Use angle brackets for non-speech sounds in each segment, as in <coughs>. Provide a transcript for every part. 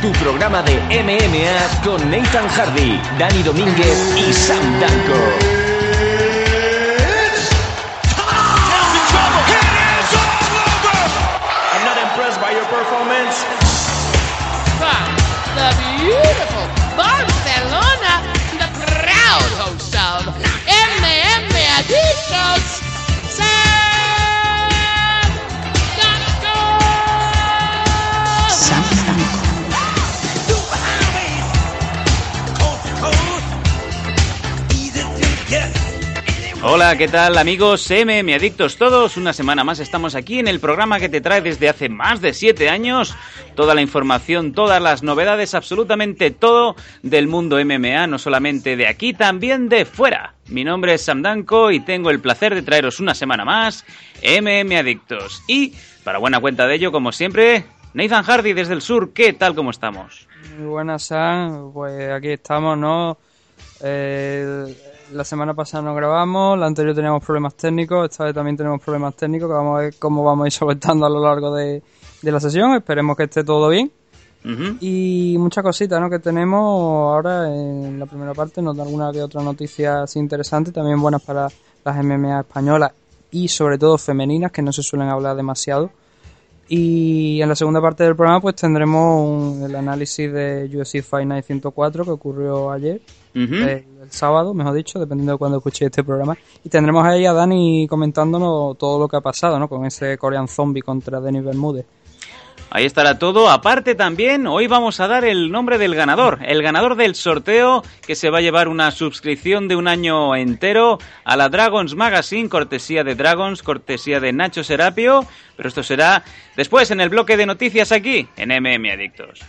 Tu programa de MMA con Nathan Hardy, Dani Domínguez y Sam Danko. Hola, ¿qué tal amigos MM Adictos todos? Una semana más estamos aquí en el programa que te trae desde hace más de 7 años toda la información, todas las novedades, absolutamente todo del mundo MMA, no solamente de aquí, también de fuera. Mi nombre es Sam Danko y tengo el placer de traeros una semana más MM Adictos. Y, para buena cuenta de ello, como siempre, Nathan Hardy desde el sur, ¿qué tal como estamos? Muy buenas, Sam. Pues aquí estamos, ¿no? Eh, la semana pasada no grabamos, la anterior teníamos problemas técnicos, esta vez también tenemos problemas técnicos que vamos a ver cómo vamos a ir <laughs> solventando a lo largo de, la sesión. Esperemos que esté todo bien. Y muchas cositas ¿no? que tenemos ahora en la primera parte, nos da alguna que otra noticia así interesante, también buenas para las MMA españolas y sobre todo femeninas, que no se suelen hablar demasiado. Y en la segunda parte del programa pues tendremos el análisis de UFC Fight Night 104 que ocurrió ayer, el, sábado, mejor dicho, dependiendo de cuando escuchéis este programa. Y tendremos ahí a Dani comentándonos todo lo que ha pasado ¿no? con ese Korean Zombie contra Denis Bermúdez. Ahí estará todo. Aparte también, hoy vamos a dar el nombre del ganador. El ganador del sorteo que se va a llevar una suscripción de un año entero a la Dragons Magazine, cortesía de Dragons, cortesía de Nacho Serapio. Pero esto será después en el bloque de noticias aquí en MM Adictos.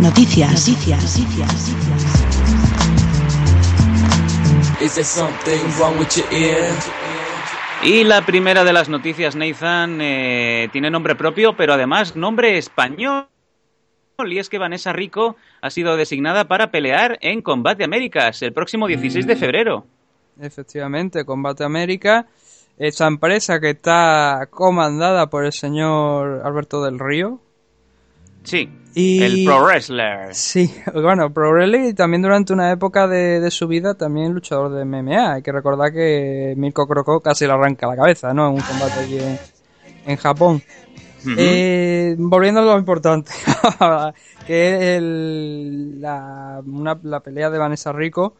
Noticias. Noticias. Noticias. Y la primera de las noticias, Nathan, eh, tiene nombre propio, pero además nombre español. Y es que Vanessa Rico ha sido designada para pelear en Combate Américas el próximo 16 de febrero. Efectivamente, Combate América, esa empresa que está comandada por el señor Alberto del Río, Sí, el pro wrestler. Sí, <laughs> bueno, pro wrestler y también durante una época de, su vida también luchador de MMA. Hay que recordar que Mirko Crocó casi le arranca la cabeza, ¿no? En un combate allí en, Japón. Eh, volviendo a lo importante, <laughs> que es la, la pelea de Vanessa Rico,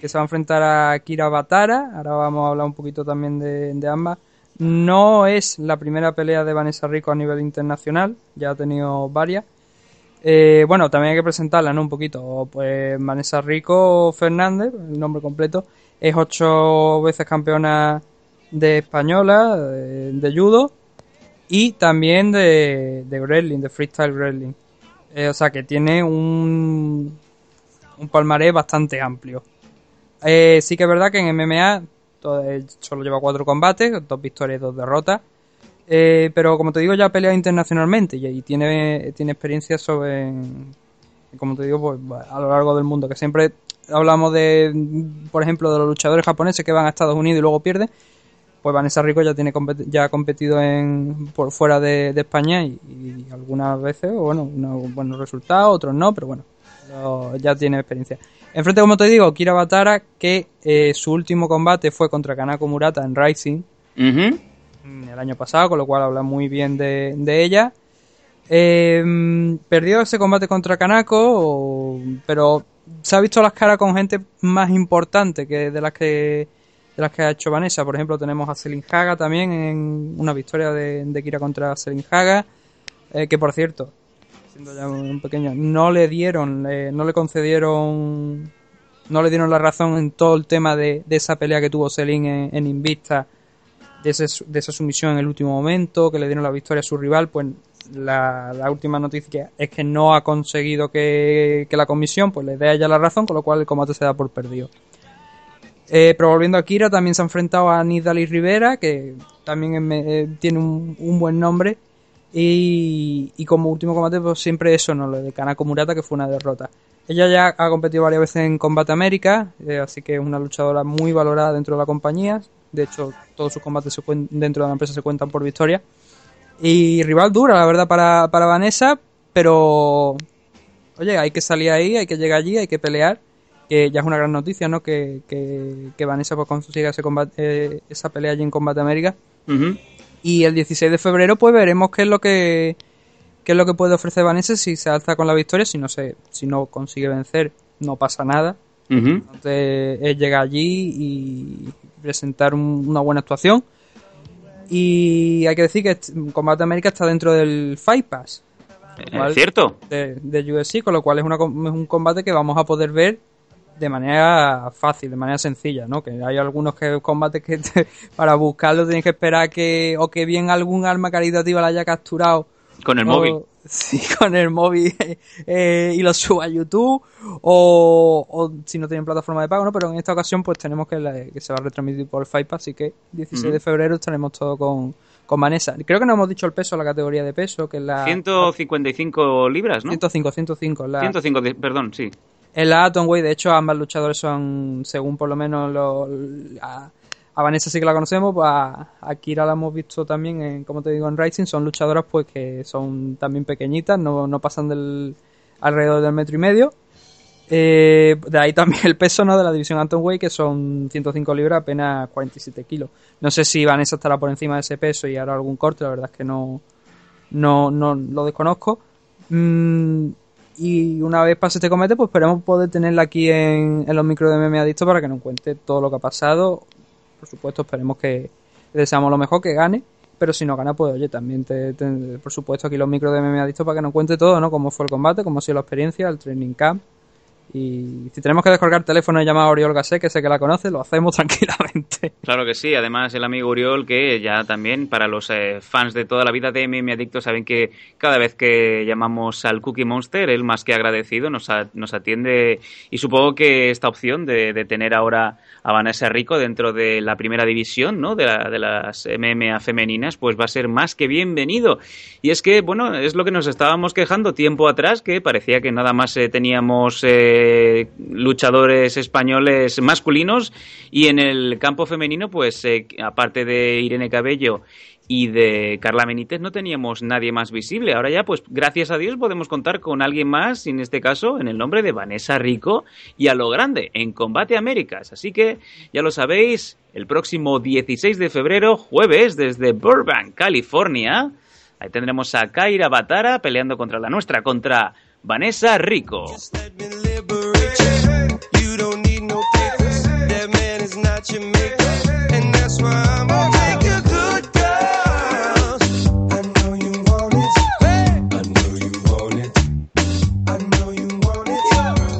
que se va a enfrentar a Kira Batara. Ahora vamos a hablar un poquito también de, de ambas. No es la primera pelea de Vanessa Rico a nivel internacional, ya ha tenido varias. Eh, bueno, también hay que presentarla, ¿no? Un poquito. Pues Vanessa Rico Fernández, el nombre completo, es ocho veces campeona de española, de, judo, y también de, de de freestyle wrestling. Eh, o sea que tiene un, un palmarés bastante amplio. Eh, sí que es verdad que en MMA solo lleva cuatro combates, dos victorias y dos derrotas. Eh, pero como te digo, ya ha peleado internacionalmente y, tiene, tiene experiencia sobre, como te digo, pues, a lo largo del mundo. Que siempre hablamos de, por ejemplo, de los luchadores japoneses que van a Estados Unidos y luego pierden. Pues Vanessa Rico ya tiene ya ha competido en, por fuera de, España y, algunas veces, bueno, unos buenos resultados, otros no, pero bueno, ya tiene experiencia. Enfrente, como te digo, Kira Batara, que eh, su último combate fue contra Kanako Murata en Rising el año pasado, con lo cual habla muy bien de, ella. Eh, perdió ese combate contra Kanako, pero se ha visto las caras con gente más importante que de las que de las que ha hecho Vanessa. Por ejemplo, tenemos a Selin Haga también en una victoria de, Kira contra Selin Haga, eh, que por cierto, un pequeño, no le dieron, no le concedieron, no le dieron la razón en todo el tema de, esa pelea que tuvo Selin en, Invista, de, esa sumisión en el último momento, que le dieron la victoria a su rival, pues la, última noticia es que no ha conseguido que, la comisión pues le dé a ella la razón, con lo cual el combate se da por perdido. Eh, pero volviendo a Kira, también se ha enfrentado a Nidali Rivera, que también eh, tiene un, buen nombre, y, como último combate, pues siempre eso, ¿no? Lo de Kanako Murata, que fue una derrota. Ella ya ha competido varias veces en Combate América, eh, así que es una luchadora muy valorada dentro de la compañía. De hecho, todos sus combates se cuen- dentro de la empresa se cuentan por victoria. Y rival dura, la verdad, para, para Vanessa, pero oye, hay que salir ahí, hay que llegar allí, hay que pelear. Que ya es una gran noticia, ¿no? Que, que, que Vanessa pues, consiga ese combate, eh, esa pelea allí en Combate América. Y el 16 de febrero, pues veremos qué es lo que qué es lo que puede ofrecer Vanessa si se alza con la victoria, si no se, si no consigue vencer, no pasa nada. Ujú. Entonces es llegar allí y presentar un- una buena actuación. Y hay que decir que Combate América está dentro del Fight Pass Eh, ¿Cierto? de, de UFC, con lo cual es, una es un combate que vamos a poder ver de manera fácil, de manera sencilla, ¿no? Que hay algunos que combates que te- <laughs> para buscarlo tienes que esperar que o que bien algún arma caritativa la haya capturado Con el o- móvil. Sí, <laughs> con el móvil eh, y lo suba a YouTube o, o si no tienen plataforma de pago, ¿no? Pero en esta ocasión pues tenemos que, la- que se va a retransmitir por Pass, así que 16 de febrero estaremos todo con, con Vanessa. Creo que no hemos dicho el peso, la categoría de peso, que es la... 155 libras, ¿no? 105, 105, la, 105, de- perdón, sí. en la Atomweight, de hecho, ambas luchadores son, según por lo menos lo- a Vanessa sí que la conocemos, a, a la hemos visto también, en, como te digo, en Rising, son luchadoras pues que son también pequeñitas, no, pasan del alrededor del metro y medio. Eh, de ahí también el peso ¿no? de la división Atomweight, que son 105 libras, apenas 47 kilos. No sé si Vanessa estará por encima de ese peso y hará algún corte, la verdad es que no, no, no lo desconozco. Mm, y una vez pase este comete, pues esperemos poder tenerla aquí en, en los micros de MMA Adicto para que nos cuente todo lo que ha pasado. Por supuesto, esperemos que deseamos lo mejor, que gane. Pero si no gana, pues oye, también te, por supuesto aquí los micros de MMA Adicto para que nos cuente todo, ¿no? Cómo fue el combate, cómo ha sido la experiencia, el training camp. Y si tenemos que descolgar teléfono y llamar a Oriol Gasset, que sé que la conoce, lo hacemos <laughs> tranquilamente. Claro que sí, además el amigo Uriol que ya también para los eh, fans de toda la vida de MM Adicto saben que cada vez que llamamos al Cookie Monster él más que agradecido nos, a- nos atiende y supongo que esta opción de, de tener ahora a Vanessa Rico dentro de la primera división ¿no? de, la- de las MMA femeninas pues va a ser más que bienvenido y es que bueno es lo que nos estábamos quejando tiempo atrás que parecía que nada más eh, teníamos eh, luchadores españoles masculinos y en el campo femenino pues eh, aparte de Irene Cabello y de Carla Benítez no teníamos nadie más visible. Ahora ya, pues gracias a Dios podemos contar con alguien más, en este caso en el nombre de Vanessa Rico y a lo grande, en Combate Américas. Así que ya lo sabéis, el próximo 16 de febrero, jueves, desde Burbank, California, ahí tendremos a Kaira Batara peleando contra la nuestra, contra Vanessa Rico. Man is not your maker. And that's why I'm gonna make you good girl. I know you want it. I know you want it. I know you want it.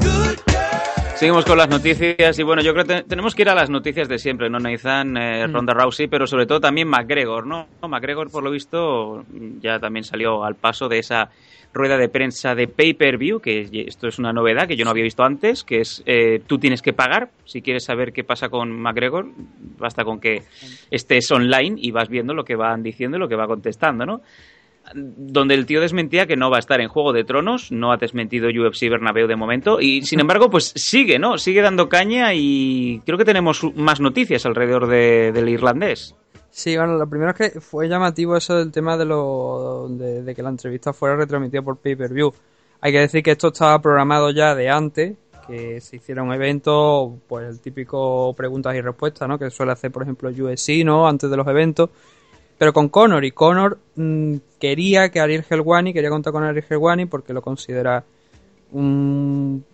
Good girl. Seguimos con las noticias y bueno, yo creo que te- tenemos que ir a las noticias de siempre, ¿no, Nathan? Eh, Ronda Rousey, pero sobre todo también McGregor, ¿no? McGregor, por lo visto, ya también salió al paso de esa rueda de prensa de pay-per-view, que esto es una novedad que yo no había visto antes, que es eh, tú tienes que pagar si quieres saber qué pasa con McGregor, basta con que estés online y vas viendo lo que van diciendo y lo que va contestando, ¿no? donde el tío desmentía que no va a estar en Juego de Tronos, no ha desmentido UFC Bernabéu de momento, y sin <laughs> embargo, pues sigue, ¿no? Sigue dando caña y creo que tenemos más noticias alrededor de- del irlandés. Sí, bueno, lo primero es que fue llamativo eso del tema de, lo, de, que la entrevista fuera retransmitida por pay-per-view. Hay que decir que esto estaba programado ya de antes, que se hiciera un evento, pues el típico preguntas y respuestas, ¿no? Que suele hacer, por ejemplo, UFC, ¿no? Antes de los eventos. Pero con Conor, y Conor mm, quería que Ariel Helwani, quería contar con Ariel Helwani porque lo considera un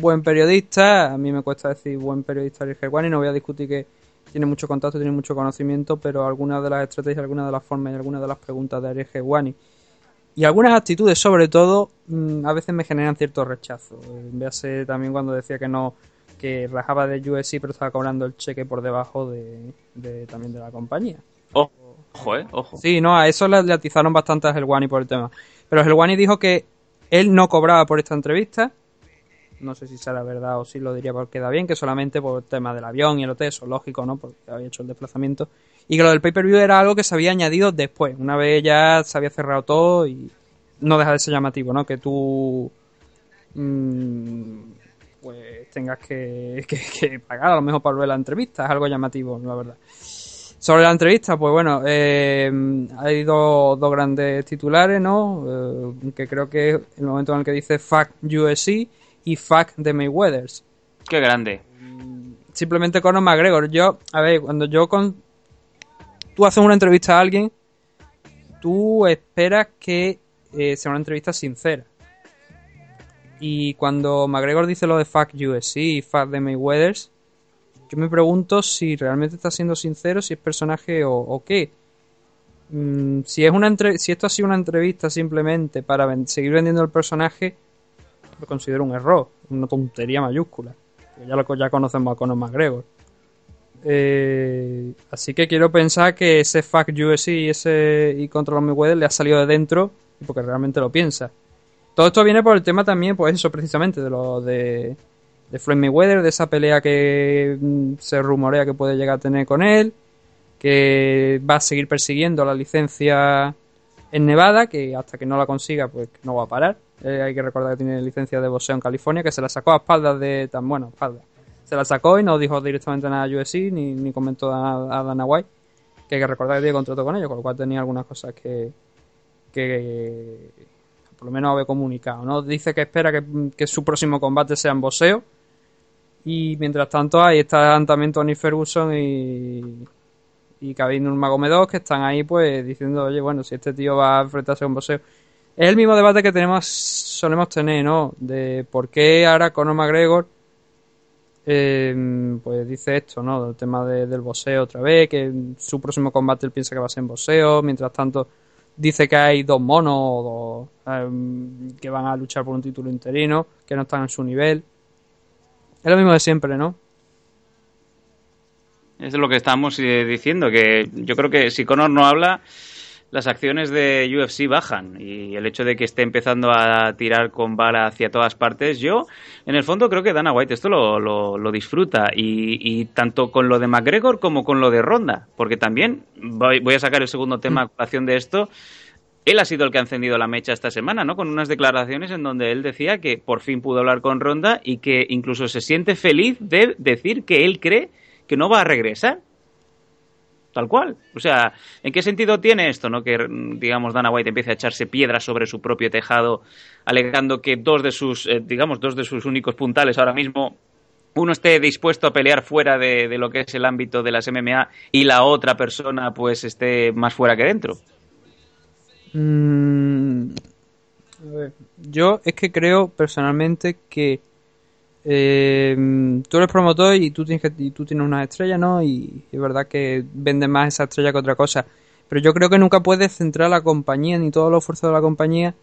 buen periodista, a mí me cuesta decir buen periodista Ariel Helwani, no voy a discutir que tiene mucho contacto, tiene mucho conocimiento, pero algunas de las estrategias, algunas de las formas y algunas de las preguntas de Ariel Helwani y algunas actitudes sobre todo mm, a veces me generan cierto rechazo. Véase también cuando decía que no que rajaba de USC pero estaba cobrando el cheque por debajo de, de- también de la compañía. Ojo, eh, ojo. Sí, no, a eso le, le atizaron bastante a Helwani por el tema. Pero Helwani dijo que él no cobraba por esta entrevista. No sé si será verdad o si lo diría porque queda bien, que solamente por el tema del avión y el hotel, eso es lógico, ¿no? Porque había hecho el desplazamiento. Y que lo del pay-per-view era algo que se había añadido después, una vez ya se había cerrado todo y no deja de ser llamativo, ¿no? Que tú mm, pues tengas que, <laughs> que- pagar a lo mejor para ver la entrevista. Es algo llamativo, la verdad. Sobre la entrevista, pues bueno, eh, hay dos, grandes titulares, ¿no? Eh, que creo que el momento en el que dice Fuck USC y Fuck the Mayweathers. Qué grande. Simplemente Conor McGregor. Yo, a ver, cuando yo con... Tú haces una entrevista a alguien, tú esperas que eh, sea una entrevista sincera. Y cuando McGregor dice lo de Fuck USC y Fuck the Mayweathers, yo me pregunto si realmente está siendo sincero, si es personaje o, o qué. Mm, si, es una entre- si esto ha sido una entrevista simplemente para ven- seguir vendiendo el personaje, lo considero un error, una tontería mayúscula. Ya, lo, ya conocemos a Conor McGregor. Eh, así que quiero pensar que ese Fuck USC y ese y contra los le ha salido de dentro porque realmente lo piensa. Todo esto viene por el tema también, pues eso precisamente, de lo de, de Floyd Mayweather, de esa pelea que mm, se rumorea que puede llegar a tener con él, que va a seguir persiguiendo la licencia en Nevada, que hasta que no la consiga, pues no va a parar. Eh, hay que recordar que tiene licencia de boxeo en California, que se la sacó a espaldas de tan bueno, espaldas. Se la sacó y no dijo directamente nada a USC, ni, ni comentó a, a Dana White, que hay que recordar que tiene contrato con ellos, con lo cual tenía algunas cosas que, que por lo menos había comunicado, ¿no? Dice que espera que, que su próximo combate sea en boxeo. Y mientras tanto ahí están también Tony Ferguson y, y Khabib Nurmagomedov que están ahí pues diciendo, oye, bueno, si este tío va a enfrentarse a un boxeo. Es el mismo debate que tenemos, solemos tener, ¿no? De por qué ahora Conor McGregor eh, pues dice esto, ¿no? El tema de- del boxeo otra vez, que su próximo combate él piensa que va a ser en boxeo, mientras tanto dice que hay dos monos o em, que van a luchar por un título interino, que no están en su nivel. Es lo mismo de siempre, ¿no? Es lo que estamos eh, diciendo, que yo creo que si Conor no habla, las acciones de UFC bajan y el hecho de que esté empezando a tirar con bala hacia todas partes, yo en el fondo creo que Dana White esto lo, lo, lo disfruta y, tanto con lo de McGregor como con lo de Ronda, porque también voy, voy a sacar el segundo tema a colación de esto. Él ha sido el que ha encendido la mecha esta semana, ¿no? Con unas declaraciones en donde él decía que por fin pudo hablar con Ronda y que incluso se siente feliz de decir que él cree que no va a regresar. Tal cual. O sea, ¿en qué sentido tiene esto, no? Que, digamos, Dana White empiece a echarse piedras sobre su propio tejado, alegando que dos de sus, eh, digamos, dos de sus únicos puntales ahora mismo, uno esté dispuesto a pelear fuera de, lo que es el ámbito de las MMA y la otra persona, pues, esté más fuera que dentro. Mm, a ver, yo es que creo personalmente que eh, tú eres promotor y tú tienes que, y tienes una estrella, ¿no? Y es verdad que vendes más esa estrella que otra cosa. Pero yo creo que nunca puedes centrar la compañía ni todo el esfuerzo de la compañía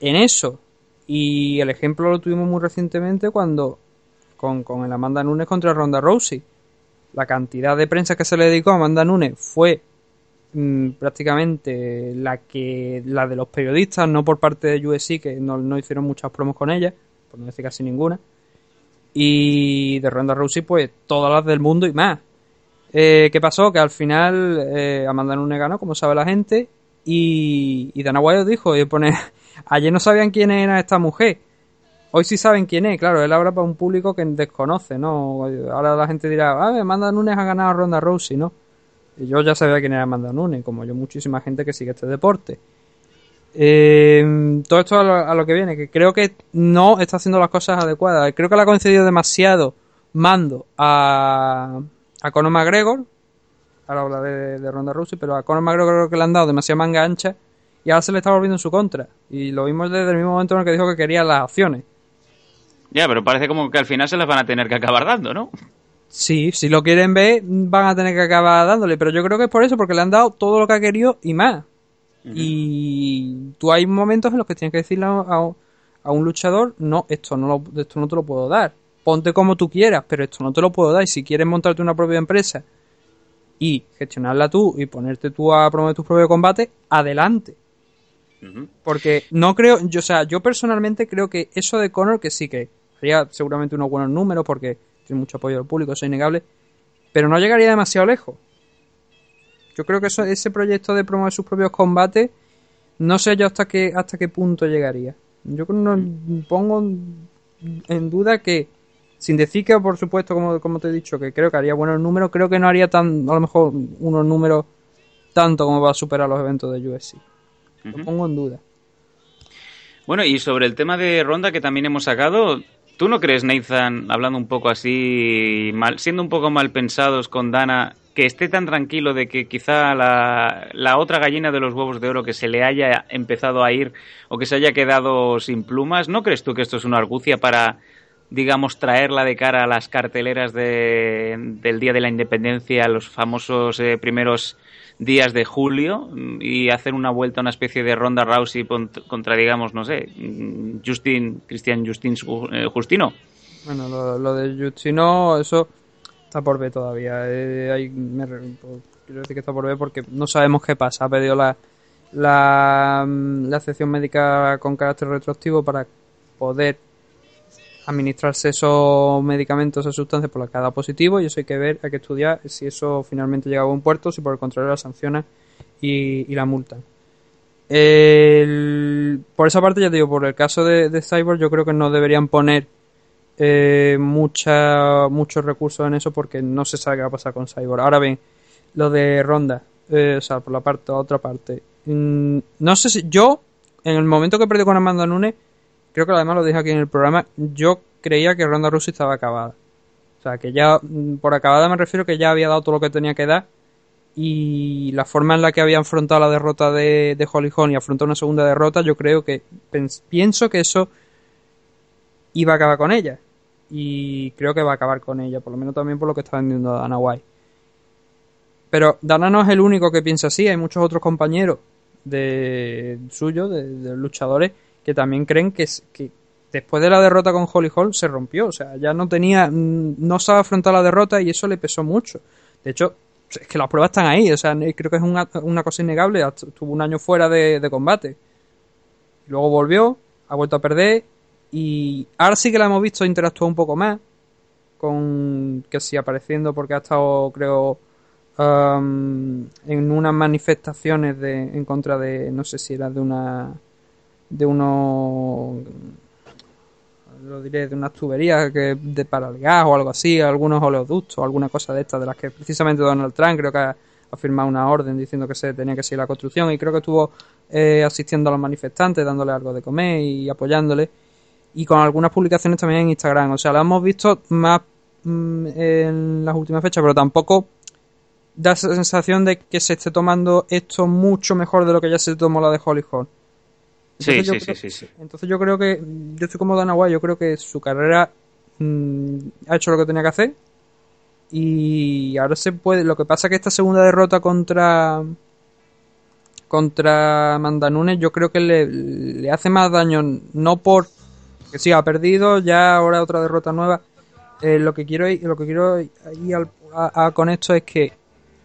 en eso. Y el ejemplo lo tuvimos muy recientemente cuando con, con el Amanda Nunes contra Ronda Rousey. La cantidad de prensa que se le dedicó a Amanda Nunes fue mm, prácticamente la que la de los periodistas, no por parte de USC, que no, no hicieron muchas promos con ella, por no decir casi ninguna. Y de Ronda Rousey, pues todas las del mundo y más. Eh, ¿Qué pasó? Que al final eh, Amanda Nunes ganó, como sabe la gente, y, y Dana White dijo, y pone, <laughs> ayer no sabían quién era esta mujer, hoy sí saben quién es, claro, él habla para un público que desconoce, ¿no? Ahora la gente dirá, ah, Amanda Nunes ha ganado a Ronda Rousey, ¿no? Y yo ya sabía quién era Amanda Nunes, como yo muchísima gente que sigue este deporte. Eh, todo esto a lo, a lo que viene, que creo que no está haciendo las cosas adecuadas. Creo que le ha concedido demasiado mando a, a Conor McGregor. Ahora habla de, de Ronda Rousey, pero a Conor McGregor creo que le han dado demasiada manga ancha y ahora se le está volviendo en su contra. Y lo vimos desde el mismo momento en el que dijo que quería las acciones. Ya, pero parece como que al final se las van a tener que acabar dando, ¿no? Sí, si lo quieren ver, van a tener que acabar dándole, pero yo creo que es por eso, porque le han dado todo lo que ha querido y más. Y tú hay momentos en los que tienes que decirle a, a- a un luchador, no, esto no, lo- esto no te lo puedo dar. Ponte como tú quieras, pero esto no te lo puedo dar. Y si quieres montarte una propia empresa y gestionarla tú y ponerte tú a promover tus propios combates, adelante. Porque no creo, yo, o sea, yo personalmente creo que eso de Conor, que sí que haría seguramente unos buenos números porque tiene mucho apoyo del público, eso es innegable, pero no llegaría demasiado lejos. Yo creo que eso, ese proyecto de promover sus propios combates, no sé yo hasta qué, hasta qué punto llegaría. Yo no, pongo en duda que sin decir que, por supuesto, como, como te he dicho, que creo que haría buenos números, creo que no haría tan, a lo mejor, unos números tanto como va a superar los eventos de UFC. Lo pongo en duda. Bueno, y sobre el tema de Ronda que también hemos sacado, ¿tú no crees, Nathan, hablando un poco así, mal, siendo un poco mal pensados con Dana, que esté tan tranquilo de que quizá la, la otra gallina de los huevos de oro que se le haya empezado a ir o que se haya quedado sin plumas? ¿No crees tú que esto es una argucia para, digamos, traerla de cara a las carteleras de- del Día de la Independencia, los famosos eh, primeros días de julio y hacer una vuelta, una especie de ronda Rousey contra, digamos, no sé, Justin, Cristian Justin Ju- eh, Justino. Bueno, lo de Justino, eso está por ver todavía. Eh, hay- me por- quiero decir que está por ver porque no sabemos qué pasa. Ha pedido la, la, mm, la sección médica con carácter retroactivo para poder administrarse esos medicamentos, esas sustancias por la que ha dado positivo y eso hay que ver, hay que estudiar si eso finalmente llega a buen puerto, si por el contrario la sancionan y, y la multan. El- por esa parte, ya te digo, por el caso de, de Cyborg, yo creo que no deberían poner eh, mucha, muchos recursos en eso porque no se sabe qué va a pasar con Cyborg. Ahora bien, lo de Ronda, eh, o sea, por la parte, otra parte. mm, no sé si yo, en el momento que perdí con Amanda Nunes, creo que además lo dije aquí en el programa, yo creía que Ronda Rousey estaba acabada. O sea, que ya, mm, por acabada me refiero que ya había dado todo lo que tenía que dar y la forma en la que había afrontado la derrota de, de y afrontó una segunda derrota, yo creo que pienso que eso iba a acabar con ella. Y creo que va a acabar con ella, por lo menos también por lo que está vendiendo Dana White. Pero Dana no es el único que piensa así, hay muchos otros compañeros de suyos, de, luchadores, que también creen que, es- que después de la derrota con Holly Holm se rompió. O sea, ya no tenía, no sabe afrontar la derrota y eso le pesó mucho. De hecho, es que las pruebas están ahí, o sea, creo que es una, una cosa innegable. Estuvo un año fuera de, de combate. Luego volvió, ha vuelto a perder y ahora sí que la hemos visto interactuar un poco más con que sí apareciendo porque ha estado creo um, en unas manifestaciones de, en contra de no sé si era de una de unos lo diré de unas tuberías que de para el gas o algo así algunos oleoductos alguna cosa de estas de las que precisamente Donald Trump creo que ha, ha firmado una orden diciendo que se tenía que seguir la construcción y creo que estuvo eh, asistiendo a los manifestantes dándole algo de comer y apoyándole y con algunas publicaciones también en Instagram. O sea, la hemos visto más mm, en las últimas fechas, pero tampoco da esa sensación de que se esté tomando esto mucho mejor de lo que ya se tomó la de Holly Holm. Sí, Entonces sí, sí, creo- sí, sí. Entonces yo creo que, yo estoy como Dana White, yo creo que su carrera mm, ha hecho lo que tenía que hacer y ahora se puede, lo que pasa es que esta segunda derrota contra contra Amanda Nunes yo creo que le, le hace más daño no por que sí ha perdido ya ahora otra derrota nueva. Eh, lo que quiero ir- lo que quiero ir al- a- a con esto es que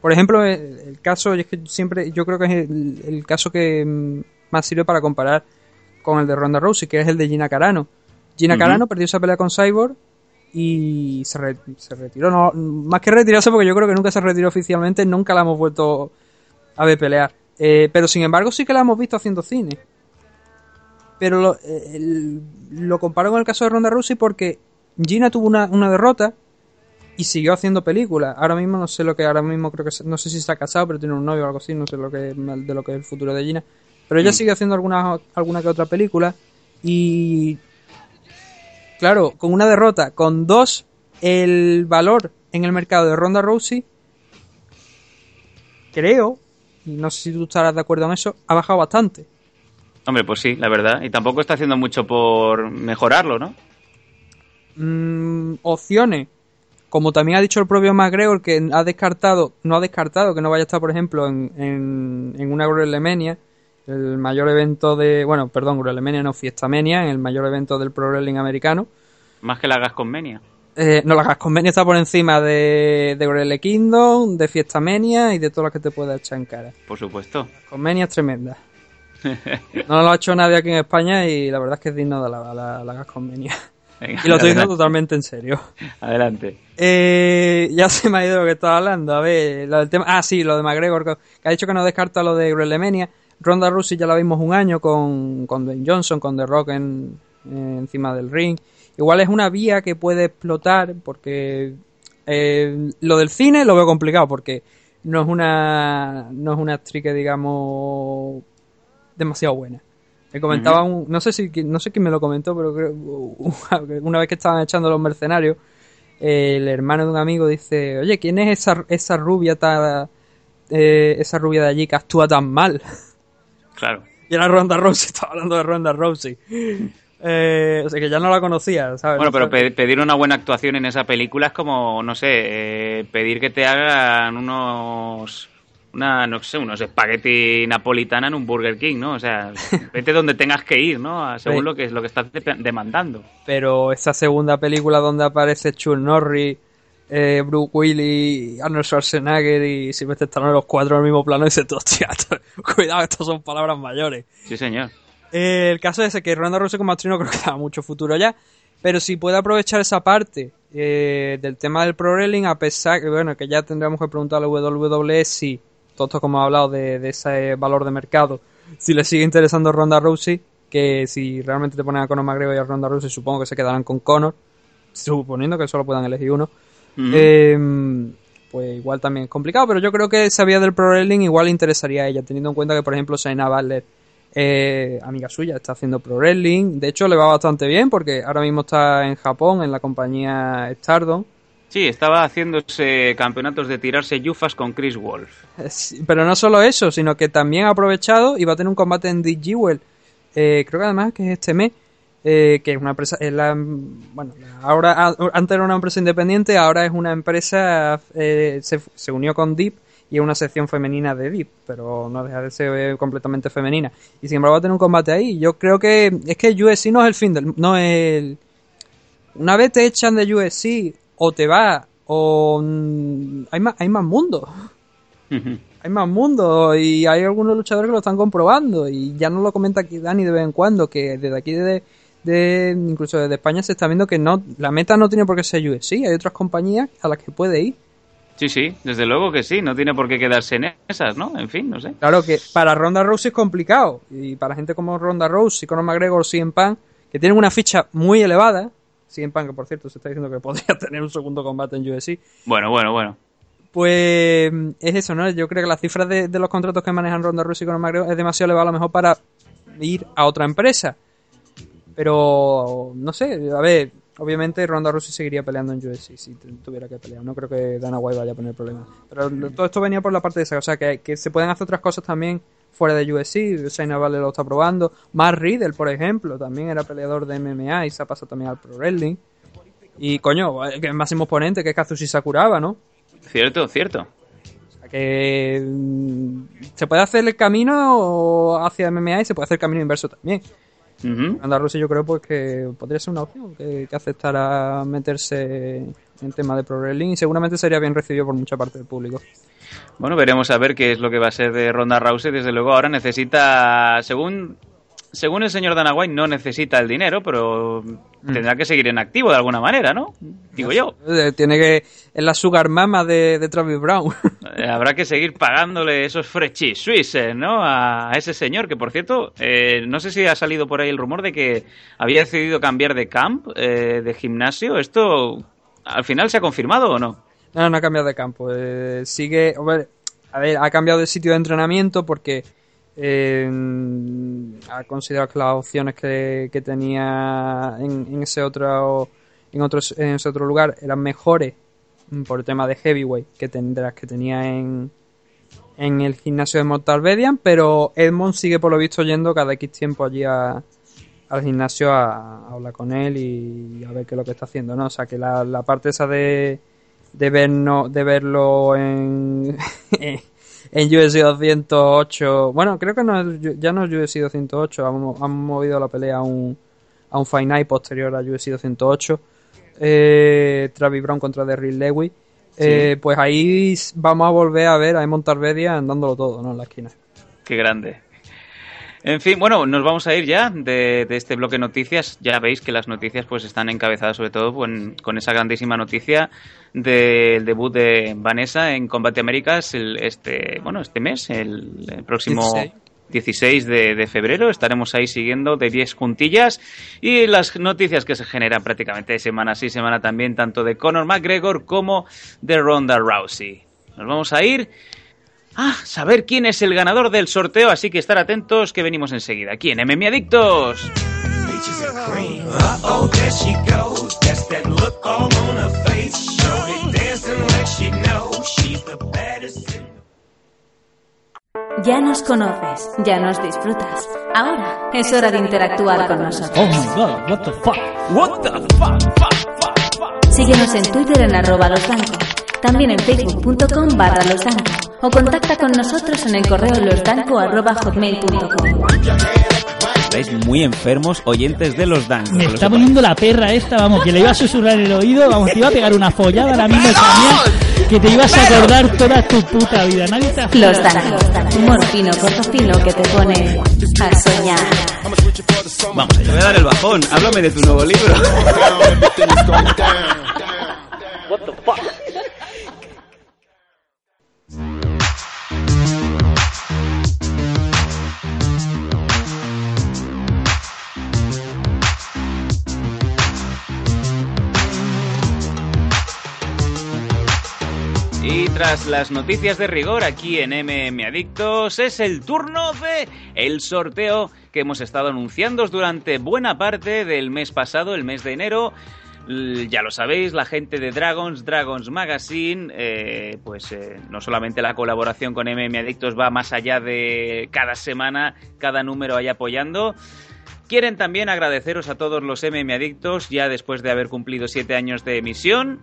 por ejemplo el, el caso es que siempre yo creo que es el, el caso que mm, más sirve para comparar con el de Ronda Rousey que es el de Gina Carano. Gina. Carano perdió esa pelea con Cyborg y se, re- se retiró. No más que retirarse porque yo creo que nunca se retiró oficialmente nunca la hemos vuelto a ver pelear. Eh, pero sin embargo sí que la hemos visto haciendo cine pero lo, eh, el- lo comparo con el caso de Ronda Rousey porque Gina tuvo una, una derrota y siguió haciendo películas. Ahora mismo no sé lo que, ahora mismo creo que, no sé si está casado, pero tiene un novio o algo así, no sé lo que, de lo que es el futuro de Gina. Pero ella sigue haciendo alguna, alguna que otra película y, claro, con una derrota, con dos, el valor en el mercado de Ronda Rousey, creo, y no sé si tú estarás de acuerdo en eso, ha bajado bastante. Hombre, pues sí, la verdad. Y tampoco está haciendo mucho por mejorarlo, ¿no? mm, opciones, como también ha dicho el propio McGregor, que ha descartado, no ha descartado que no vaya a estar, por ejemplo, en, en, en una WrestleMania, el mayor evento de, bueno, perdón, WrestleMania no, Fiestamania, en el mayor evento del Pro Wrestling americano. Más que la hagas con Menia. Eh, no, la Gasconmenia está por encima de, de Wrestle Kingdom, de Fiestamania y de todo lo que te pueda echar en cara. Por supuesto. Gasconmenia es tremenda. <laughs> No lo ha hecho nadie aquí en España y la verdad es que es digno de la, la, la Gasconmenia. Venga, Y lo estoy diciendo totalmente en serio. Adelante. Eh, ya se me ha ido lo que estaba hablando. A ver, lo del tema. Ah, sí, lo de McGregor, que ha dicho que no descarta lo de WrestleMania. Ronda Rousey ya la vimos un año con, con Dwayne Johnson, con The Rock en, eh, encima del ring. igual es una vía que puede explotar porque eh, lo del cine lo veo complicado porque no es una no es una actriz que digamos demasiado buena. Me comentaba un, no sé si no sé quién me lo comentó, pero creo, <laughs> una vez que estaban echando los mercenarios, el hermano de un amigo dice, oye, ¿quién es esa, esa rubia ta- eh, esa rubia de allí que actúa tan mal? <laughs> Claro. Y era Ronda Rousey, <laughs> estaba hablando de Ronda Rousey. Eh, o sea que ya no la conocía, ¿sabes? Bueno, No pero pe- pedir una buena actuación en esa película es como, no sé, eh, pedir que te hagan unos, una, no sé, unos espagueti napolitana en un Burger King, ¿no? O sea, <laughs> vete donde tengas que ir, ¿no? Según Sí. lo que lo que estás de- demandando. Pero esa segunda película donde aparece Chuck Norris, eh, Bruce Willis, Arnold Schwarzenegger y Sylvester Stallone los cuatro en el mismo plano, y dices hostia, <laughs> cuidado, estas son palabras mayores. Sí, señor. Eh, el caso es que Ronda Rousey como actriz no creo que tenga mucho futuro ya, pero si puede aprovechar esa parte eh, del tema del pro wrestling, a pesar que bueno que ya tendríamos que preguntar a la WWE si todo esto como he hablado de, de ese valor de mercado, si le sigue interesando Ronda Rousey, que si realmente te ponen a Conor McGregor y a Ronda Rousey, supongo que se quedarán con Conor, suponiendo que solo puedan elegir uno. Eh, pues igual también es complicado, pero yo creo que esa vía del pro wrestling igual interesaría a ella, teniendo en cuenta que, por ejemplo, Shayna Baszler, eh, amiga suya, está haciendo pro wrestling. De hecho, le va bastante bien porque ahora mismo está en Japón, en la compañía Stardom. Sí, estaba haciéndose campeonatos de tirarse yufas con Chris Wolf. Eh, Pero no solo eso, sino que también ha aprovechado y va a tener un combate en The Jewel. Eh, creo que además que es este mes. eh, que es una empresa, bueno, ahora antes era una empresa independiente, ahora es una empresa, eh, se, unió con Deep y es una sección femenina de Deep, pero no deja de ser eh, completamente femenina. Y sin embargo va a tener un combate ahí. Yo creo que es que USC no es el fin del, no es el, una vez te echan de USC o te va o mm, hay más, hay más mundo hay más mundo y hay algunos luchadores que lo están comprobando y ya nos lo comenta aquí Dani de vez en cuando que desde aquí de, de incluso desde España se está viendo que no la meta no tiene por qué ser UFC hay otras compañías a las que puede ir Sí, sí, desde luego que sí, no tiene por qué quedarse en esas, ¿no? En fin, no sé. claro que para Ronda Rousey es complicado y para gente como Ronda Rousey Conor McGregor CM Punk que tienen una ficha muy elevada CM Punk que por cierto se está diciendo que <laughs> podría tener un segundo combate en UFC Bueno, bueno, bueno. Pues es eso, ¿no? Yo creo que las cifras de, de los contratos que manejan Ronda Rousey con McGregor es demasiado elevado a lo mejor para ir a otra empresa. Pero, no sé, a ver, obviamente Ronda Rousey seguiría peleando en UFC si tu- tuviera que pelear. No creo que Dana White vaya a poner problemas. Pero todo esto venía por la parte de esa, o sea, que, que se pueden hacer otras cosas también fuera de UFC. Shayna Baszler lo está probando. Matt Riddle, por ejemplo, también era peleador de MMA y se ha pasado también al Pro Wrestling. Y coño, que el máximo exponente que es Kazushi Sakuraba, ¿no? Cierto, cierto. O sea que mm, se puede hacer el camino hacia MMA y se puede hacer el camino inverso también. Ronda Rousey yo creo pues que podría ser una opción que, que aceptara meterse en tema de pro wrestling y seguramente sería bien recibido por mucha parte del público. Bueno, veremos a ver qué es lo que va a ser de Ronda Rousey. Desde luego ahora necesita, según según el señor Dana White, no necesita el dinero, pero tendrá que seguir en activo de alguna manera, ¿no? Digo yo. Eh, Tiene que es la sugar mama de, de Travis Brown. <laughs> Eh, Habrá que seguir pagándole esos frechis suises, ¿no? A ese señor, que por cierto, eh, no sé si ha salido por ahí el rumor de que había decidido cambiar de camp, eh, de gimnasio. ¿Esto al final se ha confirmado o no? No, no ha cambiado de campo. eh, sigue. a ver, ha cambiado de sitio de entrenamiento porque eh, ha considerado que las opciones que, que tenía en, en ese otro en otros en ese otro lugar eran mejores por el tema de heavyweight que tendrás que tenía en en el gimnasio de Mortal Bedian, pero Edmond sigue por lo visto yendo cada X tiempo allí a- al gimnasio a, a hablar con él y a ver qué es lo que está haciendo, ¿no? O sea que la, la parte esa de de, verno- de verlo en, <laughs> en UFC 208. Bueno, creo que no, ya no es UFC 208, han, han movido la pelea a un, a un Fight Night posterior a UFC 208. Eh, Travis Brown contra Derrick Lewis. Eh, Pues ahí vamos a volver a ver a Emon Tarvedia andándolo todo, ¿no? En la esquina. Qué grande. En fin, bueno, nos vamos a ir ya de, de este bloque de noticias. Ya veis que las noticias pues están encabezadas sobre todo con, con esa grandísima noticia del debut de Vanessa en Combate Américas el, este, bueno, este mes, el, el próximo 16. 16 de, de febrero. Estaremos ahí siguiendo de 10 juntillas y las noticias que se generan prácticamente semana sí, semana también, tanto de Conor McGregor como de Ronda Rousey. Nos vamos a ir a saber quién es el ganador del sorteo, así que estar atentos que venimos enseguida. Aquí en MM Adictos. Ya nos conoces, ya nos disfrutas. Ahora es hora de interactuar con nosotros. Oh my god, what the fuck? What the fuck, fuck, fuck, fuck? Síguenos en Twitter en arroba losdanco, también en facebook.com barra losdanco o contacta con nosotros en el correo losdanco arroba hotmail.com. Estáis muy enfermos, oyentes de los Dan. Me está poniendo la perra esta, vamos, que le iba a susurrar en el oído, vamos, te iba a pegar una follada ahora mismo mía, que te ibas a acordar toda tu puta vida. Nadie te ha Los Danco, humor fino, corto fino que te pone a soñar. Vamos, te voy a dar el bajón. Háblame de tu nuevo libro. <laughs> Y tras las noticias de rigor aquí en MM Adictos, es el turno de el sorteo que hemos estado anunciando durante buena parte del mes pasado, el mes de enero. Ya lo sabéis, la gente de Dragons, Dragons Magazine, eh, pues eh, no solamente la colaboración con MM Adictos va más allá de cada semana, cada número ahí apoyando. Quieren también agradeceros a todos los MM Adictos, ya después de haber cumplido siete años de emisión,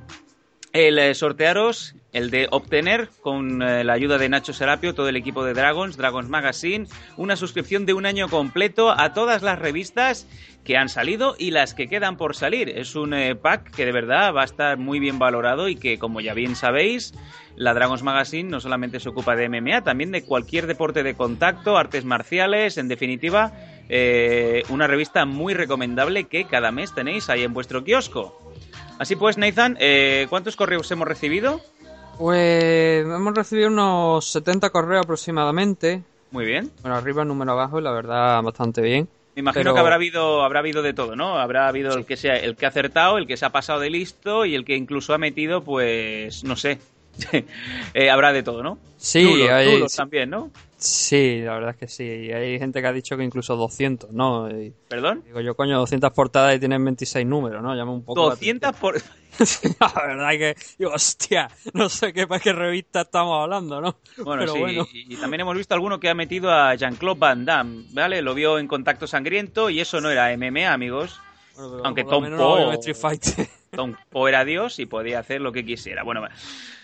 el eh, sortearos, el de obtener, con eh, la ayuda de Nacho Serapio, todo el equipo de Dragons, Dragons Magazine, una suscripción de un año completo a todas las revistas que han salido y las que quedan por salir. Es un eh, pack que de verdad va a estar muy bien valorado y que, como ya bien sabéis, la Dragons Magazine no solamente se ocupa de MMA, también de cualquier deporte de contacto, artes marciales, en definitiva, eh, una revista muy recomendable que cada mes tenéis ahí en vuestro kiosco. Así pues, Nathan, ¿cuántos correos hemos recibido? Pues hemos recibido unos 70 correos aproximadamente. Muy bien. Bueno, arriba, número abajo, y la verdad, bastante bien. Me imagino Pero- que habrá habido, habrá habido de todo, ¿no? Habrá habido el que sea, el que ha acertado, el que se ha pasado de listo y el que incluso ha metido, pues, no sé. <laughs> Eh, habrá de todo, ¿no? Sí, hay- también, ¿no? Sí, la verdad es que sí. Y hay gente que ha dicho que incluso 200, ¿no? Y ¿Perdón? digo yo, coño, 200 portadas y tienen 26 números, ¿no? Llama un poco. la 200 por... <laughs> atención. la verdad es que, digo, hostia, no sé qué, para qué revista estamos hablando, ¿no? Bueno, Pero sí, bueno. Y, y también hemos visto alguno que ha metido a Jean-Claude Van Damme, ¿vale? Lo vio en Contacto Sangriento y eso no era MMA, amigos. Bueno, Aunque Tom no Poe-. Tom Poe era Dios y podía hacer lo que quisiera. Bueno,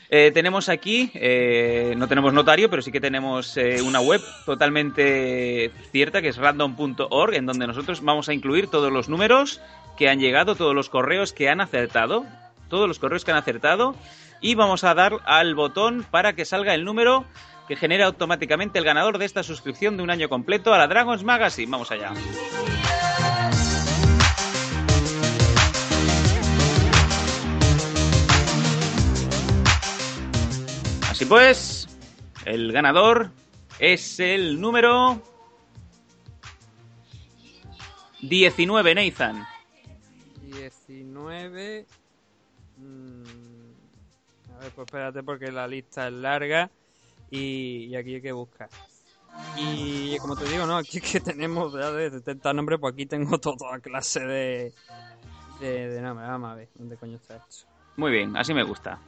eh, tenemos aquí, eh, no tenemos notario, pero sí que tenemos eh, una web totalmente cierta que es random.org, en donde nosotros vamos a incluir todos los números que han llegado, todos los correos que han acertado, todos los correos que han acertado, y vamos a dar al botón para que salga el número que genera automáticamente el ganador de esta suscripción de un año completo a la Dragons Magazine. Vamos allá. Así pues, el ganador es el número 19, Nathan. 19. mm, A ver, pues espérate porque la lista es larga y, aquí hay que buscar. Y como te digo, ¿no? Aquí que tenemos ya de 70 nombres, pues aquí tengo <laughs> toda clase de. de, de nombres. Vamos a ver, ¿dónde coño está esto? Muy bien, así me gusta.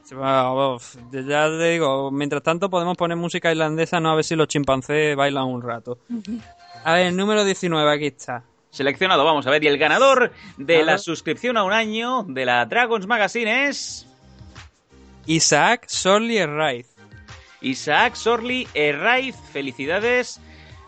Ya te digo, mientras tanto podemos poner música irlandesa, no a ver si los chimpancés bailan un rato. A ver, el número 19, aquí está. Seleccionado, vamos a ver. Y el ganador de la suscripción a un año de la Dragons Magazine es Isaac Sorli Herraiz. Isaac Sorli Herraiz. Felicidades.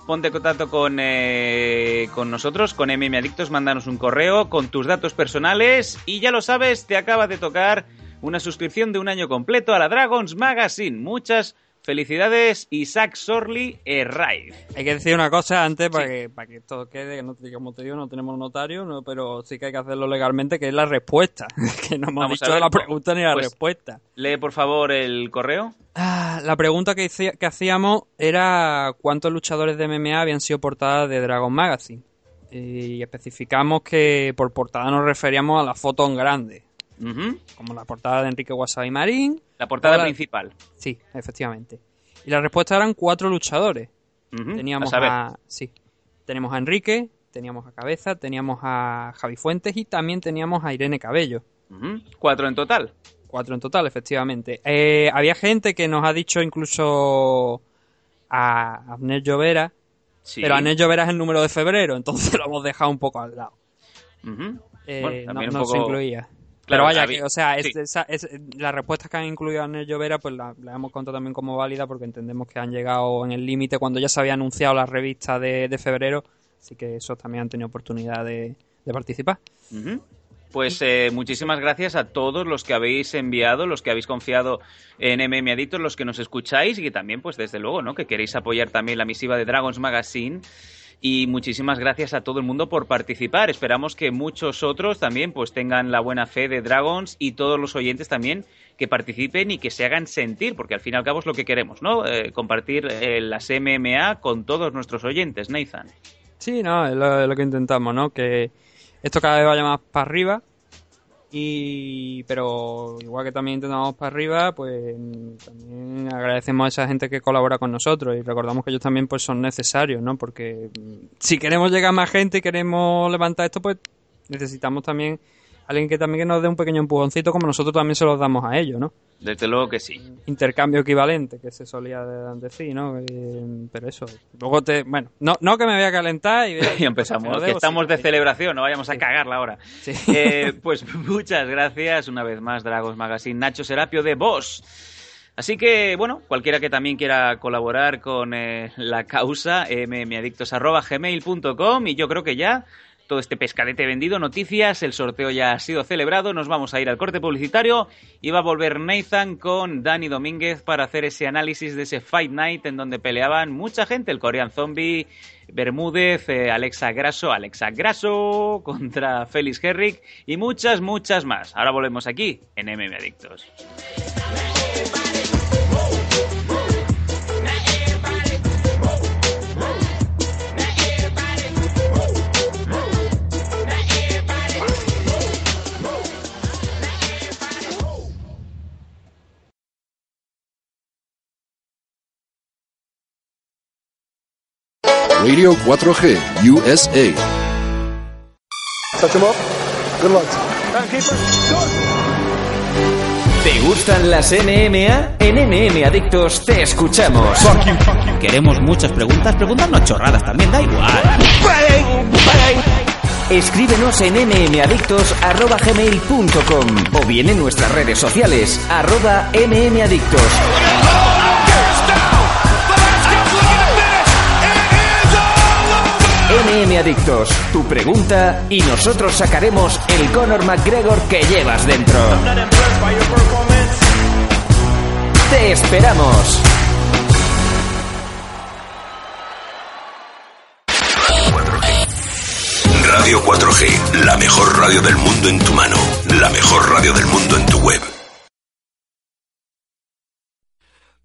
Ponte en contacto con, eh, con nosotros, con MM Adictos, mándanos un correo con tus datos personales y ya lo sabes, te acaba de tocar una suscripción de un año completo a la Dragons Magazine. Muchas, Felicidades, Isaac Sorli Herraiz. Hay que decir una cosa antes para, que, para que esto quede, que no, como te digo, no tenemos notario, no, pero sí que hay que hacerlo legalmente, que es la respuesta. <laughs> que no hemos dicho ver, la pues- pregunta ni la pues- respuesta. Lee, por favor, el correo. Ah, la pregunta que, hice- que hacíamos era cuántos luchadores de MMA habían sido portadas de Dragon Magazine. Y especificamos que por portada nos referíamos a la foto en grande, Como la portada de Enrique Wasabi Marín. La portada principal. Sí, efectivamente. Y la respuesta eran cuatro luchadores. Teníamos A sí, teníamos a Enrique, teníamos a Cabeza, teníamos a Javi Fuentes y también teníamos a Irene Cabello. Cuatro en total. Cuatro en total, efectivamente. Eh, había gente que nos ha dicho incluso a Abner Llovera, Sí. pero Abner Llovera es el número de febrero, entonces <laughs> lo hemos dejado un poco al lado. Eh, Bueno, no se incluía. Pero vaya, que, o sea, es- sí. esa- es- las respuestas que han incluido a Abner Llovera, pues la, la hemos contado también como válida porque entendemos que han llegado en el límite cuando ya se había anunciado la revista de, de febrero, así que esos también han tenido oportunidad de, de participar. Pues eh, muchísimas gracias a todos los que habéis enviado, los que habéis confiado en MM Adictos, los que nos escucháis y que también, pues desde luego, ¿no? Que queréis apoyar también la misiva de Dragons Magazine. Y muchísimas gracias a todo el mundo por participar. Esperamos que muchos otros también pues tengan la buena fe de Dragons y todos los oyentes también que participen y que se hagan sentir, porque al fin y al cabo es lo que queremos, ¿no? Eh, compartir eh, las MMA con todos nuestros oyentes, Nathan. Sí, no, es lo, es lo que intentamos, ¿no? Que esto cada vez vaya más para arriba. Y, pero igual que también intentamos para arriba, pues también agradecemos a esa gente que colabora con nosotros y recordamos que ellos también pues son necesarios, ¿no? Porque mm, si queremos llegar a más gente y queremos levantar esto, pues necesitamos también alguien que también nos dé un pequeño empujoncito como nosotros también se los damos a ellos, ¿no? Desde luego que sí. intercambio equivalente que se solía de- decir, ¿no? Eh, pero eso. Luego te. Bueno, no, no que me voy a calentar y. <laughs> Y empezamos, que debo, estamos sí, de celebración, no vayamos a Sí. cagarla ahora. Sí. Eh, pues muchas gracias una vez más, Dragos Magazine, Nacho Serapio de Boss. Así que, bueno, cualquiera que también quiera colaborar con eh, la causa, mmadictos.gmail.com y yo creo que ya todo este pescadete vendido, noticias, el sorteo ya ha sido celebrado, nos vamos a ir al corte publicitario y va a volver Nathan con Dani Domínguez para hacer ese análisis de ese Fight Night en donde peleaban mucha gente, el Korean Zombie, Bermúdez, eh, Alexa Grasso, Alexa Grasso <laughs> contra Félix Herrick y muchas, muchas más. Ahora volvemos aquí en MM Adictos. Radio 4G USA. ¿Te gustan las NMA? En NM Adictos te escuchamos. Queremos muchas preguntas, preguntarnos chorradas también, da igual. Escríbenos en mmadictos.gmail.com o bien en nuestras redes sociales, arroba mmadictos. NM Adictos, tu pregunta y nosotros sacaremos el Conor McGregor que llevas dentro. ¡Te esperamos! Radio 4G, la mejor radio del mundo en tu mano, la mejor radio del mundo en tu web.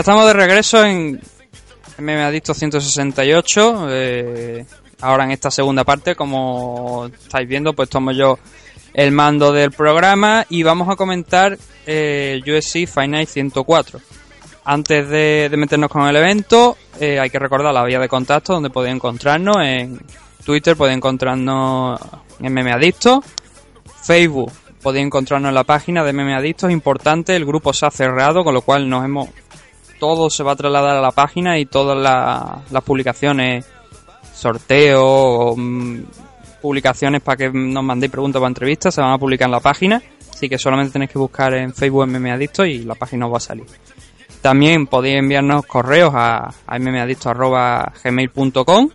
ya estamos de regreso en MM Adicto 168. eh, ahora en esta segunda parte, como estáis viendo, pues tomo yo el mando del programa y vamos a comentar eh, Fight Night 104. Antes de, meternos con el evento, eh, hay que recordar la vía de contacto donde podéis encontrarnos en Twitter podéis encontrarnos en Meme Adictos. Facebook podéis encontrarnos en la página de Meme Adictos. Importante, el grupo se ha cerrado, con lo cual nos hemos todo se va a trasladar a la página y todas la- las publicaciones, sorteos, mm, publicaciones para que nos mandéis preguntas para entrevistas se van a publicar en la página. Así que solamente tenéis que buscar en Facebook MM Adicto y la página os va a salir. También podéis enviarnos correos a, a mmadicto.gmail.com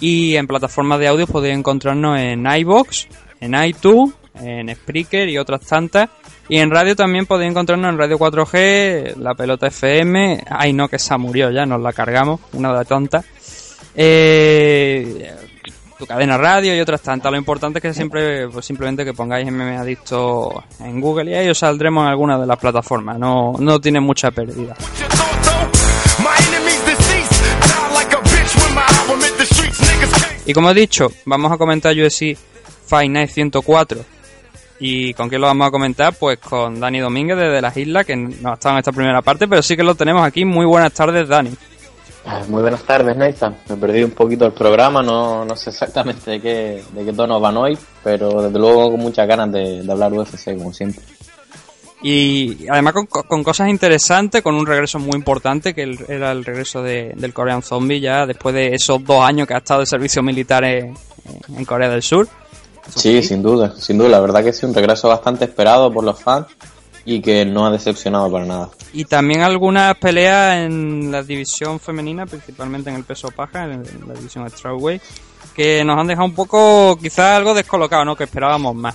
y en plataformas de audio podéis encontrarnos en iBox, en iTunes, en Spreaker y otras tantas. Y en radio también podéis encontrarnos en Radio 4G, La Pelota FM. Ay, no, que esa murió ya, nos la cargamos, una de tonta. Eh, tu cadena radio y otras tantas. Lo importante es que siempre, pues simplemente que pongáis MM Adicto en Google y ahí os saldremos en alguna de las plataformas. No, no tiene mucha pérdida. Y como he dicho, vamos a comentar UFC Fight Night 104. ¿Y con quién lo vamos a comentar? Pues con Dani Domínguez desde las islas, que no ha estado en esta primera parte, pero sí que lo tenemos aquí. Muy buenas tardes, Dani. Ah, Muy buenas tardes, Nathan. Me perdí un poquito el programa, no, no sé exactamente de qué, de qué tono van hoy, pero desde luego con muchas ganas de, de hablar UFC, como siempre. Y además con, con cosas interesantes, con un regreso muy importante, que era el regreso de- del Korean Zombie, ya después de esos dos años que ha estado de servicio militar en, en Corea del Sur. Sí, sin duda, sin duda. La verdad que sí, un regreso bastante esperado por los fans y que no ha decepcionado para nada. Y también algunas peleas en la división femenina, principalmente en el peso paja, en la división strawweight, que nos han dejado un poco, quizás algo descolocado, ¿no? Que esperábamos más.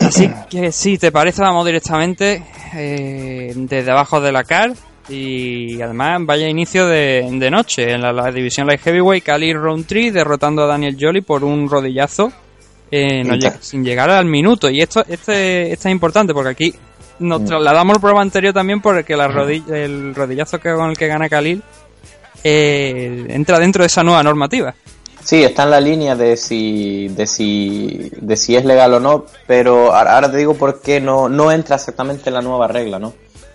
Así que si te parece, vamos directamente eh, desde abajo de la car y además vaya inicio de, de noche en la, la división light heavyweight, Cali Roundtree derrotando a Daniel Jolly por un rodillazo eh, no sin llegar al minuto. Y esto, este, esto es importante porque aquí nos Mm. trasladamos al programa anterior también porque la rodilla, el rodillazo que con el que gana Khalil eh, entra dentro de esa nueva normativa. Sí, está en la línea de si, de si, de si es legal o no, pero ahora ahora te digo por qué no, no entra exactamente en la nueva regla, ¿no?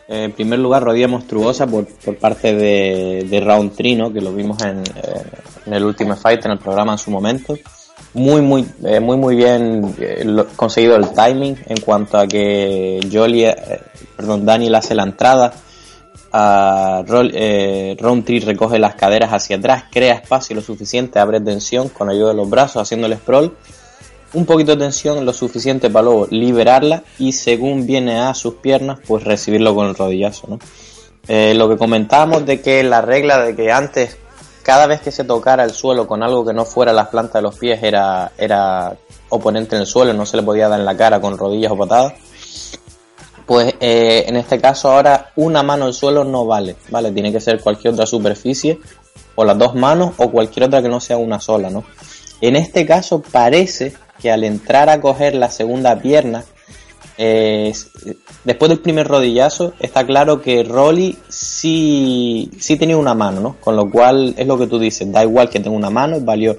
En primer lugar, rodilla monstruosa por, por parte de, de Round 3, ¿no? Que lo vimos en, el último fight, en el programa en su momento. Muy, muy, eh, muy, muy bien eh, conseguido el timing en cuanto a que Jolie, eh, perdón, Daniel hace la entrada, a Roll- eh, Roundtree recoge las caderas hacia atrás, crea espacio lo suficiente, abre tensión con ayuda de los brazos, haciendo el sprawl. Un poquito de tensión, lo suficiente para luego liberarla y según viene a sus piernas, pues recibirlo con el rodillazo, ¿no? Eh, lo que comentábamos de que la regla de que antes, cada vez que se tocara el suelo con algo que no fuera las plantas de los pies, era, era oponente en el suelo, no se le podía dar en la cara con rodillas o patadas pues eh, en este caso ahora una mano al suelo no vale, ¿vale? Tiene que ser cualquier otra superficie, o las dos manos, o cualquier otra que no sea una sola, ¿no? En este caso parece que al entrar a coger la segunda pierna, eh, después del primer rodillazo, está claro que Rolly sí, sí tenía una mano, ¿no? Con lo cual es lo que tú dices, da igual que tenga una mano, valió.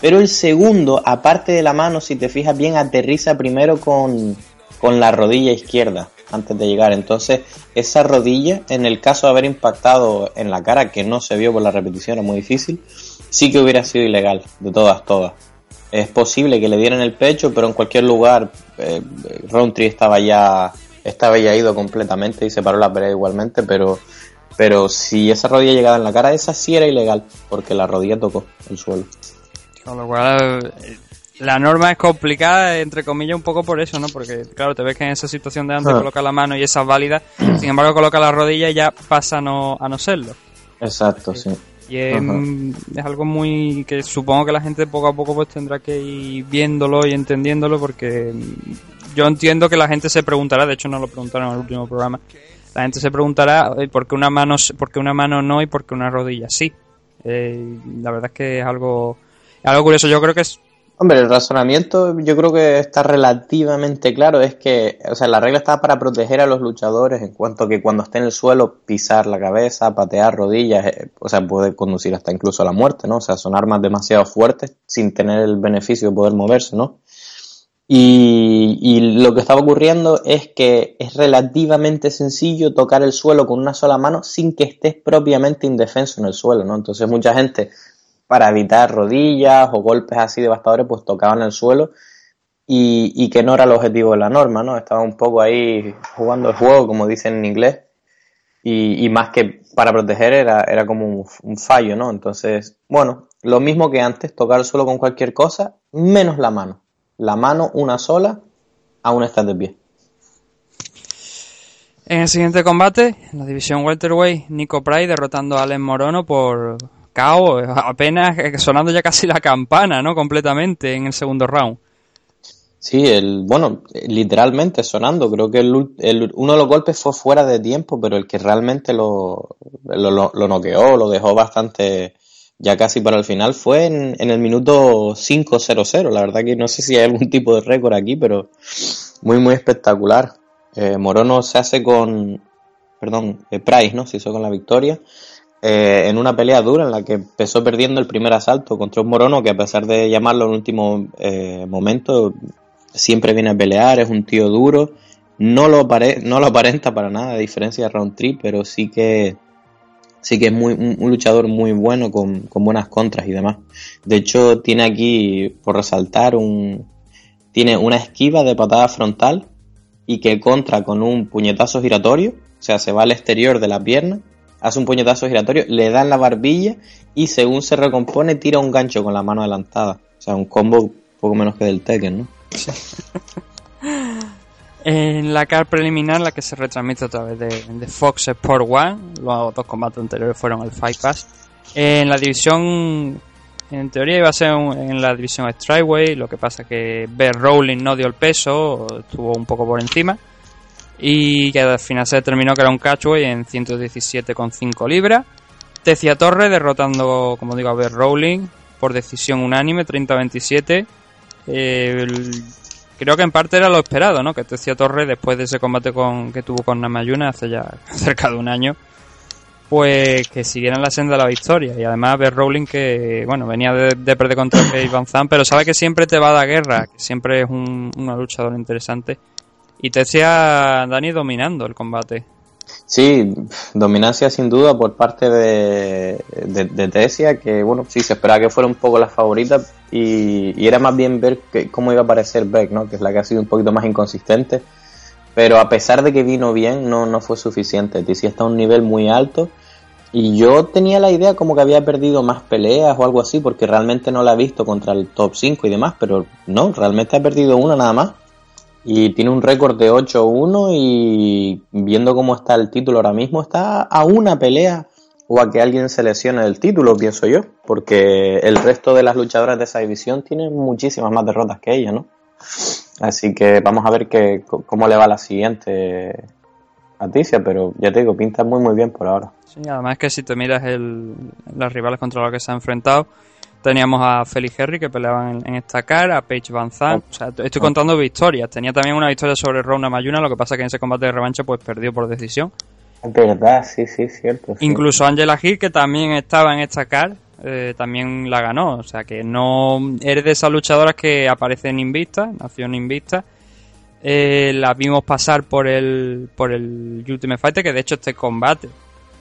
Pero el segundo, aparte de la mano, si te fijas bien, aterriza primero con, con la rodilla izquierda antes de llegar. Entonces, esa rodilla, en el caso de haber impactado en la cara, que no se vio por la repetición, era muy difícil, sí que hubiera sido ilegal, de todas, todas. Es posible que le dieran el pecho, pero en cualquier lugar, eh, Roundtree estaba ya, estaba ya ido completamente y se paró la pelea igualmente, pero, pero si esa rodilla llegaba en la cara, esa sí era ilegal, porque la rodilla tocó el suelo. Con lo cual, eh, la norma es complicada, entre comillas, un poco por eso, ¿no? Porque, claro, te ves que en esa situación de antes Ah. coloca la mano y esa es válida, sin embargo, coloca la rodilla y ya pasa a no, a no serlo. Exacto, sí. Y es, mm, es algo muy que supongo que la gente poco a poco pues tendrá que ir viéndolo y entendiéndolo porque mm, yo entiendo que la gente se preguntará, de hecho no lo preguntaron en el último programa, la gente se preguntará eh, por qué una mano, por qué una mano no y por qué una rodilla sí. Eh, la verdad es que es algo, es algo curioso, yo creo que es Hombre, el razonamiento yo creo que está relativamente claro. Es que, o sea, la regla está para proteger a los luchadores en cuanto a que cuando esté en el suelo, pisar la cabeza, patear rodillas, eh, o sea, puede conducir hasta incluso a la muerte, ¿no? O sea, son armas demasiado fuertes sin tener el beneficio de poder moverse, ¿no? Y, y lo que estaba ocurriendo es que es relativamente sencillo tocar el suelo con una sola mano sin que estés propiamente indefenso en el suelo, ¿no? Entonces mucha gente para evitar rodillas o golpes así devastadores, pues tocaban el suelo y, y que no era el objetivo de la norma, ¿no? Estaba un poco ahí jugando el juego, como dicen en inglés, y, y más que para proteger era, era como un, fallo, ¿no? Entonces, bueno, lo mismo que antes, tocar el suelo con cualquier cosa, menos la mano. La mano, una sola, aún estás de pie. En el siguiente combate, en la división welterweight, Nico Price derrotando a Alex Morono por KO, apenas eh, sonando ya casi la campana, ¿no? Completamente en el segundo round. Sí, el, bueno, literalmente sonando. Creo que el, el- uno de los golpes fue fuera de tiempo, pero el que realmente lo, lo, lo, lo noqueó, lo dejó bastante ya casi para el final fue en, en el minuto 5-0-0. La verdad que no sé si hay algún tipo de récord aquí, pero muy, muy espectacular. Eh, Morono se hace con, perdón, eh, Price, ¿no? Se hizo con la victoria. Eh, en una pelea dura en la que empezó perdiendo el primer asalto contra un Morono que a pesar de llamarlo en último eh, momento siempre viene a pelear, es un tío duro, no lo, no lo aparenta para nada, a diferencia de Round 3, pero sí que sí que es muy, un, un luchador muy bueno con, con buenas contras y demás. De hecho, tiene aquí, por resaltar, un tiene una esquiva de patada frontal y que contra con un puñetazo giratorio, o sea, se va al exterior de la pierna, hace un puñetazo giratorio, le da en la barbilla y según se recompone tira un gancho con la mano adelantada. O sea, un combo poco menos que del Tekken, ¿no? <laughs> En la car preliminar, la que se retransmite a través de, de Fox Sport One, los dos combates anteriores fueron el Fight Pass. En la división, en teoría iba a ser un- en la división Strikeway, lo que pasa que Bear Rowling no dio el peso, estuvo un poco por encima. Y que al final se determinó que era un catchway en 117,5 libras. Tecia Torre derrotando, como digo, a Bear Rowling por decisión unánime, 30-27. Eh, creo que en parte era lo esperado, ¿no? Que Tecia Torre, después de ese combate con, que tuvo con Namayuna hace ya <laughs> cerca de un año, pues que siguieran la senda de la victoria. Y además ver Rowling que, bueno, venía de, de perder contra <coughs> Faye Van Zandt, pero sabe que siempre te va a dar guerra, que siempre es un, una luchador interesante. Y Tecia, Dani, dominando el combate. Sí, dominancia sin duda por parte de, de, que bueno, sí, se esperaba que fuera un poco la favorita y, y era más bien ver cómo iba a aparecer Beck, ¿no? que es la que ha sido un poquito más inconsistente, pero a pesar de que vino bien, no, no fue suficiente. Tesia está a un nivel muy alto y yo tenía la idea como que había perdido más peleas o algo así, porque realmente no la he visto contra el top 5 y demás, pero no, realmente ha perdido una nada más. Y tiene un récord de 8-1 y viendo cómo está el título ahora mismo, está a una pelea o a que alguien se lesione el título, pienso yo, porque el resto de las luchadoras de esa división tienen muchísimas más derrotas que ella, ¿no? Así que vamos a ver que, cómo le va la siguiente a Ticia, pero ya te digo, pinta muy muy bien por ahora. Sí, además que si te miras el, las rivales contra los que se ha enfrentado, teníamos a Felix Henry que peleaban en, en esta cara, a Paige Van Zandt, o sea, estoy contando victorias. Tenía también una victoria sobre Rona Mayuna, lo que pasa que en ese combate de revancha pues perdió por decisión. Es verdad, sí, sí, cierto. sí. Incluso Angela Hill, que también estaba en esta car, eh, también la ganó. O sea que no eres de esas luchadoras que aparecen invicta, nació en invicta. Eh, la vimos pasar por el, por el Ultimate Fighter, que de hecho este combate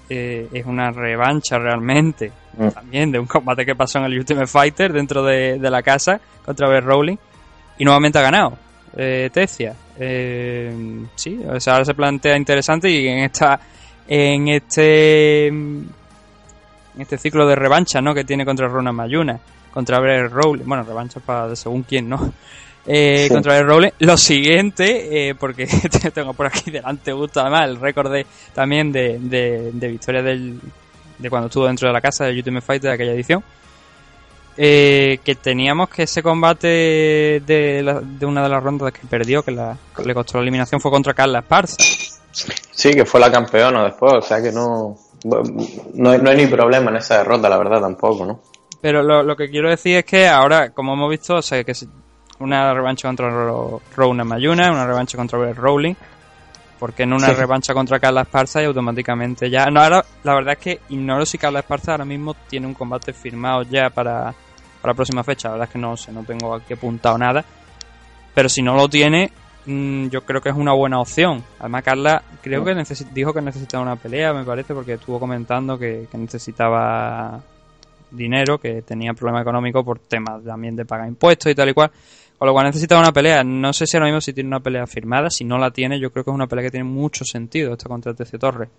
eh, es una revancha realmente Mm. también de un combate que pasó en el Ultimate Fighter dentro de, de la casa contra Bear Rowling y nuevamente ha ganado eh, Tecia. Eh, sí, o sea, ahora se plantea interesante y en esta en este en este ciclo de revancha ¿no? que tiene contra Rona Mayuna, contra Bear Rowling, bueno, revancha para según quién, ¿no? Eh, Sí. Contra Bear Rowling. Lo siguiente, eh, porque <laughs> tengo por aquí delante justo además el récord de, también de, de, de victoria del, de cuando estuvo dentro de la casa de Ultimate Fighter de aquella edición. Eh, que teníamos que ese combate de, la- de una de las rondas que perdió, que la, que le costó la eliminación, fue contra Carla Esparza. Sí, que fue la campeona después, o sea que no, no, hay, no hay ni problema en esa derrota, la verdad, tampoco, ¿no? Pero lo, lo que quiero decir es que ahora, como hemos visto, o sea, que una revancha contra Ro- Rona Mayuna, una revancha contra Bear Rowling, porque en una Sí. revancha contra Carla Esparza y automáticamente ya... No, ahora, la verdad es que ignoro si Carla Esparza ahora mismo tiene un combate firmado ya para, para la próxima fecha. La verdad es que no sé, no tengo aquí apuntado nada. Pero si no lo tiene, mm, yo creo que es una buena opción. Además, Carla creo que dijo que necesitaba una pelea, me parece, porque estuvo comentando que, que necesitaba dinero, que tenía problemas económicos por temas también de pagar impuestos y tal y cual. Con lo cual necesita una pelea. No sé si ahora mismo si tiene una pelea firmada. Si no la tiene, yo creo que es una pelea que tiene mucho sentido esta contra TC Torres.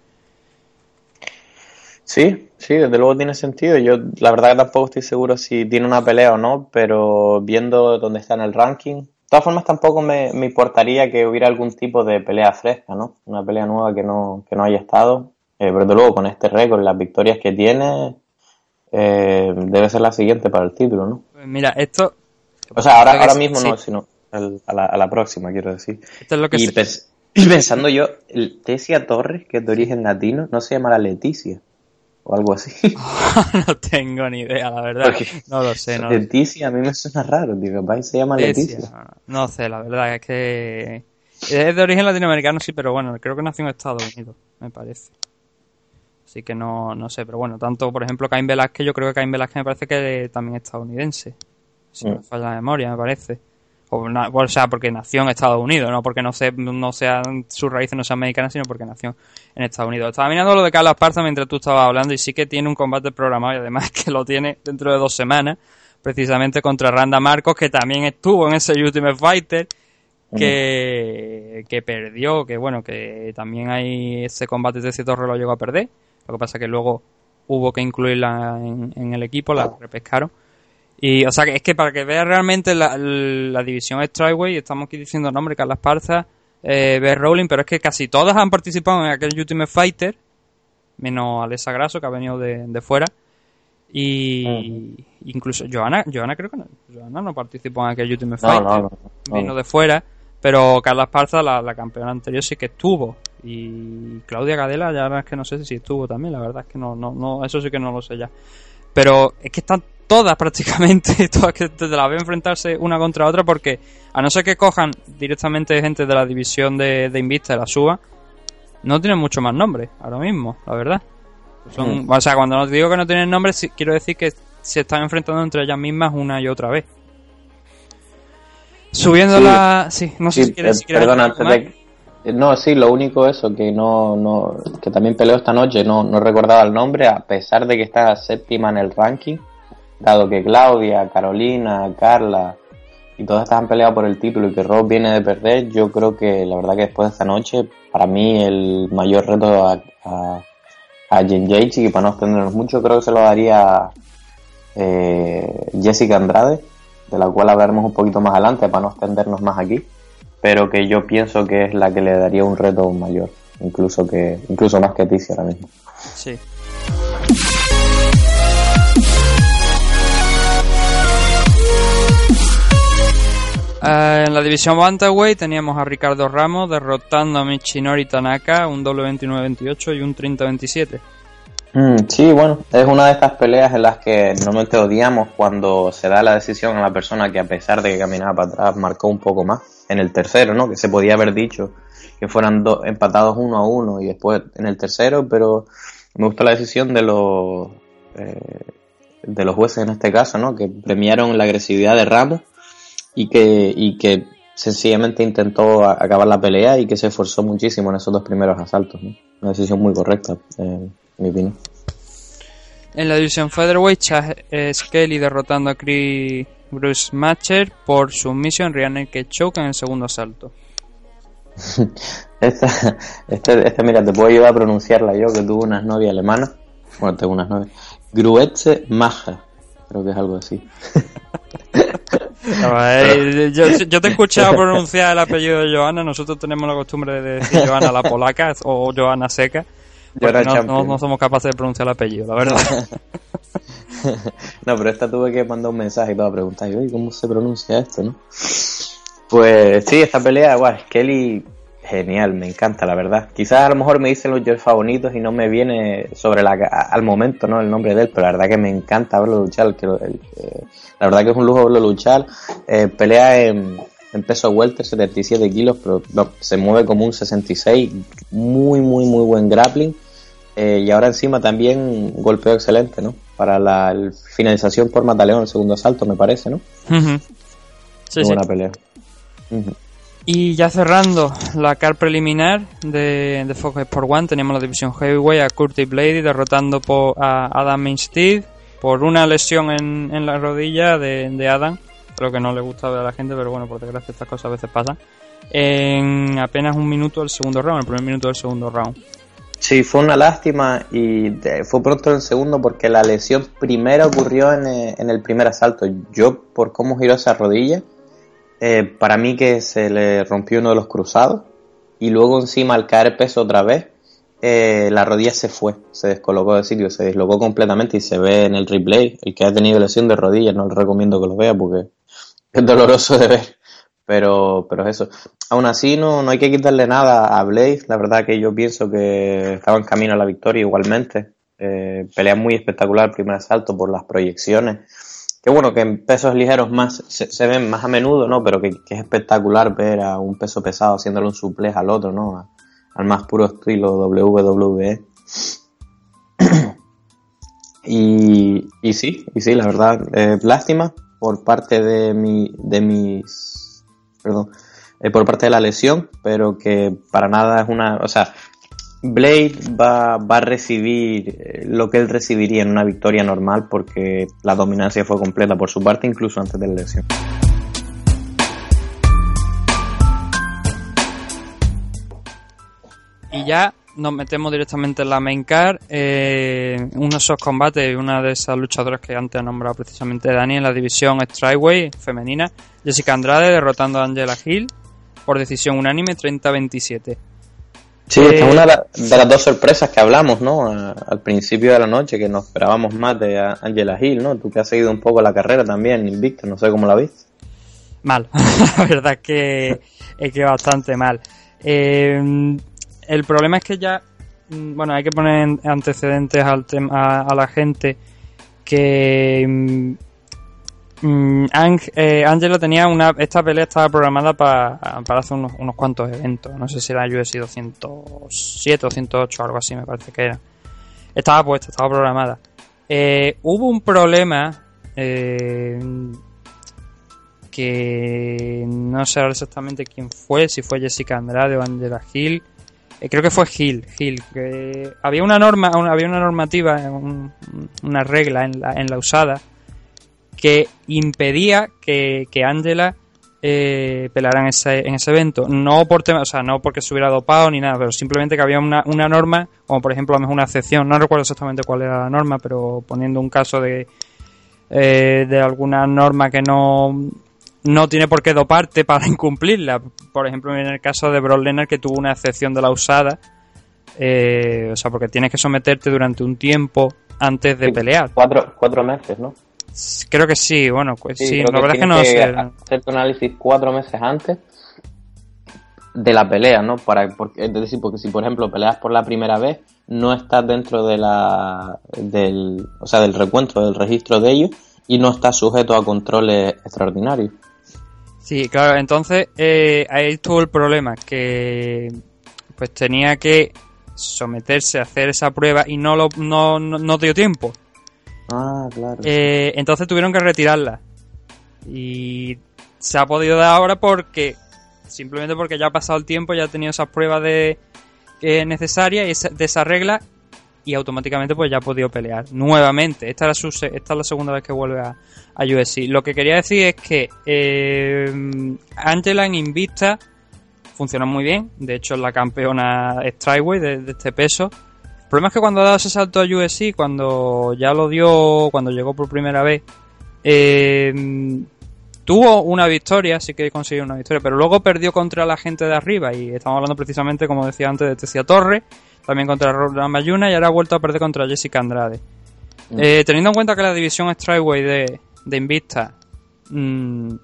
Sí, sí, desde luego tiene sentido. Yo la verdad que tampoco estoy seguro si tiene una pelea o no, pero viendo dónde está en el ranking, de todas formas tampoco me, me importaría que hubiera algún tipo de pelea fresca, ¿no? Una pelea nueva que no, que no haya estado. Eh, pero desde luego con este récord, las victorias que tiene, eh, debe ser la siguiente para el título, ¿no? Pues mira, esto. O sea, ahora, ahora sí. mismo no, sino al- a, la, a la próxima, quiero decir. Esto es lo que y, se- pens- y pensando yo, el Tesia Torres, que es de origen latino, no se llamará Leticia o algo así. <laughs> no tengo ni idea, la verdad. Porque No lo sé, no. Leticia a mí me suena raro, digo, capaz se llama Leticia, Leticia. No sé, la verdad es que. Es de origen latinoamericano, sí, pero bueno, creo que nació en Estados Unidos, me parece. Así que no, no sé, pero bueno, tanto, por ejemplo, Caín Velázquez, yo creo que Caín Velázquez me parece que también es estadounidense. Si no me Mm. falla la memoria, me parece. O, na- o sea, porque nació en Estados Unidos, no porque no, se, no sean sus raíces no sean mexicanas, sino porque nació en Estados Unidos. Estaba mirando lo de Carlos Esparza mientras tú estabas hablando y sí que tiene un combate programado y además <laughs> que lo tiene dentro de dos semanas, precisamente contra Randa Marcos, que también estuvo en ese Ultimate Fighter, que, que perdió, que bueno, que también hay ese combate de Torre lo llegó a perder. Lo que pasa que luego hubo que incluirla en, en el equipo, la repescaron. Y, o sea, que es que para que veas realmente la, la división Strikeway, estamos aquí diciendo nombre, Carla Esparza, eh, Bear Rowling, pero es que casi todas han participado en aquel Ultimate Fighter, menos Alessa Grasso, que ha venido de, de fuera. Y incluso Joana, Joana creo que no, Joana no participó en aquel Ultimate No, Fighter, no, no, no. vino de fuera, pero Carla Esparza, la, la campeona anterior, sí que estuvo. Y Claudia Gadela, ya es que no sé si estuvo también, la verdad es que no, no, no, eso sí que no lo sé ya. Pero es que están todas <laughs> prácticamente, <laughs> todas que te las veo enfrentarse una contra otra porque a no ser que cojan directamente gente de la división de, de Invista de la suba, no tienen mucho más nombre ahora mismo, la verdad. Son, Mm. O sea, cuando no digo que no tienen nombre, quiero decir que se están enfrentando entre ellas mismas una y otra vez. Subiendo Sí. la... Sí, no sé Sí, si quieres... eh, si quieres perdona, algo antes de... No, sí, lo único eso, que no, no, que también peleó esta noche, no, no recordaba el nombre, a pesar de que está séptima en el ranking, dado que Claudia, Carolina, Carla y todas estas han peleado por el título y que Rob viene de perder, yo creo que la verdad que después de esta noche, para mí el mayor reto a, a, a y para no extendernos mucho, creo que se lo daría eh, Jessica Andrade, de la cual hablaremos un poquito más adelante para no extendernos más aquí, pero que yo pienso que es la que le daría un reto mayor, incluso que incluso más que Tizi ahora mismo. Sí. Eh, en la división Bantamweight teníamos a Ricardo Ramos derrotando a Michinori Tanaka, un doble 29-28 y un 30-27. Mm, sí, bueno, es una de estas peleas en las que normalmente odiamos cuando se da la decisión a la persona que a pesar de que caminaba para atrás marcó un poco más. En el tercero, ¿no? Que se podía haber dicho que fueran dos empatados uno a uno y después en el tercero, pero me gustó la decisión de los eh, de los jueces en este caso, ¿no? Que premiaron la agresividad de Ramos y que y que sencillamente intentó acabar la pelea y que se esforzó muchísimo en esos dos primeros asaltos, ¿no? Una decisión muy correcta, en mi opinión. En la división Featherweight, Chad Skelly derrotando a Chris Bruce Matcher por sumisión Rear Naked Choke en el segundo asalto. <laughs> Esta, este, este, mira, te puedo ayudar a pronunciarla yo, que tuve unas novias alemanas. Bueno, tengo unas novias. Gruetze Maja, creo que es algo así. Eh, yo, yo te he <laughs> escuchado pronunciar el apellido de Joana. Nosotros tenemos la costumbre de decir Joana la polaca o Joana seca. porque no, Champion. no- no somos capaces de pronunciar el apellido, la verdad. <laughs> no, pero esta tuve que mandar un mensaje y todo a preguntar, oye, ¿cómo se pronuncia esto, no? Pues sí, esta pelea, guau, Kelly, genial, me encanta, la verdad. Quizás a lo mejor me dicen los Jeff favoritos y no me viene sobre la al momento, ¿no? El nombre de él, pero la verdad que me encanta verlo luchar. que eh, la verdad que es un lujo verlo luchar. Eh, pelea en, en peso welter, 77 kilos, pero no, se mueve como un 66. Muy, muy, muy buen grappling. Eh, y ahora encima también un golpeo excelente, ¿no? Para la el- finalización por Mataleón, el segundo asalto, me parece, ¿no? Sí, Muy sí. buena pelea. Y ya cerrando la car preliminar de, de Fox Sport One, teníamos la división Heavyweight a Curtis Blady derrotando por, a Adam Minstead por una lesión en, en la rodilla de, de Adam, lo que no le gusta ver a la gente, pero bueno, por desgracia estas cosas a veces pasan. En apenas un minuto del segundo round, el primer minuto del segundo round. Sí, fue una lástima y fue pronto el segundo porque la lesión primera ocurrió en, eh, el primer asalto. Yo, por cómo giró esa rodilla, eh, para mí que se le rompió uno de los cruzados y luego encima al caer peso otra vez, eh, la rodilla se fue, se descolocó de sitio, se deslocó completamente y se ve en el replay. El que ha tenido lesión de rodilla no le recomiendo que lo vea porque es doloroso de ver. Pero, pero eso. Aún así, no, no hay que quitarle nada a Blaze. La verdad que yo pienso que estaba en camino a la victoria igualmente. Eh, pelea muy espectacular primer asalto por las proyecciones. Que bueno, que en pesos ligeros más se, ven más a menudo, ¿no? Pero que, que es espectacular ver a un peso pesado haciéndole un suplex al otro, ¿no? Al más puro estilo WWE. <clears throat> y, y sí, y sí, la verdad, eh, lástima por parte de mi, de mis, perdón, eh, por parte de la lesión, pero que para nada es una, o sea, Blade va, va a recibir eh, lo que él recibiría en una victoria normal porque la dominancia fue completa por su parte incluso antes de la lesión. Y ya nos metemos directamente en la main card. Eh, uno de esos combates, una de esas luchadoras que antes ha nombrado precisamente Dani en la división Strikeway femenina, Jessica Andrade derrotando a Angela Hill por decisión unánime 30-27. Sí, Eh, esta es una de, de las dos sorpresas que hablamos, ¿no? A- al principio de la noche, que nos esperábamos más de Angela Hill, ¿no? Tú que has seguido un poco la carrera también, invicta, no sé cómo la viste. Mal, <laughs> la verdad es que, es que bastante mal. Eh, el problema es que ya, mm, bueno, hay que poner en antecedentes al tema, a, a la gente que mm, Ang- eh, Angela tenía una, esta pelea estaba programada para, para hacer unos, unos cuantos eventos, no sé si era UFC 207 o 108, algo así me parece que era. Estaba puesta, estaba programada. Eh, hubo un problema eh, que no sé ahora exactamente quién fue, si fue Jessica Andrade o Angela Hill. Eh, creo que fue Hill, Hill. Había una norma, había una normativa, un- una regla en la, en la usada que impedía que, que Angela eh, peleara en ese, en ese evento. No por tema, o sea, no porque se hubiera dopado ni nada, pero simplemente que había una, una norma, como por ejemplo a lo mejor una excepción, no recuerdo exactamente cuál era la norma, pero poniendo un caso de, eh, de alguna norma que no, no tiene por qué doparte para <laughs> incumplirla. Por ejemplo, en el caso de Brock Lesnar que tuvo una excepción de la usada, eh, o sea, porque tienes que someterte durante un tiempo antes de pelear. Cuatro, cuatro meses, ¿no? Creo que sí, bueno, pues sí, creo la verdad es que no sé. hacer tu análisis cuatro meses antes de la pelea, ¿no? Para, porque, es decir, porque si por ejemplo peleas por la primera vez, no estás dentro de la, del, o sea, del recuento, del registro de ellos y no estás sujeto a controles extraordinarios. Sí, claro, entonces eh, ahí estuvo el problema, que pues tenía que someterse a hacer esa prueba y no lo no, no, no dio tiempo. Ah, claro. Eh, entonces tuvieron que retirarla. Y se ha podido dar ahora porque simplemente porque ya ha pasado el tiempo, ya ha tenido esas pruebas de eh, necesarias y esa- de esa regla y automáticamente pues ya ha podido pelear nuevamente. Esta, era su, esta es la segunda vez que vuelve a, a UFC. Lo que quería decir es que eh, Angela en Invicta funciona muy bien. De hecho es la campeona Strikeway de, de este peso. El problema es que cuando ha dado ese salto a UFC, cuando ya lo dio, cuando llegó por primera vez, eh, tuvo una victoria, sí que consiguió una victoria, pero luego perdió contra la gente de arriba y estamos hablando precisamente, como decía antes, de Tecia Torre, también contra Roland Mayuna y ahora ha vuelto a perder contra Jessica Andrade. Eh, teniendo en cuenta que la división Strikeway de, de Invicta mm,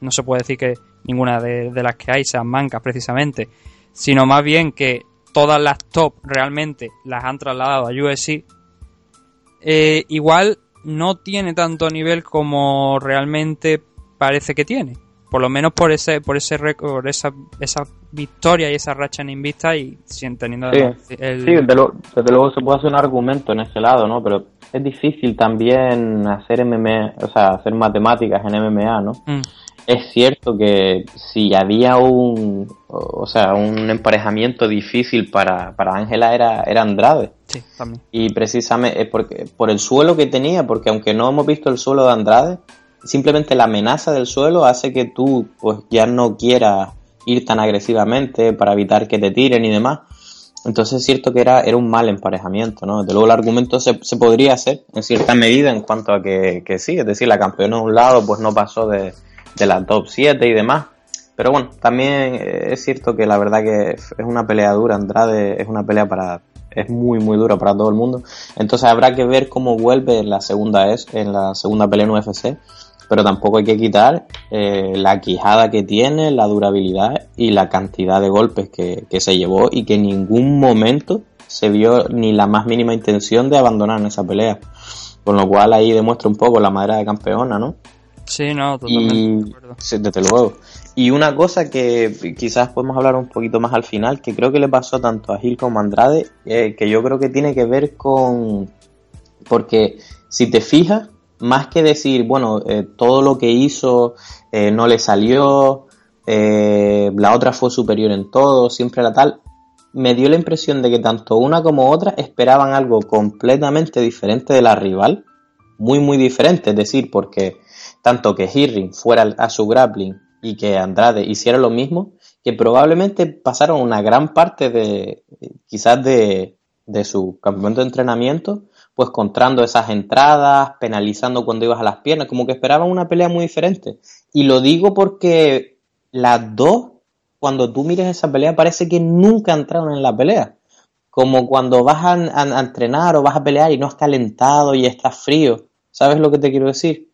no se puede decir que ninguna de, de las que hay sean mancas precisamente, sino más bien que todas las top realmente las han trasladado a UFC, eh, igual no tiene tanto nivel como realmente parece que tiene. Por lo menos por ese, por ese récord, esa, esa victoria y esa racha en Invicta y sin teniendo Sí, el- sí desde luego se puede hacer un argumento en ese lado, ¿no? Pero es difícil también hacer MMA, o sea, hacer matemáticas en MMA, ¿no? Mm. Es cierto que si había un, o sea, un emparejamiento difícil para, para Ángela era, era Andrade. Sí, también. Y precisamente es porque, por el suelo que tenía, porque aunque no hemos visto el suelo de Andrade, simplemente la amenaza del suelo hace que tú pues ya no quieras ir tan agresivamente para evitar que te tiren y demás. Entonces es cierto que era, era un mal emparejamiento, ¿no? Desde luego el argumento se, se podría hacer en cierta medida en cuanto a que, que sí, es decir, la campeona de un lado pues no pasó de, de la top 7 y demás. Pero bueno, también eh, es cierto que la verdad que es una pelea dura, Andrade es una pelea para es muy muy dura para todo el mundo. Entonces habrá que ver cómo vuelve en la segunda es en la segunda pelea en UFC, pero tampoco hay que quitar eh, la quijada que tiene, la durabilidad y la cantidad de golpes que, que se llevó y que en ningún momento se vio ni la más mínima intención de abandonar en esa pelea. Con lo cual ahí demuestra un poco la madera de campeona, ¿no? Sí, no, totalmente. Y, de acuerdo. sí, desde luego. Y una cosa que quizás podemos hablar un poquito más al final, que creo que le pasó tanto a Gil como a Andrade, eh, que yo creo que tiene que ver con... Porque si te fijas, más que decir, bueno, eh, todo lo que hizo eh, no le salió, la otra fue superior en todo, siempre la tal, me dio la impresión de que tanto una como otra esperaban algo completamente diferente de la rival, muy muy diferente, es decir, porque tanto que Hirring fuera a su grappling y que Andrade hiciera lo mismo, que probablemente pasaron una gran parte de quizás de, de su campamento de entrenamiento, pues contrando esas entradas, penalizando cuando ibas a las piernas, como que esperaban una pelea muy diferente. Y lo digo porque las dos, cuando tú mires esa pelea, parece que nunca entraron en la pelea. Como cuando vas a, a- a entrenar o vas a pelear y no has calentado y estás frío. ¿Sabes lo que te quiero decir?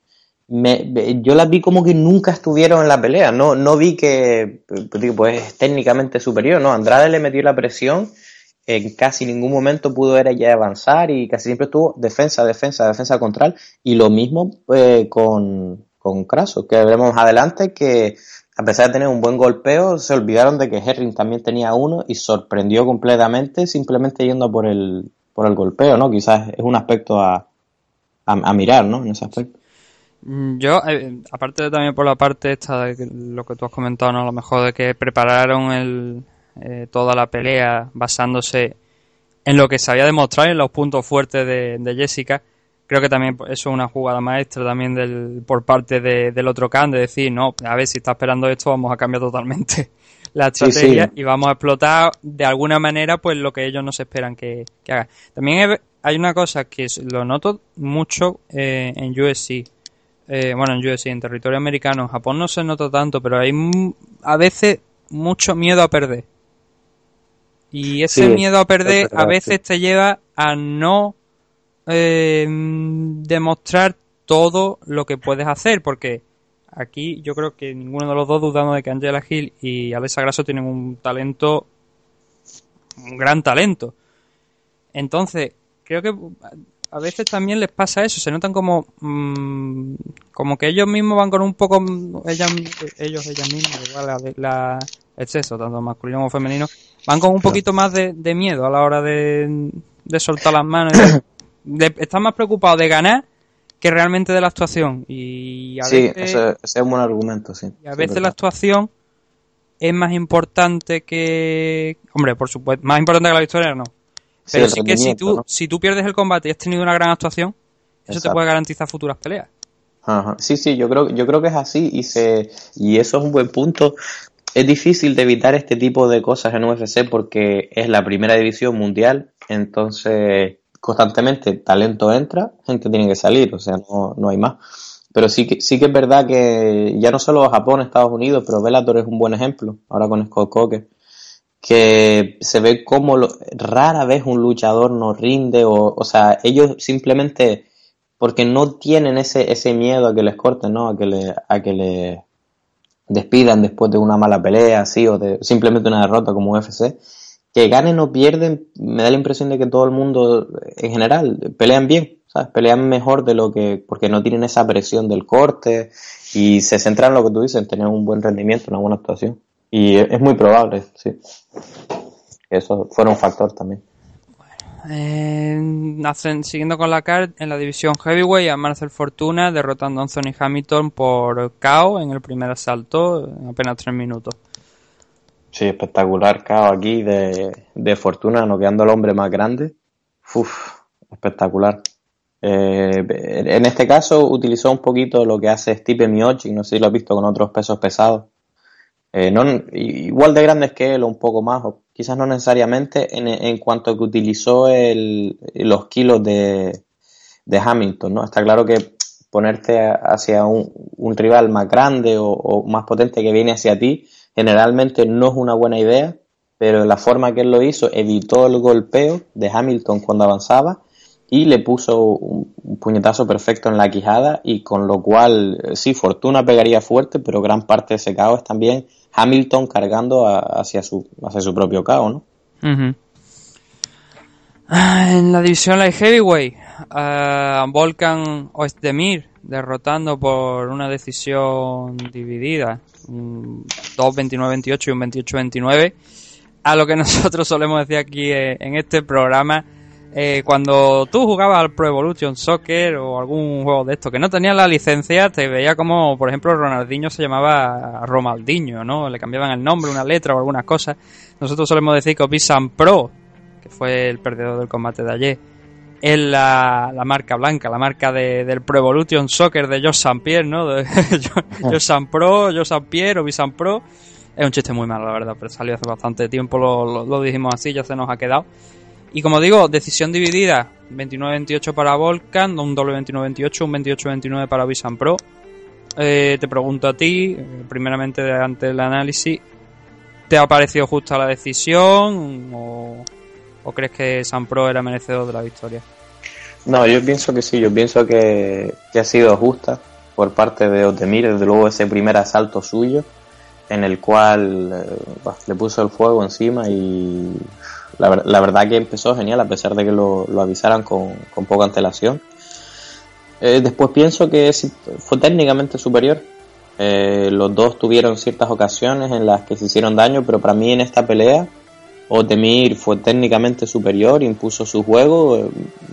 Me, yo las vi como que nunca estuvieron en la pelea. No, no vi que pues, pues, es técnicamente superior, ¿no? Andrade le metió la presión, en casi ningún momento pudo era ya avanzar y casi siempre estuvo defensa, defensa, defensa contral. Y lo mismo eh, con, con Craso, que veremos más adelante que a pesar de tener un buen golpeo, se olvidaron de que Herring también tenía uno y sorprendió completamente simplemente yendo por el, por el golpeo, ¿no? Quizás es un aspecto a, a, a mirar, ¿no? En ese aspecto. Mm, Yo, eh, aparte de también por la parte esta de que- lo que tú has comentado, ¿no? A lo mejor de que prepararon el, eh, toda la pelea basándose en lo que se había demostrado en los puntos fuertes de, de Jessica. Creo que también eso es una jugada maestra también del, por parte de- del otro can, de decir, no, a ver, si está esperando esto, vamos a cambiar totalmente <laughs> la estrategia sí. y vamos a explotar de alguna manera pues lo que ellos no se esperan que, que hagan. También hay una cosa que lo noto mucho eh, en USC, eh, bueno, en UFC, en territorio americano, en Japón no se nota tanto, pero hay a veces mucho miedo a perder. Y ese Sí, miedo a perder verdad, a veces sí. te lleva a no eh, demostrar todo lo que puedes hacer, porque aquí yo creo que ninguno de los dos dudamos de que Angela Hill y Alexa Grasso tienen un talento, un gran talento. Entonces, creo que a veces también les pasa eso, se notan como mm, como que ellos mismos van con un poco ellas, ellos ellas mismas, igual la, la exceso, tanto masculino como femenino, van con un poquito más de, de miedo a la hora de, de soltar las manos, de- <coughs> están más preocupados de ganar que realmente de la actuación y a Sí, veces ese, ese es un buen argumento, sí. y a veces es la actuación es más importante que. Hombre, por supuesto, más importante que la victoria no. Pero sí que si tú, ¿no? si tú pierdes el combate y has tenido una gran actuación, eso te puede garantizar futuras peleas. Ajá. Sí, sí, yo creo, yo creo que es así y se y eso es un buen punto. Es difícil de evitar este tipo de cosas en UFC porque es la primera división mundial, entonces constantemente talento entra, gente tiene que salir, o sea, no, no hay más. Pero sí que, sí que es verdad que ya no solo Japón, Estados Unidos, pero Bellator es un buen ejemplo, ahora con Scott Coker, que se ve como lo- rara vez un luchador no rinde, o, o sea, ellos simplemente porque no tienen ese, ese miedo a que les corten, ¿no? A que le, a que le despidan después de una mala pelea, así, o de simplemente una derrota como UFC. Que ganen o pierden, me da la impresión de que todo el mundo, en general, pelean bien, ¿sabes? Pelean mejor de lo que, porque no tienen esa presión del corte y se centran en lo que tú dices, en tener un buen rendimiento, una buena actuación. Y es muy probable, sí. Eso fuera un factor también. Eh, hacen- siguiendo con la card, en la división Heavyweight, a Marcel Fortuna derrotando a Anthony Hamilton por KO en el primer asalto en apenas tres minutos. Sí, espectacular caos aquí de, de Fortuna, noqueando al hombre más grande. Uf, espectacular. Eh, en este caso utilizó un poquito lo que hace Stipe Miocic, no sé si lo has visto con otros pesos pesados. Eh, no, igual de grandes que él o un poco más, o quizás no necesariamente, en, en cuanto que utilizó el, los kilos de, de Hamilton, ¿no? Está claro que ponerte hacia un, un rival más grande o, o más potente que viene hacia ti, generalmente no es una buena idea, pero la forma que él lo hizo evitó el golpeo de Hamilton cuando avanzaba y le puso un, puñetazo perfecto en la quijada y con lo cual eh, sí, Fortuna pegaría fuerte, pero gran parte de ese caos es también Hamilton cargando a- hacia su hacia su propio caos, ¿no? Ah, En la división Light Heavyweight, a Volkan Oezdemir derrotando por una decisión dividida, un 2-29-28 y un 28-29, a lo que <laughs> nosotros solemos decir aquí eh, en este programa, eh, cuando tú jugabas al Pro Evolution Soccer o algún juego de esto que no tenía la licencia, te veía como, por ejemplo, Ronaldinho se llamaba Romaldinho, ¿no? Le cambiaban el nombre, una letra o algunas cosas. Nosotros solemos decir que Obisan Pro, que fue el perdedor del combate de ayer, es la, la marca blanca, la marca de- del Pro Evolution Soccer de Josh Pierre, ¿no? De <laughs> Josh Pro, Josh Pierre, Obisan Pro. Es un chiste muy malo, la verdad, pero salió hace bastante tiempo, lo, lo- lo dijimos así, ya se nos ha quedado. Y como digo, decisión dividida, 29-28 para Volcan, un doble 29-28, un 28-29 para Visan Pro. Eh, te pregunto a ti, eh, primeramente ante el análisis, ¿te ha parecido justa la decisión o, crees que San Pro era merecedor de la victoria? No, yo pienso que sí, yo pienso que, que ha sido justa por parte de Otemir, desde luego ese primer asalto suyo, en el cual eh, le puso el fuego encima y la, ver- la verdad que empezó genial, a pesar de que lo, lo avisaran con, con poca antelación. Eh, después pienso que fue técnicamente superior. Eh, los dos tuvieron ciertas ocasiones en las que se hicieron daño, pero para mí en esta pelea Otemir fue técnicamente superior, impuso su juego, eh,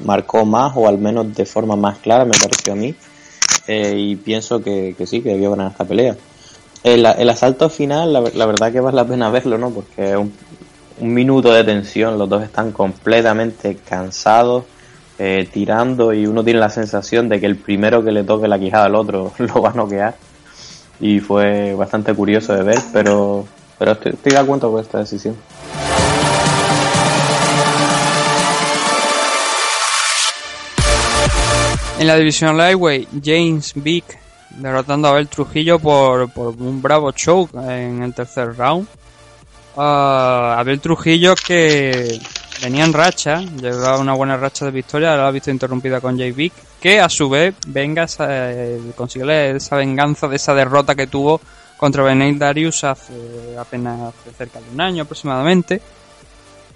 marcó más o al menos de forma más clara, me pareció a mí. Eh, y pienso que, que sí, que debió ganar esta pelea. El, el asalto final, la, la verdad que vale la pena verlo, ¿no? Porque un, un minuto de tensión, los dos están completamente cansados, eh, tirando y uno tiene la sensación de que el primero que le toque la quijada al otro <laughs> lo va a noquear. Y fue bastante curioso de ver, pero, pero estoy, estoy de acuerdo con esta decisión. En la división Lightweight, James Vick derrotando a Abel Trujillo por, por un bravo choke en el tercer round. Ah, Abel Trujillo que venía en racha, llevaba una buena racha de victoria, la ha visto interrumpida con Jay Vick, que a su vez venga eh, consigue esa venganza de esa derrota que tuvo contra Beneil Darius hace apenas hace cerca de un año aproximadamente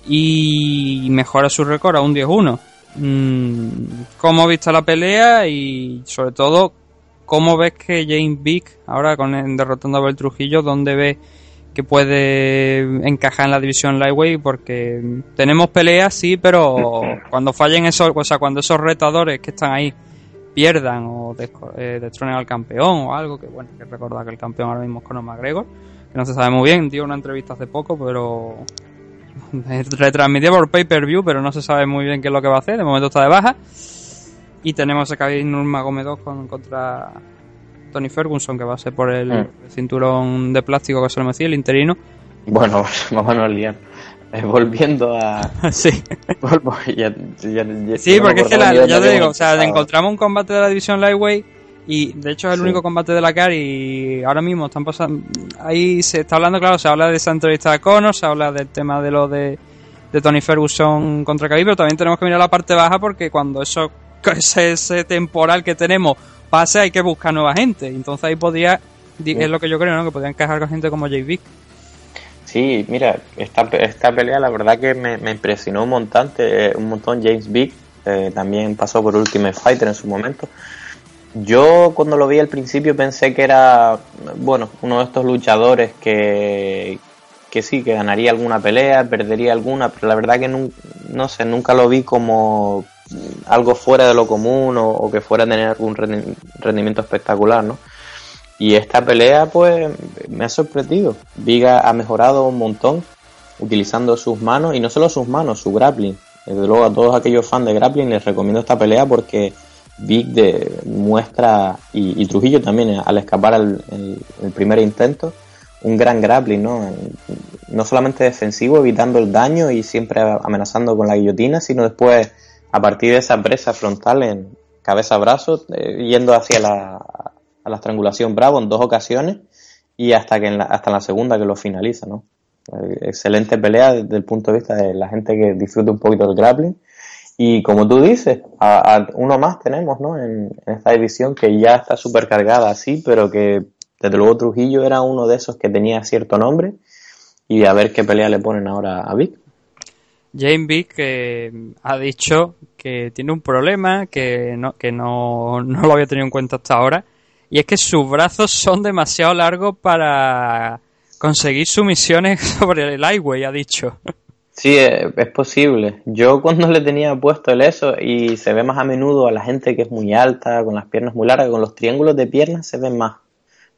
y mejora su récord a un 10-1. Mm, ¿Cómo has visto la pelea y sobre todo cómo ves que James Vick ahora con derrotando a Abel Trujillo, dónde ves que puede encajar en la división lightweight? Porque tenemos peleas sí, pero <laughs> cuando fallen esos, o sea, cuando esos retadores que están ahí pierdan o eh, destronen al campeón o algo, que bueno, que recordar que el campeón ahora mismo es Conor McGregor, que no se sabe muy bien, dio una entrevista hace poco, pero <laughs> retransmitida por pay-per-view, pero no se sabe muy bien qué es lo que va a hacer. De momento está de baja. Y tenemos a Khabib Nurmagomedov con, contra Tony Ferguson, que va a ser por el, Mm. cinturón de plástico que se lo decía, el interino. Bueno, <laughs> vamos a liar. Eh, volviendo a. <laughs> sí. <laughs> ya, ya- ya- Sí, porque es que la- ya te digo, o sea, encontramos un combate de la división Lightweight y de hecho es el Sí. único combate de la CAR y ahora mismo están pasando... Ahí se está hablando, claro, se habla de esa entrevista de Conor, se habla del tema de lo de, de Tony Ferguson contra Khabib, pero también tenemos que mirar la parte baja porque cuando eso ese, ese temporal que tenemos pase hay que buscar nueva gente. Entonces ahí podría, di- es lo que yo creo, ¿no? Que podrían encajar con gente como Vick. Sí, mira, esta, esta pelea la verdad que me, me impresionó un montón, eh, un montón James Big, eh, también pasó por Ultimate Fighter en su momento. Yo cuando lo vi al principio pensé que era, bueno, uno de estos luchadores que, que sí, que ganaría alguna pelea, perdería alguna, pero la verdad que nun- no sé, nunca lo vi como algo fuera de lo común o, que fuera a tener algún rendi- rendimiento espectacular, ¿no? Y esta pelea, pues, me ha sorprendido. Viga ha mejorado un montón utilizando sus manos, y no solo sus manos, su grappling. Desde luego a todos aquellos fans de grappling les recomiendo esta pelea porque Big de, muestra, y, Trujillo también, al escapar el primer intento, un gran grappling, ¿no? No solamente defensivo, evitando el daño y siempre amenazando con la guillotina, sino después, a partir de esa presa frontal en cabeza-brazo, eh, yendo hacia la, la estrangulación bravo en dos ocasiones y hasta que en la, hasta en la segunda que lo finaliza, ¿no? Eh, Excelente pelea desde el punto de vista de la gente que disfruta un poquito del grappling. Y como tú dices, a, uno más tenemos, ¿no? En, en esta división que ya está súper cargada así, pero que desde luego Trujillo era uno de esos que tenía cierto nombre. Y a ver qué pelea le ponen ahora a Vic. Jane Vick ha dicho que tiene un problema que no, que no, no lo había tenido en cuenta hasta ahora. Y es que sus brazos son demasiado largos para conseguir sumisiones <laughs> sobre el highway, ha dicho. Sí, es posible. Yo cuando le tenía puesto el eso y se ve más a menudo a la gente que es muy alta, con las piernas muy largas, con los triángulos de piernas se ven más.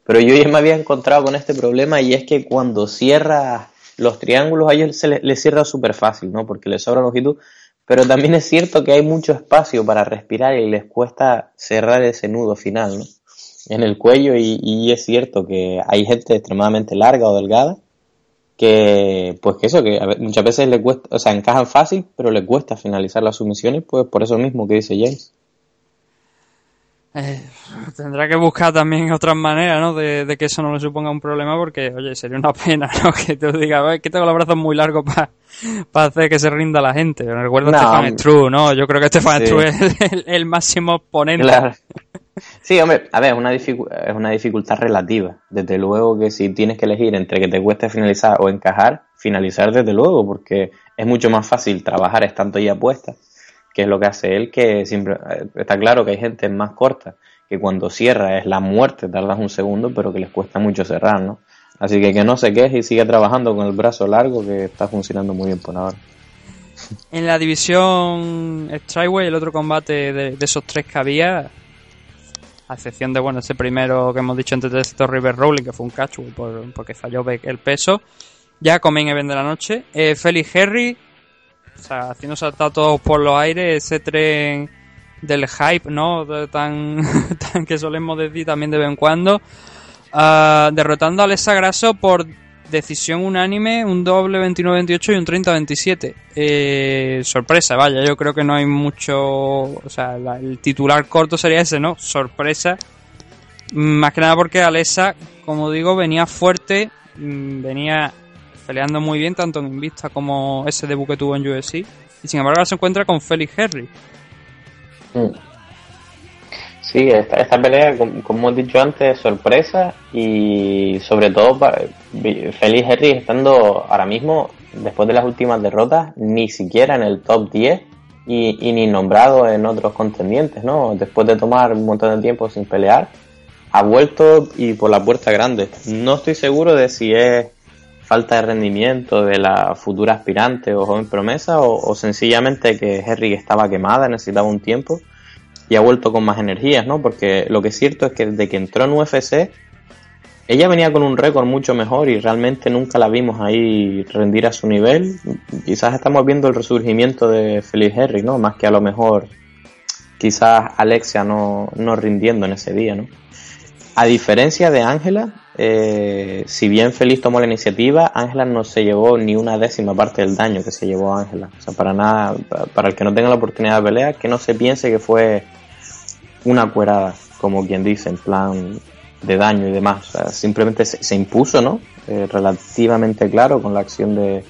Pero yo ya me había encontrado con este problema y es que cuando cierra los triángulos a ellos se les, cierra súper fácil, ¿no? Porque les sobra longitud. Pero también es cierto que hay mucho espacio para respirar y les cuesta cerrar ese nudo final, ¿no? En el cuello y, y es cierto que hay gente extremadamente larga o delgada que pues que eso que muchas veces le cuesta o sea encajan fácil pero le cuesta finalizar las sumisiones pues por eso mismo que dice James Eh, tendrá que buscar también otras maneras, ¿no? De, de que eso no le suponga un problema porque, oye, sería una <laughs> pena, ¿no? Que te diga, "Ay, que tengo los brazos muy largos para hacer que se rinda la gente. Recuerdo a No, Stefan hombre. Struve, ¿no? Yo creo que Stefan Sí. Struve es el, el máximo exponente. Claro. Sí, hombre, a ver, es una, es una dificultad relativa. Desde luego que si tienes que elegir entre que te cueste finalizar o encajar, finalizar desde luego, porque es mucho más fácil trabajar estando ya puesta, que es lo que hace él, que siempre está claro que hay gente más corta, que cuando cierra es la muerte, tardas un segundo, pero que les cuesta mucho cerrar, ¿no? Así que que no se queje y siga trabajando con el brazo largo, que está funcionando muy bien por ahora. <laughs> En la división Strikeway, el otro combate de, esos tres que había, a excepción de, bueno, ese primero que hemos dicho antes de esto, River Rowling, que fue un catch por, porque falló el peso, ya comen event de la noche. Eh, Felix Henry, o sea, haciendo saltar todos por los aires, ese tren del hype, ¿no? Tan, <laughs> tan que solemos decir también de vez en cuando. Ah, derrotando a Alessa Grasso por decisión unánime, un doble 29-28 y un 30-27. Eh, sorpresa, vaya, yo creo que no hay mucho. O sea, el titular corto sería ese, ¿no? Sorpresa. Mm, Más que nada porque Alessa, como digo, venía fuerte, mm, venía peleando muy bien, tanto en Invista como ese debut que tuvo en UFC. Y sin embargo, ahora se encuentra con Felix Henry. Mm. Sí, esta, esta pelea, com- como hemos dicho antes, es sorpresa y sobre todo para Félix Henry estando ahora mismo, después de las últimas derrotas, ni siquiera en el top 10 y, y ni nombrado en otros contendientes, ¿no? Después de tomar un montón de tiempo sin pelear, ha vuelto y por la puerta grande. No estoy seguro de si es falta de rendimiento de la futura aspirante o joven promesa o, sencillamente que Henry estaba quemada, necesitaba un tiempo y ha vuelto con más energías, ¿no? Porque lo que es cierto es que desde que entró en UFC, ella venía con un récord mucho mejor y realmente nunca la vimos ahí rendir a su nivel. Quizás estamos viendo el resurgimiento de Felix Henry, ¿no? Más que a lo mejor quizás Alexia no, no rindiendo en ese día, ¿no? A diferencia de Ángela, eh, si bien Feliz tomó la iniciativa, Ángela no se llevó ni una décima parte del daño que se llevó Ángela. O sea, para nada, pa- para el que no tenga la oportunidad de pelear, que no se piense que fue una cuerada, como quien dice, en plan de daño y demás. O sea, simplemente se, impuso, ¿no? Eh, relativamente claro con la acción de...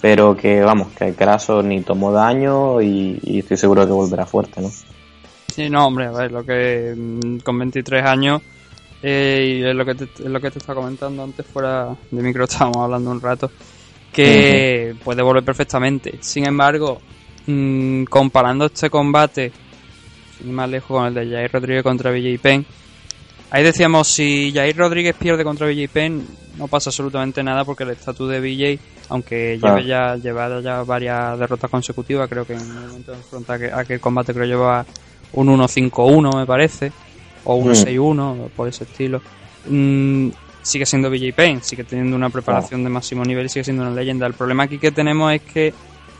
Pero que, vamos, que Grasso ni tomó daño y, y estoy seguro que volverá fuerte, ¿no? Sí, no, hombre, a ver, lo que mm, con 23 años eh, y es lo que te, es lo que te estaba comentando antes fuera de micro <laughs> estábamos hablando un rato que puede volver perfectamente. Sin embargo, mm, comparando este combate sin ir más lejos con el de Jair Rodríguez contra BJ Penn, ahí decíamos si Jair Rodríguez pierde contra BJ Penn no pasa absolutamente nada porque el estatus de BJ, aunque lleve ya, lleva ya varias derrotas consecutivas, creo que en el momento de enfrentar aquel, aquel combate creo que lleva un 1-5-1 me parece, o un Mm. 6-1, por ese estilo. Mm, sigue siendo BJ Penn, sigue teniendo una preparación de máximo nivel y sigue siendo una leyenda. El problema aquí que tenemos es que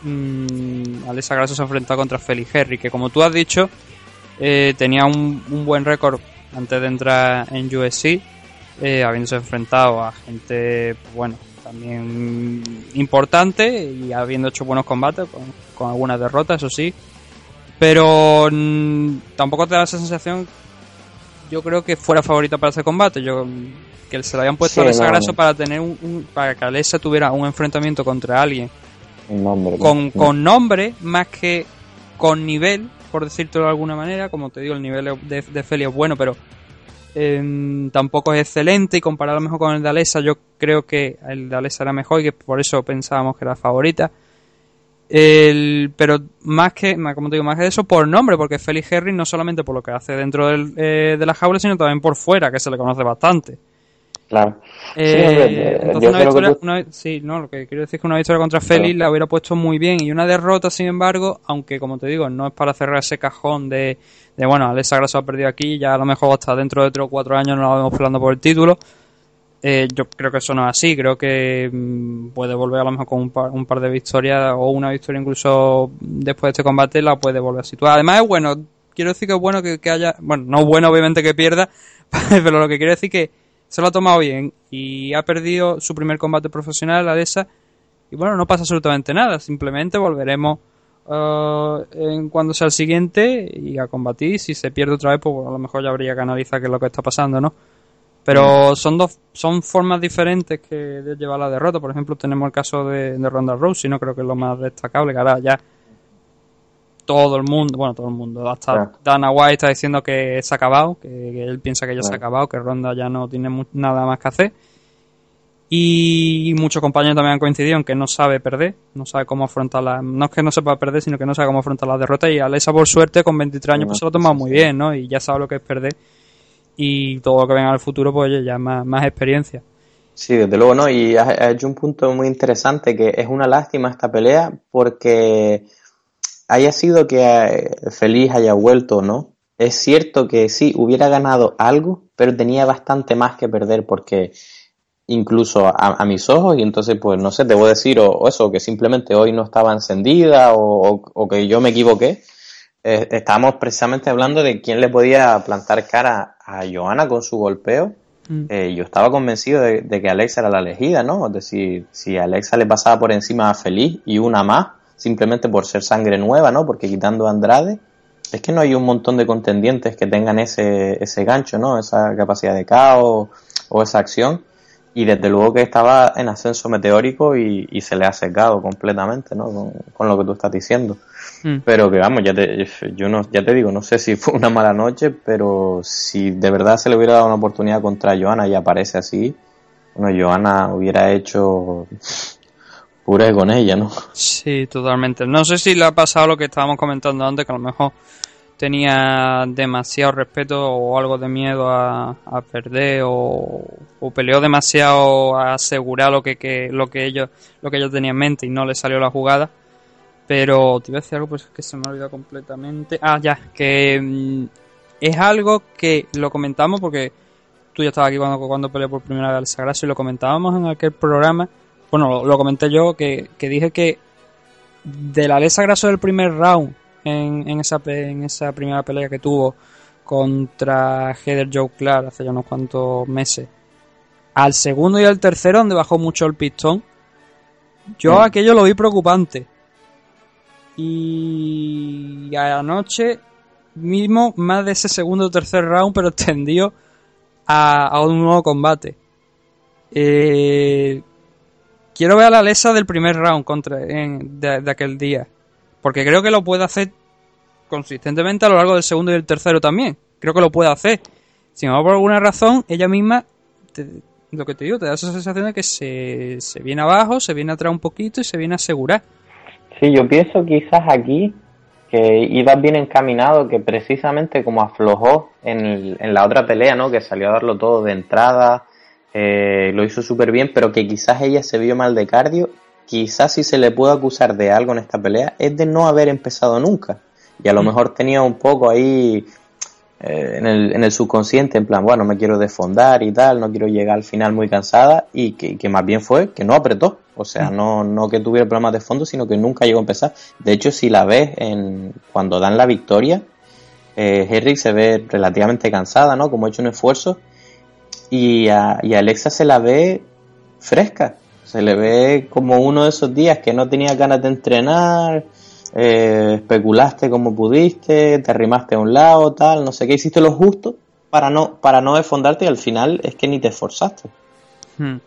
mm, Alexa Grasso se ha enfrentado contra Felix Henry, que como tú has dicho, eh, tenía un, un buen récord antes de entrar en USC, eh, habiéndose enfrentado a gente, pues, bueno, también importante y habiendo hecho buenos combates, con, con algunas derrotas, eso sí. Pero mm, tampoco te da esa sensación, yo creo que fuera favorita para ese combate. Yo que se le habían puesto Sí, a Alexa no, Grasso no. para tener un, un- para que Alexa tuviera un enfrentamiento contra alguien con, No. con nombre más que con nivel, por decirlo de alguna manera. Como te digo, el nivel de, de Feli es bueno, pero em, tampoco es excelente. Y comparado a lo mejor con el de Alessa, yo creo que el de Alessa era mejor y que por eso pensábamos que era favorita. El, pero más que, como te digo, más que eso, por nombre, porque Felix Henry no solamente por lo que hace dentro del, eh, de la jaula, sino también por fuera, que se le conoce bastante. Claro. Eh, Sí, hombre, entonces yo una creo que victoria, tú- una- sí, no, lo que quiero decir es que una victoria contra Félix Claro. la hubiera puesto muy bien y una derrota, sin embargo, aunque como te digo, no es para cerrar ese cajón de, de bueno, Alexa Grasso ha perdido aquí, ya a lo mejor hasta dentro de 3 o 4 años no la vemos peleando por el título. Eh, yo creo que eso no es así, creo que mm, puede volver a lo mejor con un par, un par de victorias o una victoria incluso después de este combate la puede volver a situar. Además es bueno, quiero decir que es bueno que, que haya, bueno, no es bueno obviamente que pierda, <laughs> pero lo que quiero decir que se lo ha tomado bien y ha perdido su primer combate profesional, la de esa, y bueno, no pasa absolutamente nada, simplemente volveremos eh, en cuando sea el siguiente y a combatir, si se pierde otra vez, pues a lo mejor ya habría que analizar qué es lo que está pasando, ¿no? Pero son dos son formas diferentes que de llevar la derrota. Por ejemplo, tenemos el caso de, de Ronda Rousey, no creo que es lo más destacable, que ahora ya todo el mundo, bueno, todo el mundo, hasta Claro. Dana White está diciendo que se ha acabado, que, que él piensa que ya se ha Claro. acabado, que Ronda ya no tiene mu- nada más que hacer. Y muchos compañeros también han coincidido en que no sabe perder, no sabe cómo afrontar la... No es que no sepa perder, sino que no sabe cómo afrontar las derrotas. Y Alexa, por suerte, con 23 años, pues se lo ha tomado muy bien, ¿no? Y ya sabe lo que es perder. Y todo lo que venga al futuro, pues oye, ya más, más experiencia. Sí, desde luego, ¿no? Y has, hecho un punto muy interesante que es una lástima esta pelea porque haya sido que eh, Feliz haya vuelto, ¿no? Es cierto que sí, hubiera ganado algo, pero tenía bastante más que perder porque incluso a, mis ojos, y entonces pues no sé, debo decir o, eso, que simplemente hoy no estaba encendida o, o- o que yo me equivoqué. Eh, estábamos precisamente hablando de quién le podía plantar cara a Johanna con su golpeo. Eh, yo estaba convencido de, de que Alexa era la elegida, ¿no? Es decir, si Alexa le pasaba por encima a Feliz y una más, simplemente por ser sangre nueva, ¿no? Porque quitando a Andrade, es que no hay un montón de contendientes que tengan ese, ese gancho, ¿no? Esa capacidad de caos o esa acción. Y desde luego que estaba en ascenso meteórico y, y se le ha secado completamente, ¿no? Con, con lo que tú estás diciendo. Mm. Pero que vamos, ya te, yo no, ya te digo, no sé si fue una mala noche, pero si de verdad se le hubiera dado una oportunidad contra Johanna y aparece así, bueno, Johanna hubiera hecho puré con ella, ¿no? Sí, totalmente. No sé si le ha pasado lo que estábamos comentando antes, que a lo mejor tenía demasiado respeto o algo de miedo a, a perder o, o peleó demasiado a asegurar lo que, que- lo que ellos lo que ellos tenían en mente y no le salió la jugada. Pero te iba a decir algo pues que se me ha olvidado completamente. Ah, ya, que mm, es algo que lo comentamos porque tú ya estabas aquí cuando, cuando peleó por primera vez al Sagracio y lo comentábamos en aquel programa. Bueno, lo, lo comenté yo que, que dije que de la Alessa Grasso del primer round en, en, esa, en esa primera pelea que tuvo contra Heather Joe Clark hace ya unos cuantos meses al segundo y al tercero donde bajó mucho el pistón yo aquello lo vi preocupante y anoche mismo más de ese segundo o tercer round pero extendió a, un nuevo combate. Eh, quiero ver a la Alessa del primer round contra en- de, aquel día porque creo que lo puede hacer consistentemente a lo largo del segundo y el tercero también. Creo que lo puede hacer. Sin embargo por alguna razón ella misma te- lo que te digo te da esa sensación de que se, se viene abajo se viene atrás un poquito y se viene a asegurar Sí, yo pienso quizás aquí que ibas bien encaminado, que precisamente como aflojó en, el- en la otra pelea, ¿no? Que salió a darlo todo de entrada, eh, lo hizo súper bien, pero que quizás ella se vio mal de cardio. Quizás si se le puede acusar de algo en esta pelea es de no haber empezado nunca. Y a lo mejor tenía un poco ahí eh, en, el, en el subconsciente, en plan, bueno, me quiero desfondar y tal, no quiero llegar al final muy cansada. Y que, que más bien fue que no apretó. O sea, no, no que tuviera problemas de fondo, sino que nunca llegó a empezar. De hecho, si la ves en, cuando dan la victoria, eh, Henry se ve relativamente cansada, ¿no? Como ha hecho un esfuerzo. Y a, y a Alexa se la ve fresca. Se le ve como uno de esos días que no tenía ganas de entrenar, eh, especulaste como pudiste, te arrimaste a un lado, tal, no sé qué, hiciste lo justo para no, para no desfondarte y al final es que ni te esforzaste. Hmm.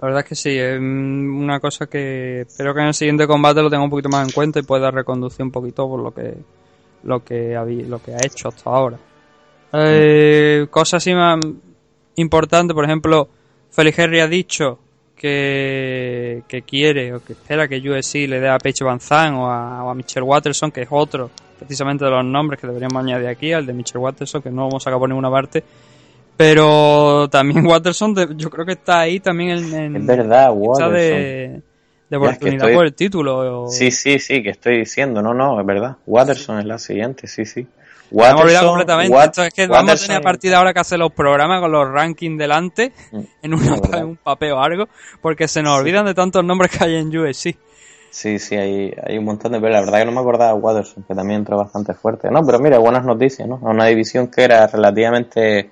La verdad es que sí, es mm, una cosa que espero que en el siguiente combate lo tenga un poquito más en cuenta y pueda reconducir un poquito por lo que lo que habí- lo que ha hecho hasta ahora. Eh, cosas así más importantes, por ejemplo, Felix Henry ha dicho que, que quiere o que espera que USC le dé a Paige Van Zandt o a, o a Michelle Watterson, que es otro precisamente de los nombres que deberíamos añadir aquí, al de Michelle Watterson, que no vamos a sacar por ninguna parte. Pero también <laughs> Watterson, de- yo creo que está ahí también en, en Es verdad, Watterson. de, de Ya, es que oportunidad estoy- por el título. o- Sí, sí, sí, que estoy diciendo, no, no, es verdad. Watterson es la siguiente, sí, sí. Me he olvidado Watterson, completamente. Wat- Esto es que vamos a Watterson- tener a partir de ahora que hacer los programas con los rankings delante Mm, en, una- en un papel o algo, porque se nos olvidan de tantos nombres que hay en USC. Sí, sí, hay, hay un montón de peleas. La verdad que no me acordaba de Watterson, que también entró bastante fuerte. No, pero mira, buenas noticias, ¿no? A una división que era relativamente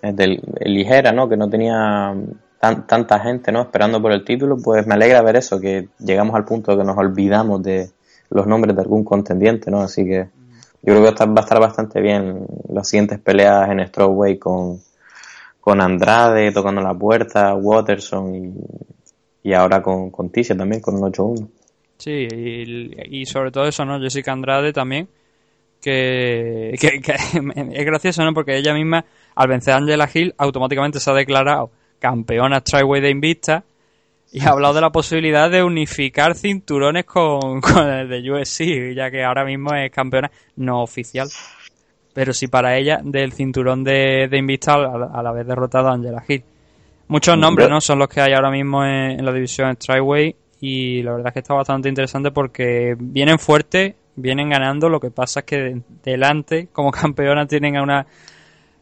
eh, del- ligera, ¿no? Que no tenía tan, tanta gente, ¿no? Esperando por el título, pues me alegra ver eso, que llegamos al punto de que nos olvidamos de los nombres de algún contendiente, ¿no? Así que yo creo que va a estar bastante bien las siguientes peleas en Strawway con, con Andrade tocando la puerta, Watterson y, y ahora con, con también, con un 8-1. Sí, y, y sobre todo eso, ¿no? Jessica Andrade también, que, que- que <laughs> es gracioso, ¿no? Porque ella misma, al vencer a Angela Hill, automáticamente se ha declarado campeona Triway de Invicta y ha hablado de la posibilidad de unificar cinturones con, <laughs> con el de USC, ya que ahora mismo es campeona no oficial. Pero sí para ella del cinturón de, de Invicta al, al haber derrotado a Angela Hill. Muchos nombres, ¿no? Son los que hay ahora mismo en, en la división Triway y la verdad es que está bastante interesante porque vienen fuertes, vienen ganando, lo que pasa es que de- delante, como <laughs> campeona, tienen a una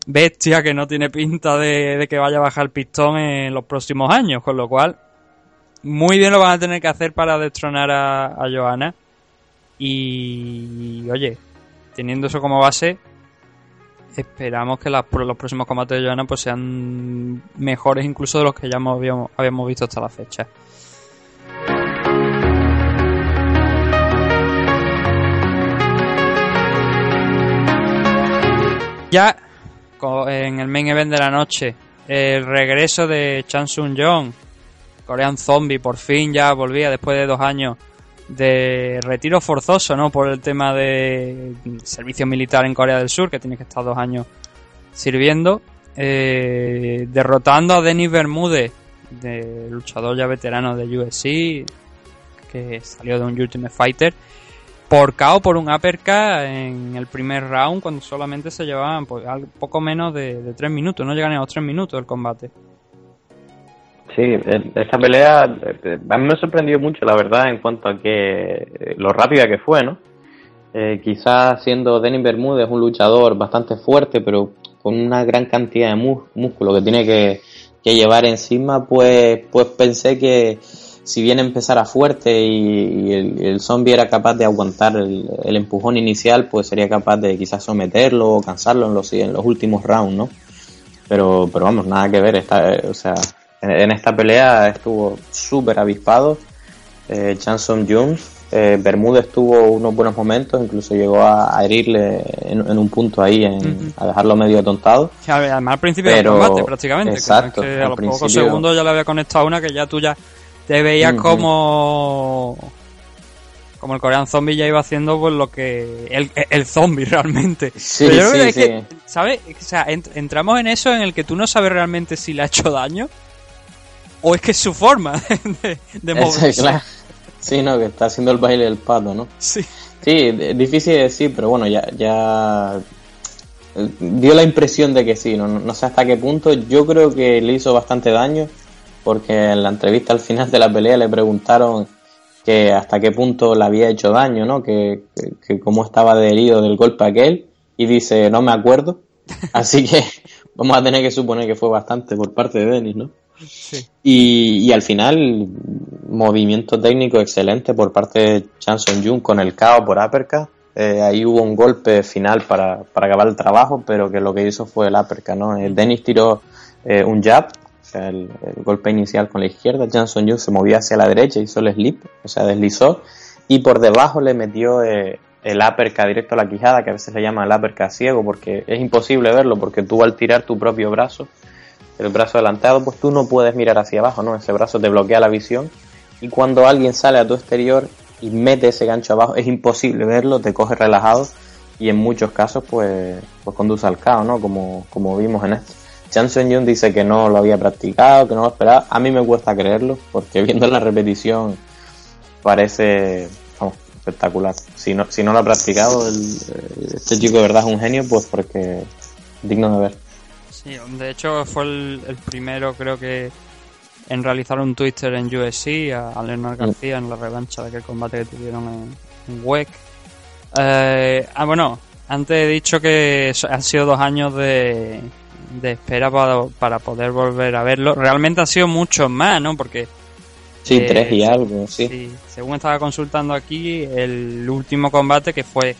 bestia que no tiene pinta de, de que vaya a bajar el pistón en los próximos años, con lo cual muy bien lo van a tener que hacer para destronar a, a Johanna y oye, teniendo eso como base, esperamos que los próximos combates de Johanna pues sean mejores incluso de los que ya habíamos, habíamos visto hasta la fecha. Ya en el main event de la noche, el regreso de Chan Sung Jong, Korean Zombie, por fin ya volvía después de dos años de retiro forzoso, ¿no? Por el tema de servicio militar en Corea del Sur, que tiene que estar dos años sirviendo, eh, derrotando a Denis Bermúdez, de luchador ya veterano de UFC, que salió de un Ultimate Fighter, por KO por un uppercut en el primer round, cuando solamente se llevaban pues, poco menos de, de tres minutos, no llegan a los tres minutos el combate. Sí, el- esta pelea eh, a mí me sorprendió mucho, la verdad, en cuanto a que eh, lo rápida que fue, ¿no? Eh, quizás siendo Denis Bermúdez un luchador bastante fuerte, pero con una gran cantidad de músculo que tiene que, llevar encima, pues, pues pensé que si bien empezara fuerte y, el, zombie era capaz de aguantar el, empujón inicial, pues sería capaz de quizás someterlo o cansarlo en los, en los últimos rounds, ¿no? Pero, pero vamos, nada que ver. Esta, eh, o sea, en, en esta pelea estuvo súper avispado. Eh, Chanson Jones. Eh, Bermúdez tuvo unos buenos momentos, incluso llegó a, a herirle en, en un punto ahí, en- a dejarlo medio tontado. Que Además al principio Pero- del combate prácticamente, exacto, que a los pocos principio- segundos ya le había conectado una que ya tú ya te veías como como el Korean Zombie ya iba haciendo pues lo que el, el zombie <laughs> realmente. Sí, Pero yo creo sí, que, sí. es que, ¿sabes? O sea, ent- entramos en eso en el que tú no sabes realmente si le ha hecho daño o es que es su forma <laughs> de, moverse. claro. Sí, no, que está haciendo el baile del pato, ¿no? Sí. Sí, difícil de decir, pero bueno, ya, ya eh, dio la impresión de que sí, no, no sé hasta qué punto. Yo creo que le hizo bastante daño porque en la entrevista al final de la pelea le preguntaron que hasta qué punto le había hecho daño, ¿no? Que, que, que cómo estaba de herido del golpe aquel y dice, no me acuerdo. <laughs> Así que vamos a tener que suponer que fue bastante por parte de Denis, ¿no? Y, y al final, movimiento técnico excelente por parte de Chanson Jung con el KO por uppercut. Eh, ahí hubo un golpe final para, para acabar el trabajo, pero que lo que hizo fue el uppercut, ¿no? Eh, Dennis tiró eh, un jab, o sea, el, golpe inicial con la izquierda. Chanson Jung se movía hacia la derecha, hizo el slip, o sea, deslizó. Y por debajo le metió eh, el uppercut directo a la quijada, que a veces le llama el uppercut ciego, porque es imposible verlo, porque tú al tirar tu propio brazo, el brazo adelantado, pues tú no puedes mirar hacia abajo, ¿no? Ese brazo te bloquea la visión y cuando alguien sale a tu exterior y mete ese gancho abajo, es imposible verlo, te coge relajado y en muchos casos pues, pues conduce al caos, ¿no? Como, como vimos en esto. Chanson Jung dice que no lo había practicado, que no lo esperaba. A mí me cuesta creerlo, porque viendo la repetición parece vamos, espectacular. Si no, si no lo ha practicado, el- este chico de verdad es un genio, pues porque digno de ver. Sí, de hecho fue el, el primero, creo que, en realizar un twister en USC a, a Leonard García en la revancha de aquel combate que tuvieron en, en WEC. Eh, ah, bueno, antes he dicho que han sido dos años de, de espera para, para poder volver a verlo. Realmente han sido muchos más, ¿no? Porque Sí, Eh, tres y algo, sí. Sí, según estaba consultando aquí, el último combate que fue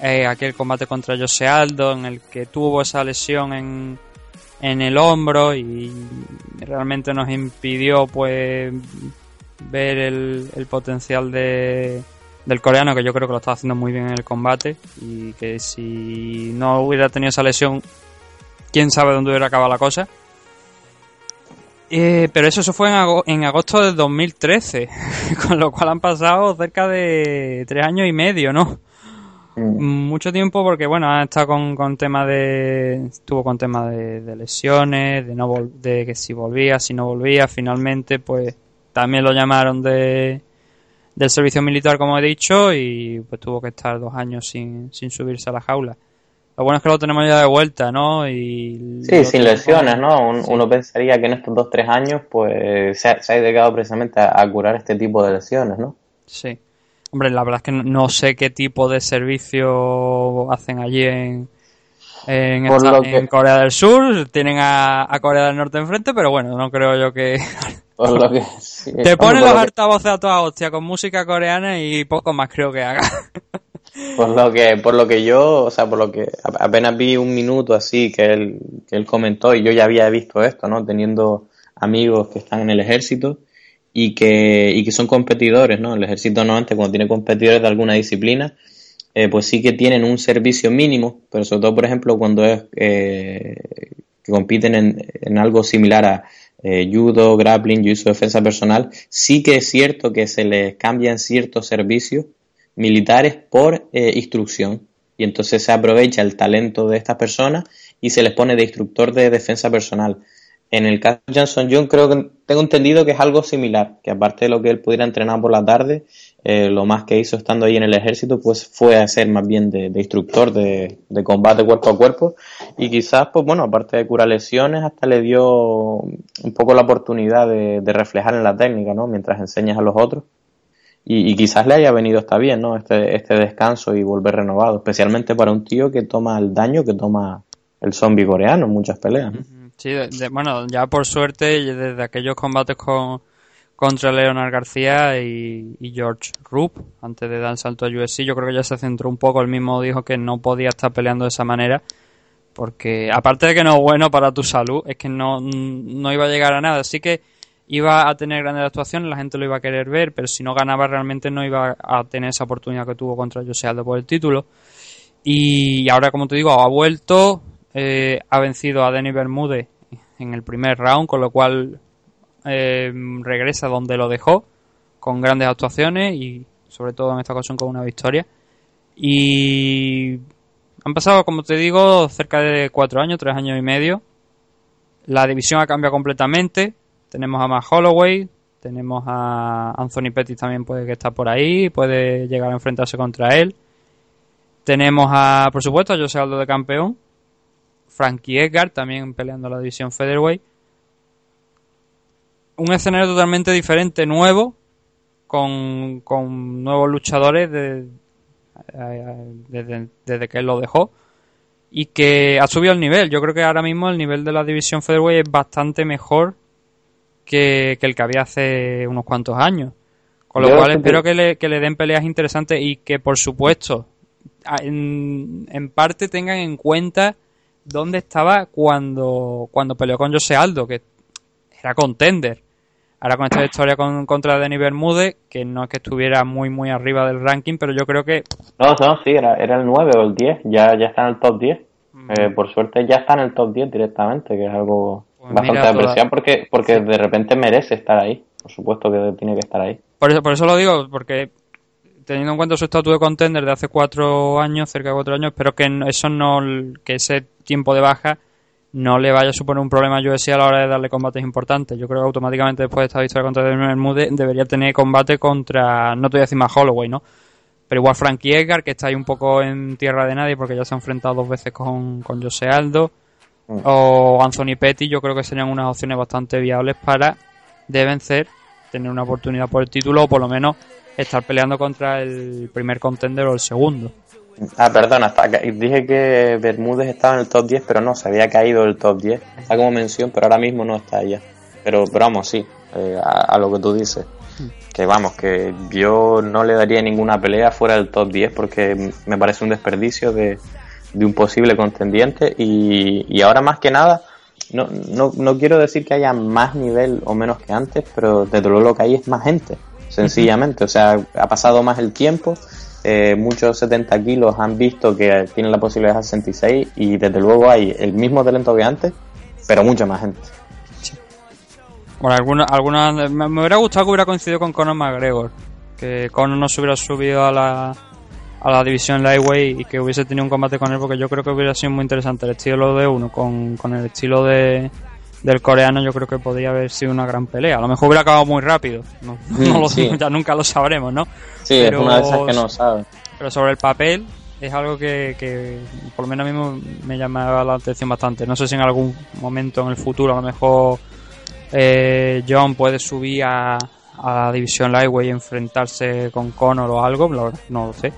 eh, aquel combate contra Jose Aldo, en el que tuvo esa lesión en, en el hombro y realmente nos impidió pues ver el, potencial de, del coreano, que yo creo que lo estaba haciendo muy bien en el combate y que si no hubiera tenido esa lesión, quién sabe dónde hubiera acabado la cosa. Eh, pero eso, eso fue en, en agosto de 2013, <laughs> con lo cual han pasado cerca de tres años y medio, ¿no? Mucho tiempo porque, bueno, ha estado con, con temas de... Estuvo con temas de, de lesiones, de, no vol- de que si volvía, si no volvía, finalmente, pues también lo llamaron de del servicio militar, como he dicho, y pues tuvo que estar dos años sin, sin subirse a la jaula. Lo bueno es que lo tenemos ya de vuelta, ¿no? Y Sí, sin lesiones, ¿no? Un- Sí. Uno pensaría que en estos dos, tres años, pues se ha, se ha dedicado precisamente a, a curar este tipo de lesiones, ¿no? Sí. Hombre, la verdad es que no, no sé qué tipo de servicio hacen allí en, en, Por esta- lo que- en Corea del Sur. Tienen a, a Corea del Norte enfrente, pero bueno, no creo yo que... <laughs> Por lo que, sí, <laughs> Te ponen los que- altavoces a toda hostia con música coreana y poco más creo que haga. <laughs> Por lo que, por lo que yo, o sea, por lo que apenas vi un minuto así que él, que él comentó y yo ya había visto esto, ¿no? Teniendo amigos que están en el ejército y que, y que son competidores, ¿no? El ejército normalmente cuando tiene competidores de alguna disciplina, eh, pues sí que tienen un servicio mínimo, pero sobre todo, por ejemplo, cuando es eh, que compiten en, en algo similar a eh, judo, grappling, jiu-jitsu, defensa personal, sí que es cierto que se les cambian ciertos servicios militares por instrucción. Y entonces se aprovecha el talento de estas personas y se les pone de instructor de defensa personal. En el caso de Johnson John creo que tengo entendido que es algo similar, que aparte de lo que él pudiera entrenar por la tarde, eh, lo más que hizo estando ahí en el ejército pues fue hacer más bien de, instructor de, combate cuerpo a cuerpo y quizás pues bueno, aparte de curar lesiones hasta le dio un poco la oportunidad de, de reflejar en la técnica, ¿no? Mientras enseñas a los otros y, quizás le haya venido hasta bien, ¿no? Este, este descanso y volver renovado, especialmente para un tío que toma el daño que toma el zombie coreano en muchas peleas. Sí, de- bueno, ya por suerte, desde aquellos combates con, contra Leonard García y, George Rupp, antes de dar el salto a UFC, yo creo que ya se centró un poco. Él mismo dijo que no podía estar peleando de esa manera, porque aparte de que no es bueno para tu salud, es que no, no iba a llegar a nada. Así que iba a tener grandes actuaciones, la gente lo iba a querer ver, pero si no ganaba realmente no iba a tener esa oportunidad que tuvo contra Jose Aldo por el título. Y ahora, como te digo, ha vuelto, eh, ha vencido a Denis Bermúdez en el primer round, con lo cual eh, regresa donde lo dejó, con grandes actuaciones y sobre todo en esta ocasión con una victoria. Y han pasado, como te digo, cerca de cuatro años, tres años y medio. La división ha cambiado completamente. Tenemos a Matt Holloway, tenemos a Anthony Pettis también puede que está por ahí, puede llegar a enfrentarse contra él. Tenemos a, por supuesto, a José Aldo de campeón. Frankie Edgar también peleando la división Featherweight. Un escenario totalmente diferente, nuevo, con, con nuevos luchadores de- desde, desde que él lo dejó y que ha subido el nivel. Yo creo que ahora mismo el nivel de la división Featherweight es bastante mejor que, que el que había hace unos cuantos años. Con lo Yo cual siempre- espero que le, que le den peleas interesantes y que por supuesto en parte tengan en cuenta dónde estaba cuando, cuando peleó con Jose Aldo, que era contender. Ahora con esta historia con, contra Denis Bermúdez, que no es que estuviera muy muy arriba del ranking, pero yo creo que No, no, sí, era, era el 9 o el 10, ya, ya está en el top 10. Eh, por suerte ya está en el top 10 directamente, que es algo Pues bastante apreciado porque, porque de repente merece estar ahí. Por supuesto que tiene que estar ahí. Por eso, por eso lo digo, porque teniendo en cuenta su estatus de contender de hace cuatro años, cerca de cuatro años, espero que eso no, que ese tiempo de baja no le vaya a suponer un problema a UFC a la hora de darle combates importantes. Yo creo que automáticamente después de esta victoria contra Daniel Bermúdez debería tener combate contra, no te voy a decir más Holloway, ¿no? Pero igual Frankie Edgar, que está ahí un poco en tierra de nadie porque ya se ha enfrentado dos veces con, con Jose Aldo. O Anthony Petty, yo creo que serían unas opciones bastante viables para de vencer, tener una oportunidad por el título o por lo menos estar peleando contra el primer contender o el segundo. Ah, perdona, acá. dije que Bermúdez estaba en el top 10, pero no, se había caído del top 10. Está como mención, pero ahora mismo no está allá. Pero, pero vamos, sí, eh, a, a lo que tú dices. Que vamos, que yo no le daría ninguna pelea fuera del top 10 porque me parece un desperdicio de, de un posible contendiente. Y, y ahora más que nada, no, no, no quiero decir que haya más nivel o menos que antes, pero desde luego lo que hay es más gente, sencillamente. O sea, ha pasado más el tiempo. Eh, muchos 70 kilos han visto que tienen la posibilidad de 66 y desde luego hay el mismo talento que antes, pero mucha más gente. Bueno, alguna, alguna, me, me hubiera gustado que hubiera coincidido con Conor McGregor. Que Conor no se hubiera subido a la, a la división Lightweight y que hubiese tenido un combate con él porque yo creo que hubiera sido muy interesante el estilo de uno con, con el estilo de del coreano yo creo que podría haber sido una gran pelea. A lo mejor hubiera acabado muy rápido. No, <laughs> no lo, Sí. <laughs> ya nunca lo sabremos, ¿no? Sí, es una de esas que no sabe. Pero sobre el papel es algo que, que por lo menos a mí me- me llamaba la atención bastante. No sé si en algún momento en el futuro a lo mejor eh, John puede subir a, a la división Lightweight y enfrentarse con Conor o algo, la verdad, no lo sé.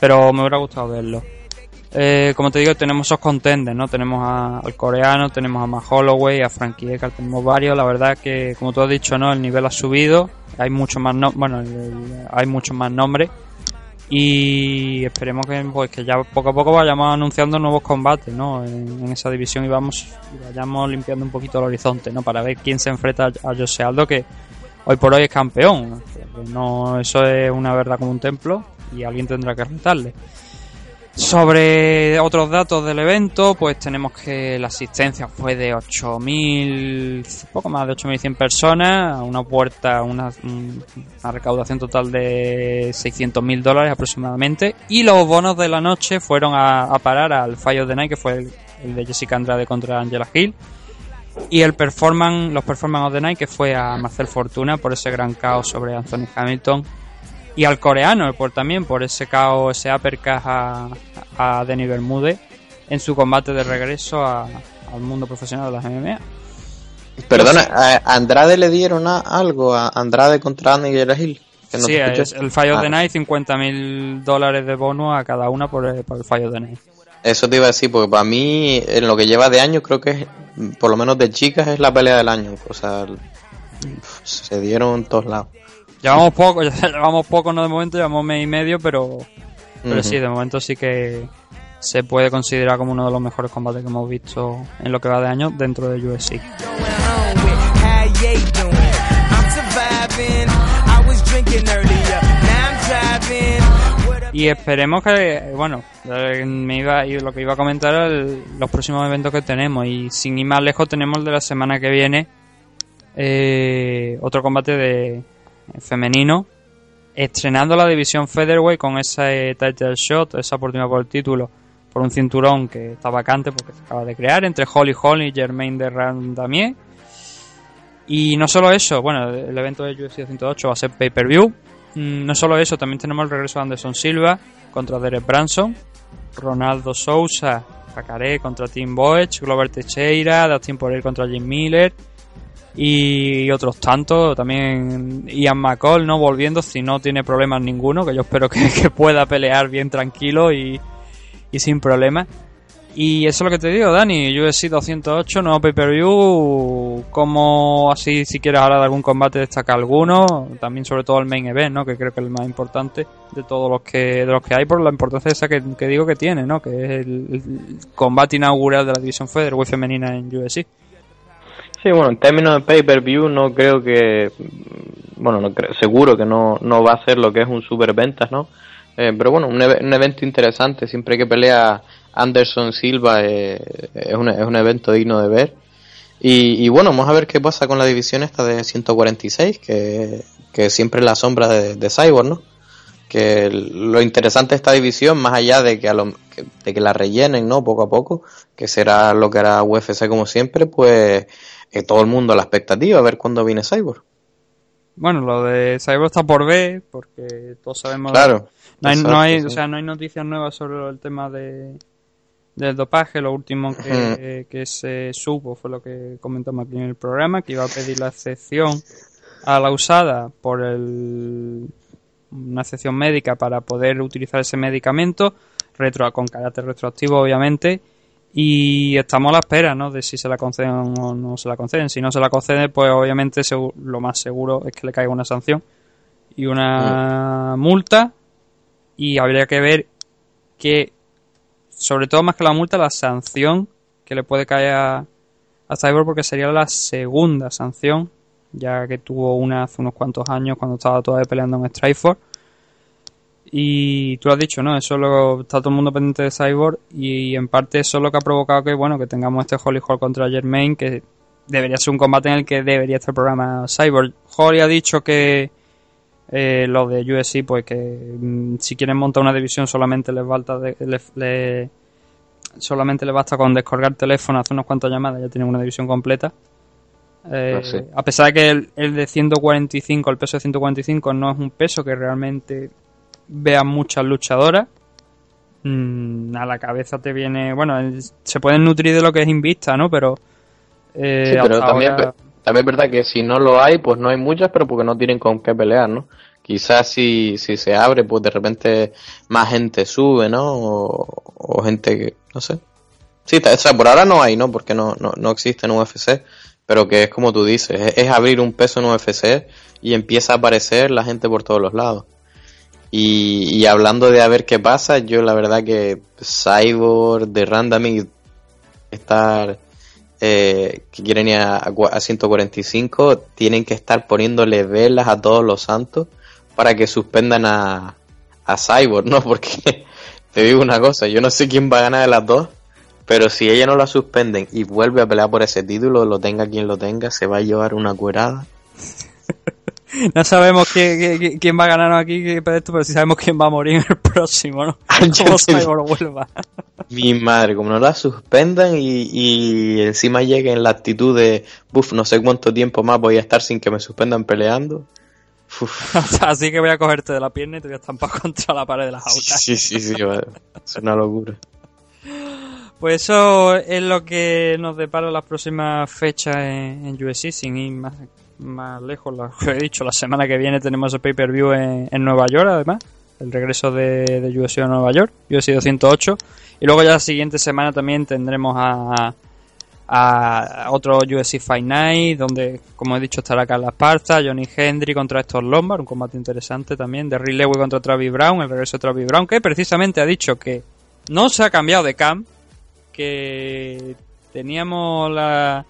Pero me hubiera gustado verlo. Eh, como te digo, tenemos esos contenders, ¿no? Tenemos a- al coreano, tenemos a Matt Holloway, a Frankie Edgar, tenemos varios. La verdad que, como tú has dicho, ¿no? El nivel ha subido. Hay mucho más, no bueno, hay muchos más nombres. Y esperemos que, pues, que ya poco a poco vayamos anunciando nuevos combates, ¿no? En, esa división y vamos, vayamos limpiando un poquito el horizonte, ¿no? Para ver quién se enfrenta a, a Jose Aldo, que hoy por hoy es campeón. No, eso es una verdad como un templo y alguien tendrá que retarle. Sobre otros datos del evento, pues tenemos que la asistencia fue de 8.000, poco más de 8.100 personas, una puerta, una, recaudación total de 600.000 dólares aproximadamente, y los bonos de la noche fueron a, parar al of the Night, que fue el, el de Jessica Andrade contra Angela Hill, y el performance, los performance of the night que fue a Marcel Fortuna por ese gran caos sobre Anthony Hamilton y al coreano por también por ese caos, ese uppercut a, a Denis Bermúdez en su combate de regreso a- al mundo profesional de las MMA. Perdona, a Andrade le dieron a- algo a Andrade contra Angela Hill. No sí, es el of the Ah, Night, 50.000 dólares de bono a cada una por, el- por el of the Night. Eso te iba a decir, porque para mí, en lo que lleva de año, creo que es, por lo menos de chicas, es la pelea del año. O sea, se dieron en todos lados. Llevamos poco, <laughs> ya llevamos poco, no de momento, llevamos mes y medio, pero, pero sí, de momento sí que se puede considerar como uno de los mejores combates que hemos visto en lo que va de año dentro de UFC. Y esperemos que, bueno, eh, me iba, lo que iba a comentar era el- los próximos eventos que tenemos. Y sin ir más lejos, tenemos el de la semana que viene eh, otro combate de femenino, estrenando la división Featherweight con ese title shot, esa oportunidad por el título, por un cinturón que está vacante porque se acaba de crear entre Holly Holm y Germaine de Randamier. Y no solo eso, bueno, el evento de UFC 108 va a ser pay-per-view. Mm, No solo eso, también tenemos el regreso de Anderson Silva contra Derek Branson, Ronaldo Sousa, Jacaré contra Tim Boech, Glover Teixeira, Dustin Poirier contra Jim Miller y otros tantos, también Ian McCall, ¿no? Volviendo si no tiene problemas ninguno, que yo espero que, <laughs> pueda pelear bien tranquilo y, y sin problemas. Y eso es lo que te digo, Dani, UFC 208, nuevo pay-per-view, como así si quieres hablar de algún combate destaca alguno, también sobre todo el main event, ¿no? Que creo que es el más importante de todos los que de los que hay por la importancia esa que, digo que tiene, ¿no? Que es el, el combate inaugural de la división featherweight femenina en UFC. Sí, bueno, en términos de pay-per-view no creo que, bueno, no creo, seguro que no, no va a ser lo que es un super ventas, ¿no? Eh, pero bueno, un, eve- un evento interesante, siempre que pelea Anderson Silva eh, es, un, es un evento digno de ver. Y, bueno, vamos a ver qué pasa con la división esta de 146, que, que siempre es la sombra de, de Cyborg, ¿no? Que lo interesante de esta división, más allá de que, a lo- de que la rellenen, ¿no? Poco a poco, que será lo que hará UFC como siempre, pues eh, todo el mundo a la expectativa, a ver cuándo viene Cyborg. Bueno, lo de Cyborg está por ver, porque todos sabemos... Claro. No hay, no Exacto, hay, sí. o sea, no hay noticias nuevas sobre el tema de del dopaje. Lo último que, que se supo fue lo que comentamos aquí en el programa, que iba a pedir la excepción a la usada por el, una excepción médica para poder utilizar ese medicamento, retro, con carácter retroactivo obviamente, y estamos a la espera ¿no? de si se la conceden o no se la conceden. Si no se la concede, pues obviamente lo más seguro es que le caiga una sanción y una multa y habría que ver que sobre todo más que la multa la sanción que le puede caer a, a Cyborg porque sería la segunda sanción ya que tuvo una hace unos cuantos años cuando estaba todavía peleando en Strikeforce y tú lo has dicho, ¿no? Eso es lo, está todo el mundo pendiente de Cyborg y en parte eso es lo que ha provocado que, bueno, que tengamos este Holly Hall contra Germain que debería ser un combate en el que debería estar el programa Cyborg. Holly ha dicho que eh, lo de UFC, pues que mm, si quieren montar una división solamente les falta de- le- le- solamente les basta con descolgar teléfono, hacer unas cuantas llamadas, ya tienen una división completa. Eh, sí. A pesar de que el, el de 145, el peso de 145 no es un peso que realmente vean muchas luchadoras. Mm, a la cabeza te viene, bueno, se pueden nutrir de lo que es Invista, ¿no? Pero eh, Sí, pero también, ahora- también es verdad que si no lo hay, pues no hay muchas, pero porque no tienen con qué pelear, ¿no? Quizás si, si se abre, pues de repente más gente sube, ¿no? O, o gente que, no sé. Sí, o sea, por ahora no hay, ¿no? Porque no, no, no existe en UFC, pero que es como tú dices, es, es abrir un peso en UFC y empieza a aparecer la gente por todos los lados. Y, hablando de a ver qué pasa, yo la verdad que Cyborg, de Random y estar eh, que quieren ir a 145 tienen que estar poniéndole velas a todos los santos para que suspendan a, a Cyborg, ¿no? <laughs> Porque te digo una cosa, yo no sé quién va a ganar de las dos, pero si ella no la suspenden y vuelve a pelear por ese título, lo tenga quien lo tenga, se va a llevar una cuerada. <laughs> No sabemos quién, quién- quién va a ganar aquí pero sí sabemos quién va a morir en el <laughs> próximo, ¿no? Como te- Cyborg vuelva. <laughs> Mi madre, como no la suspendan y, y encima lleguen la actitud de, buf, no sé cuánto tiempo más voy a estar sin que me suspendan peleando. Así que voy a cogerte de la pierna y te voy a estampar contra la pared de las autas. Sí, sí, sí, vale. es una locura. Pues eso es lo que nos depara las próximas fechas en, en sin ir más, más lejos. <laughs> Lo que he dicho, la semana que viene tenemos el pay-per-view en, Nueva York, además. El regreso de, de UFC a Nueva York, UFC 208. Y luego ya la siguiente semana también tendremos a, a otro UFC Fight Night, donde, como he dicho, estará Carla Esparza, Johnny Hendry contra Héctor Lombard, un combate interesante también, de Lewis contra Travis Brown, el regreso de Travis Brown, que precisamente ha dicho que no se ha cambiado de camp, que teníamos la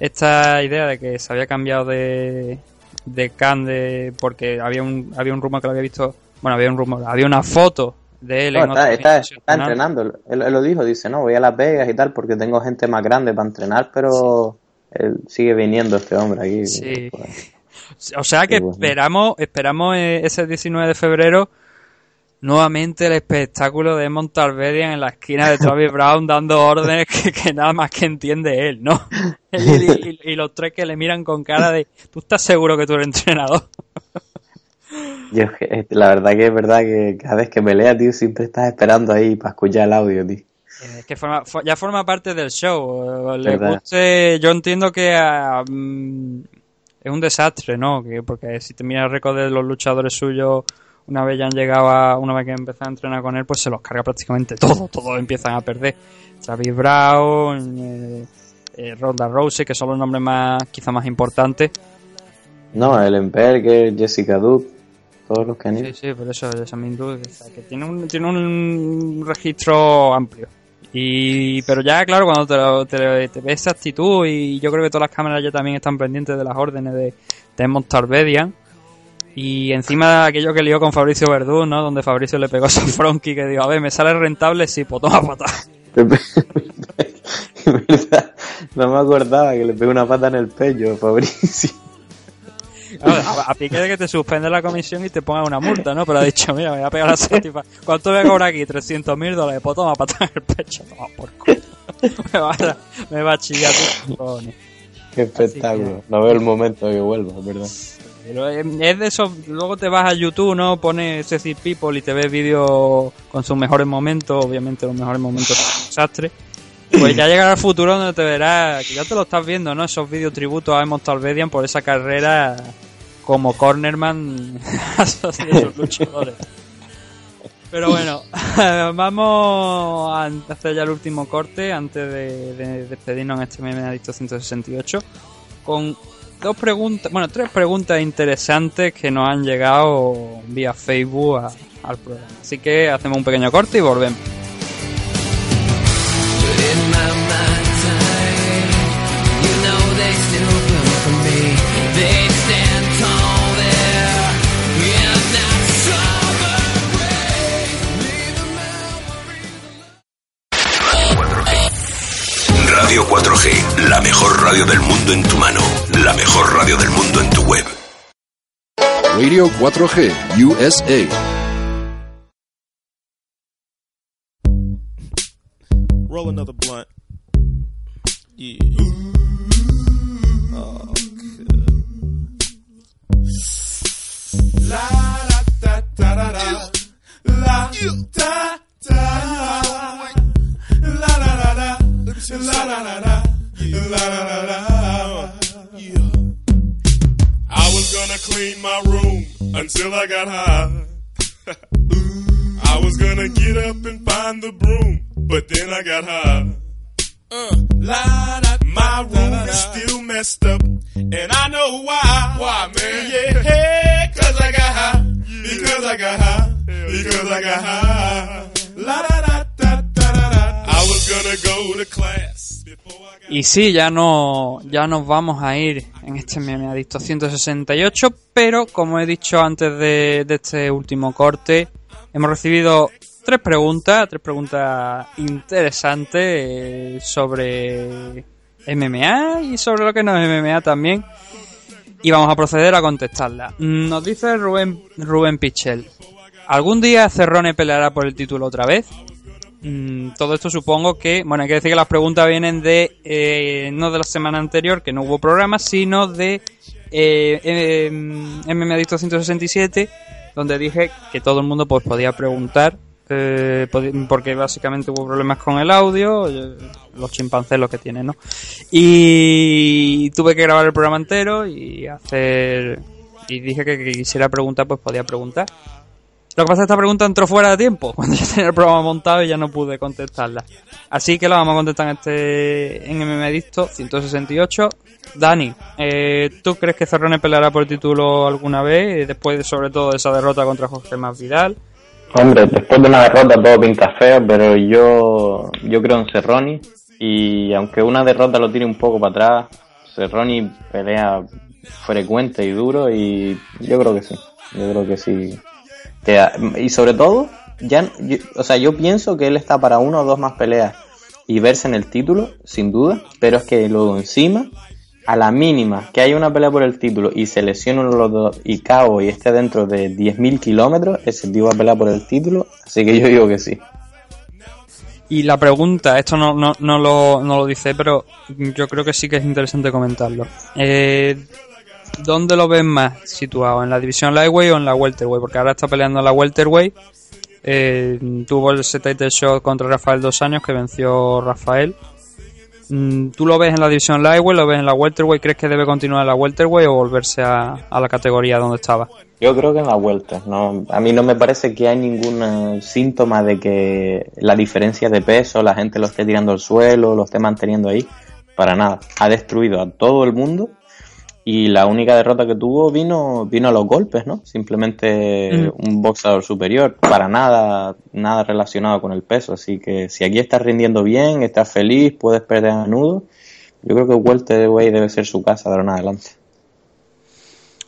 esta idea de que se había cambiado de de Khan de porque había un había un rumor que lo había visto bueno había un rumor había una foto de él No, en está, está- está entrenando. Él, él lo dijo, dice, no, voy a Las Vegas y tal porque tengo gente más grande para entrenar, pero él sigue viniendo este hombre aquí. Sí. Pues, <laughs> O sea que bueno. esperamos, esperamos eh, ese 19 de febrero nuevamente el espectáculo de Montalvedian en la esquina de Travis <laughs> Brown dando órdenes que, que nada más que entiende él, ¿no? <laughs> y, y- y los tres que le miran con cara de, ¿tú estás seguro que tú eres entrenador? <laughs> Yo, es que, la verdad que es verdad que cada vez que pelea, tío, siempre estás esperando ahí para escuchar el audio, tío. Es que forma- fo- ya forma parte del show. eh, Le Verdad. guste, yo entiendo que ah, mm, es un desastre, ¿no? Que, porque si te miras el récord de los luchadores suyos, una vez ya han llegado a, una vez que empiezan a entrenar con él, pues se los carga prácticamente todo, <laughs> todos empiezan a perder. Travis Brown, eh, eh, Ronda Rousey, que son los nombres más, quizá más importantes. No, Ellen Berger, Jessica Duke, todos los que han ido. Sí, sí, por eso, Jasmine Duke, o sea, que tiene un, tiene un registro amplio. Y, pero ya, claro, cuando te, te, te ves esa actitud, y yo creo que todas las cámaras ya también están pendientes de las órdenes de, de Montalbedian. Y encima aquello que lió con Fabricio Verdú, ¿no? Donde Fabricio le pegó a su fronky que dijo, a ver, ¿me sale rentable? Sí, pues toma patada. <laughs> ¿Verdad? No me acordaba que le pegó una pata en el pecho, Fabricio. Claro, a, a pique de que te suspende la comisión y te ponga una multa, ¿no? Pero ha dicho, mira, me voy a pegar a esa tipa. ¿Cuánto voy a cobrar aquí? 300 mil dólares. Pues toma patada en el pecho, toma por culo. <laughs> me, va a, me va a chillar. Qué espectáculo. No veo el momento de que vuelva, ¿verdad? Pero es es de eso, luego te vas a YouTube, ¿no? Pones Ceci People y te ves vídeos con sus mejores momentos, obviamente los mejores momentos son un desastre. Pues ya llegará el futuro donde te verás, que ya te lo estás viendo, ¿no? Esos vídeos tributos a Emos Talbedian por esa carrera como cornerman <laughs> luchadores. Pero bueno, <laughs> vamos a hacer ya el último corte antes de, de despedirnos en este adicto 168 con dos preguntas, bueno, tres preguntas interesantes que nos han llegado vía Facebook al programa. Así que hacemos un pequeño corte y volvemos. Mejor radio del mundo en tu mano, la mejor radio del mundo en tu web. Radio 4G USA. Roll another blunt. Yeah. Oh, La da da da da da. La da da. La la la la. La la la la. La la la la. Yeah. I was gonna clean my room until I got high. <laughs> I was gonna get up and find the broom, but then I got high. Uh, la, da, my room is still messed up, and I know why. Why, man? Yeah, hey, cause I got high. Because I got high. Because I got high. La da da da da da da. I was gonna go to class. Y sí, ya no ya nos vamos a ir en este meme adicto 168, pero como he dicho antes de, de este último corte, hemos recibido tres preguntas, tres preguntas interesantes eh, sobre MMA y sobre lo que no es MMA también. Y vamos a proceder a contestarlas. Nos dice Rubén, Rubén Pichel. ¿Algún día Cerrone peleará por el título otra vez? Mm, todo esto supongo que, bueno, hay que decir que las preguntas vienen de, eh, no de la semana anterior, que no hubo programa, sino de eh, eh, MMA Adicto 167, donde dije que todo el mundo pues podía preguntar, eh, porque básicamente hubo problemas con el audio, eh, los chimpancés lo que tienen, ¿no? Y tuve que grabar el programa entero y hacer, y dije que, que quisiera preguntar, pues podía preguntar. Lo que pasa es que esta pregunta entró fuera de tiempo, <laughs> cuando ya tenía el programa montado y ya no pude contestarla. Así que la vamos a contestar en este en MM Dicto 168. Dani, eh, ¿tú crees que Cerrone peleará por el título alguna vez? eh, Después, de, sobre todo, de esa derrota contra Jorge Más Vidal. Hombre, después de una derrota todo pinta feo, pero yo, yo creo en Cerroni. Y aunque una derrota lo tire un poco para atrás, Cerroni pelea frecuente y duro y yo creo que sí. Yo creo que sí. Y sobre todo, ya, yo- o sea, yo pienso que él está para una o dos más peleas y verse en el título, sin duda, pero es que luego encima, a la mínima que haya una pelea por el título y se lesione uno de los dos y cabo y esté dentro de 10.000 kilómetros, ese tío va a pelear por el título, así que yo digo que sí. Y la pregunta, esto no, no, no, lo, no lo dice, pero yo creo que sí que es interesante comentarlo. Eh, ¿Dónde lo ves más situado? ¿En la división lightweight o en la welterweight? Porque ahora está peleando en la welterweight Eh, tuvo ese title shot contra Rafael dos años que venció Rafael. Mm, ¿Tú lo ves en la división lightweight, lo ves en la welterweight? ¿Crees que debe continuar en la welterweight o volverse a, la categoría donde estaba? Yo creo que en la vuelta, no, a mí no me parece que hay ningún eh, síntoma de que la diferencia de peso, la gente lo esté tirando al suelo, lo esté manteniendo ahí, para nada. Ha destruido a todo el mundo y la única derrota que tuvo vino vino a los golpes, ¿no? Simplemente un boxeador superior, para nada nada relacionado con el peso, así que si aquí estás rindiendo bien, estás feliz, puedes perder a menudo, yo creo que welterweight debe ser su casa de ahora en adelante.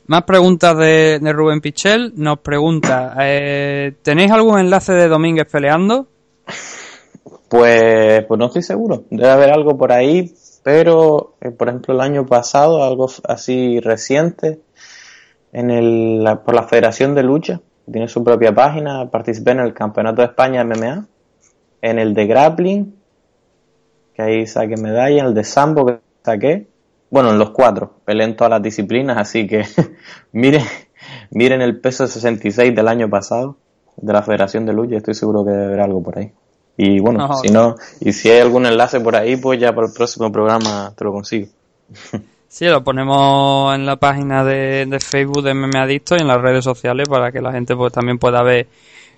Más preguntas de, de Rubén Pichel. Nos pregunta, eh, ¿tenéis algún enlace de Domínguez peleando? <laughs> Pues, pues no estoy seguro. Debe haber algo por ahí, pero eh, por ejemplo el año pasado, algo así reciente, en el, por la Federación de Lucha, tiene su propia página, participé en el Campeonato de España MMA, en el de Grappling, que ahí saqué medalla, en el de Sambo que saqué, bueno, en los cuatro, peleé en todas las disciplinas, así que <laughs> miren, miren el peso 66 del año pasado de la Federación de Lucha, estoy seguro que debe haber algo por ahí. Y bueno, No. si no, y si hay algún enlace por ahí, pues ya para el próximo programa te lo consigo. <laughs> Sí, lo ponemos en la página de, de Facebook de MMA Adicto y en las redes sociales para que la gente pues también pueda ver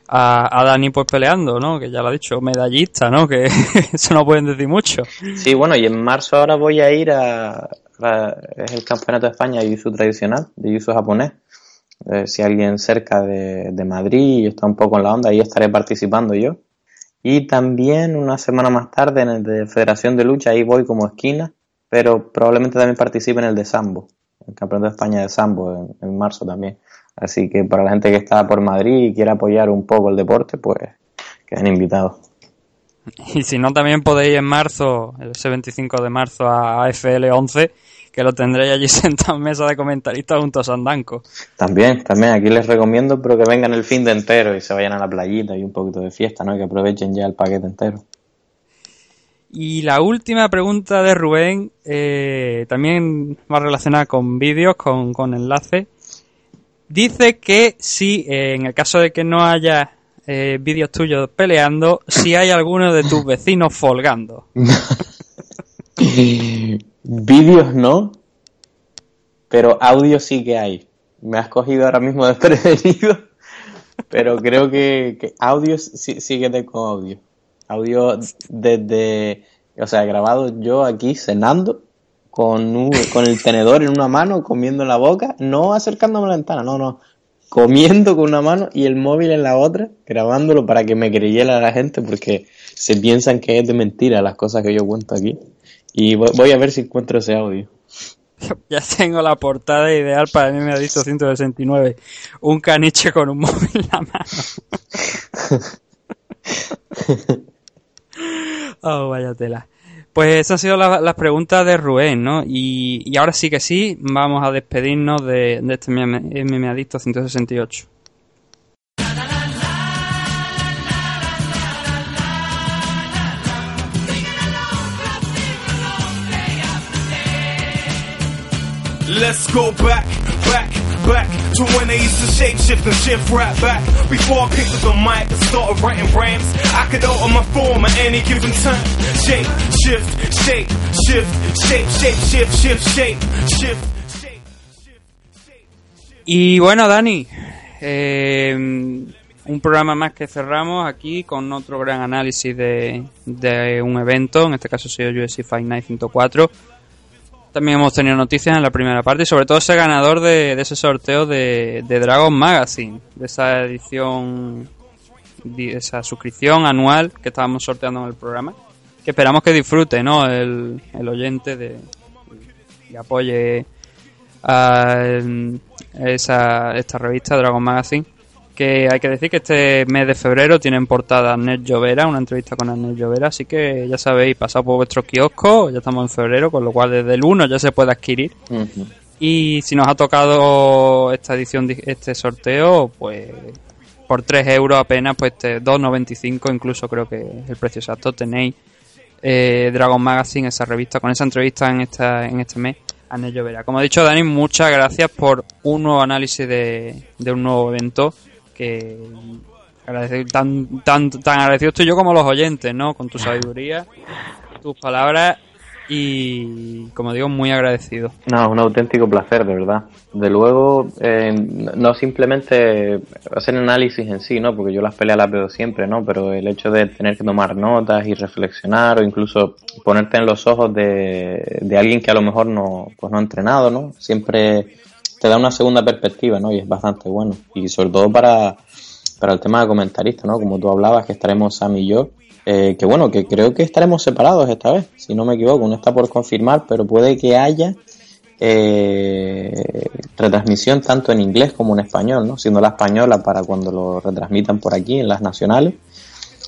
a, a Dani pues peleando, ¿no? Que ya lo ha dicho, medallista, ¿no? Que <laughs> eso no pueden decir mucho. Sí, bueno, y en marzo ahora voy a ir a, a- es el Campeonato de España de Jiu-Jitsu tradicional, de Jiu-Jitsu japonés. Eh, si alguien cerca de, de Madrid está un poco en la onda, ahí estaré participando yo. Y también una semana más tarde en el de Federación de Lucha, ahí voy como esquina, pero probablemente también participe en el de Sambo, el Campeonato de España de Sambo en, en marzo también. Así que para la gente que está por Madrid y quiere apoyar un poco el deporte, pues quedan invitados. Y si no, también podéis en marzo, ese 25 de marzo, a FL11, que lo tendréis allí <laughs> sentado en mesa de comentaristas junto a Sandanco. También, también, aquí les recomiendo, pero que vengan el fin de entero y se vayan a la playita y un poquito de fiesta, ¿no? Y que aprovechen ya el paquete entero. Y la última pregunta de Rubén, eh, también va relacionada con vídeos, con, con enlaces. Dice que si, eh, en el caso de que no haya eh, vídeos tuyos peleando, si hay alguno de tus vecinos folgando. <laughs> Vídeos no, pero audio sí que hay. Me has cogido ahora mismo <laughs> desprevenido, pero creo que, audio sí, sí que tengo audio. Audio desde, o sea, grabado yo aquí cenando con, un- con el tenedor en una mano, comiendo en la boca, no acercándome a la ventana, no, no, comiendo con una mano y el móvil en la otra, grabándolo para que me creyera la gente, porque se piensan que es de mentira las cosas que yo cuento aquí. Y voy, a ver si encuentro ese audio. <laughs> ya tengo la portada ideal para ha dicho 169. Un caniche con un <laughs> móvil en la mano. <laughs> oh, vaya tela. Pues esas han sido la- las preguntas de Rubén, ¿no? Y, y ahora sí que sí, vamos a despedirnos de, de este MM Adicto 168. Let's go back, back, back to when they used to shape shift and shift right back. Before I picked up the mic and started writing rhymes, I could alter my form at any given time. Shape, shift, shape, shift, shape, shape, shift, shift, shape, shift. Y bueno, Dani, eh, un programa más que cerramos aquí con otro gran análisis de, de un evento, en este caso ha sido UFC Fight Night 104. También hemos tenido noticias en la primera parte y sobre todo ese ganador de, ese sorteo de, de Dragon Magazine, de esa edición, de esa suscripción anual que estábamos sorteando en el programa. Que esperamos que disfrute, ¿no? El, el oyente de, y apoye a esa, esta revista Dragon Magazine que hay que decir que este mes de febrero tiene en portada Arnett Llovera, una entrevista con Arnett Llovera, así que ya sabéis, pasad por vuestro kiosco, ya estamos en febrero, con lo cual desde el 1 ya se puede adquirir. Y si nos ha tocado esta edición, di- este sorteo, pues por 3 euros apenas, pues este, 2,95 incluso creo que es el precio exacto, tenéis eh, Dragon Magazine, esa revista, con esa entrevista en, esta, en este mes, Arnett Llovera. Como ha dicho Dani, muchas gracias por un nuevo análisis de, de un nuevo evento que Agradecido- tan, tan, tan agradecido estoy yo como los oyentes, ¿no? Con tu sabiduría, tus palabras y, como digo, muy agradecido. No, un auténtico placer, de verdad. De luego, eh, no simplemente hacer análisis en sí, ¿no? Porque yo las peleas las veo siempre, ¿no? Pero el hecho de tener que tomar notas y reflexionar o incluso ponerte en los ojos de, de alguien que a lo mejor no, pues no ha entrenado, ¿no? Siempre te da una segunda perspectiva, ¿no? Y es bastante bueno. Y sobre todo para, para el tema de comentarista, ¿no? Como tú hablabas, que estaremos Sam y yo. eh, que bueno, que creo que estaremos separados esta vez, si no me equivoco, no está por confirmar, pero puede que haya eh, retransmisión tanto en inglés como en español, ¿no? Siendo la española para cuando lo retransmitan por aquí en las nacionales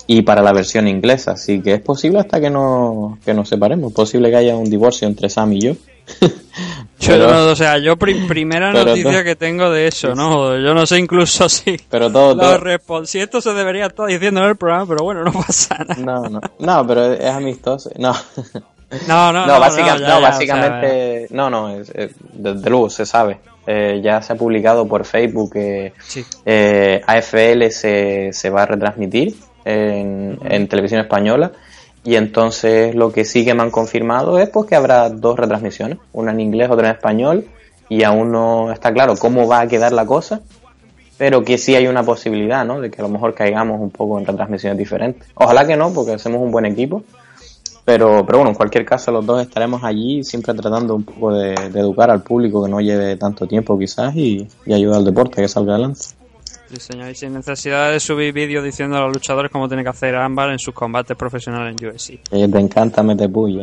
y para la versión inglesa, así que es posible hasta que no que nos separemos, es posible que haya un divorcio entre Sam y yo. <laughs> Yo Pero- no- o sea, yo pri- primera noticia que tengo de eso, ¿no? Yo no sé incluso <laughs> si... Pero todo, todo- si esto se debería estar diciendo en el programa, pero bueno, no pasa nada. No, no, no, pero es amistoso. <laughs> No, No, no, no, básica- no, ya, ya, básicamente, no, no, es- es- desde luego se sabe. Eh, ya se ha publicado por Facebook que eh, AFL se, se va a retransmitir en, en televisión española y entonces lo que sí que me han confirmado es pues que habrá dos retransmisiones, una en inglés, otra en español y aún no está claro cómo va a quedar la cosa, pero que sí hay una posibilidad, ¿no? De que a lo mejor caigamos un poco en retransmisiones diferentes. Ojalá que no, porque hacemos un buen equipo. Pero, pero bueno, en cualquier caso los dos estaremos allí siempre tratando un poco de, de educar al público que no lleve tanto tiempo quizás y, y ayudar al deporte a que salga adelante. Sí, señor, y sin necesidad de subir vídeos diciendo a los luchadores cómo tiene que hacer Ámbar en sus combates profesionales en UFC. Que te encanta meter puya.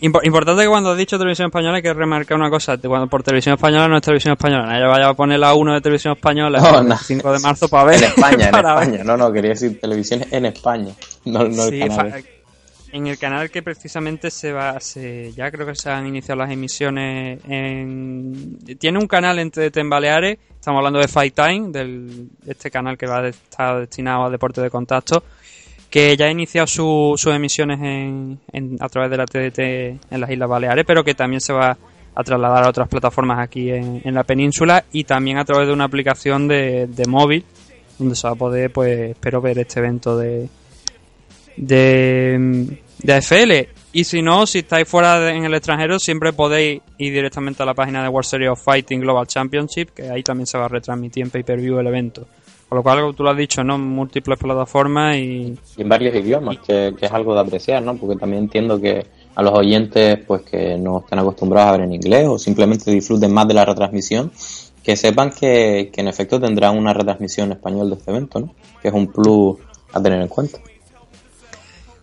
Impo- importante que cuando has dicho televisión española hay que remarcar una cosa, cuando por televisión española no es televisión española, nadie vaya a poner la 1 de televisión española No, el no. 5 de marzo para ver. En España, en <laughs> ver. No, no, quería decir televisión en España. No, no Sí, el canal. En el canal que precisamente se va, se, ya creo que se han iniciado las emisiones en... Tiene un canal en TDT en Baleares, estamos hablando de Fight Time, del, este canal que va a estar destinado a deporte de contacto, que ya ha iniciado su- sus emisiones en, en- a través de la TDT en las Islas Baleares, pero que también se va a trasladar a otras plataformas aquí en, en la península y también a través de una aplicación de, de móvil, donde se va a poder, pues, espero ver este evento de, de, de AFL. Y si no, si estáis fuera de- en el extranjero, siempre podéis ir directamente a la página de World Series of Fighting Global Championship, que ahí también se va a retransmitir en pay-per-view el evento. Con lo cual, como tú lo has dicho, ¿no? Múltiples plataformas y... Y en varios idiomas, que, que es algo de apreciar, ¿no? Porque también entiendo que a los oyentes, pues que no estén acostumbrados a ver en inglés o simplemente disfruten más de la retransmisión, que sepan que, que en efecto tendrán una retransmisión en español de este evento, ¿no? Que es un plus a tener en cuenta.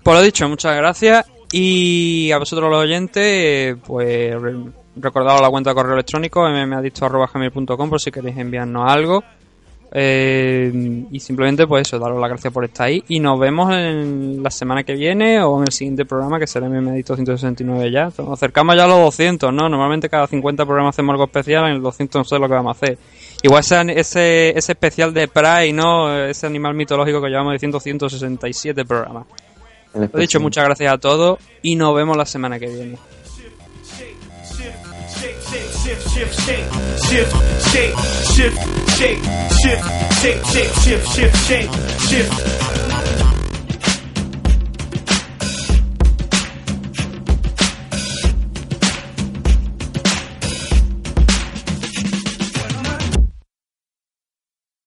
Por lo dicho, muchas gracias. Y a vosotros los oyentes, pues re- recordaros la cuenta de correo electrónico mmadicto.gmail.com por si queréis enviarnos algo. Eh, y simplemente pues eso, daros las gracias por estar ahí. Y nos vemos en la semana que viene o en el siguiente programa que será MMadicto 169 ya. Nos acercamos ya a los 200, ¿no? Normalmente cada 50 programas hacemos algo especial, en el 200 no sé lo que vamos a hacer. Igual ese, ese, ese especial de Pride, ¿no? Ese animal mitológico que llevamos diciendo 167 programas. Lo dicho, muchas gracias a todos y nos vemos la semana que viene. shift, shift, shake, shift, shake, shift, shake, shift, shake, shake, shift, shift, shake, shift,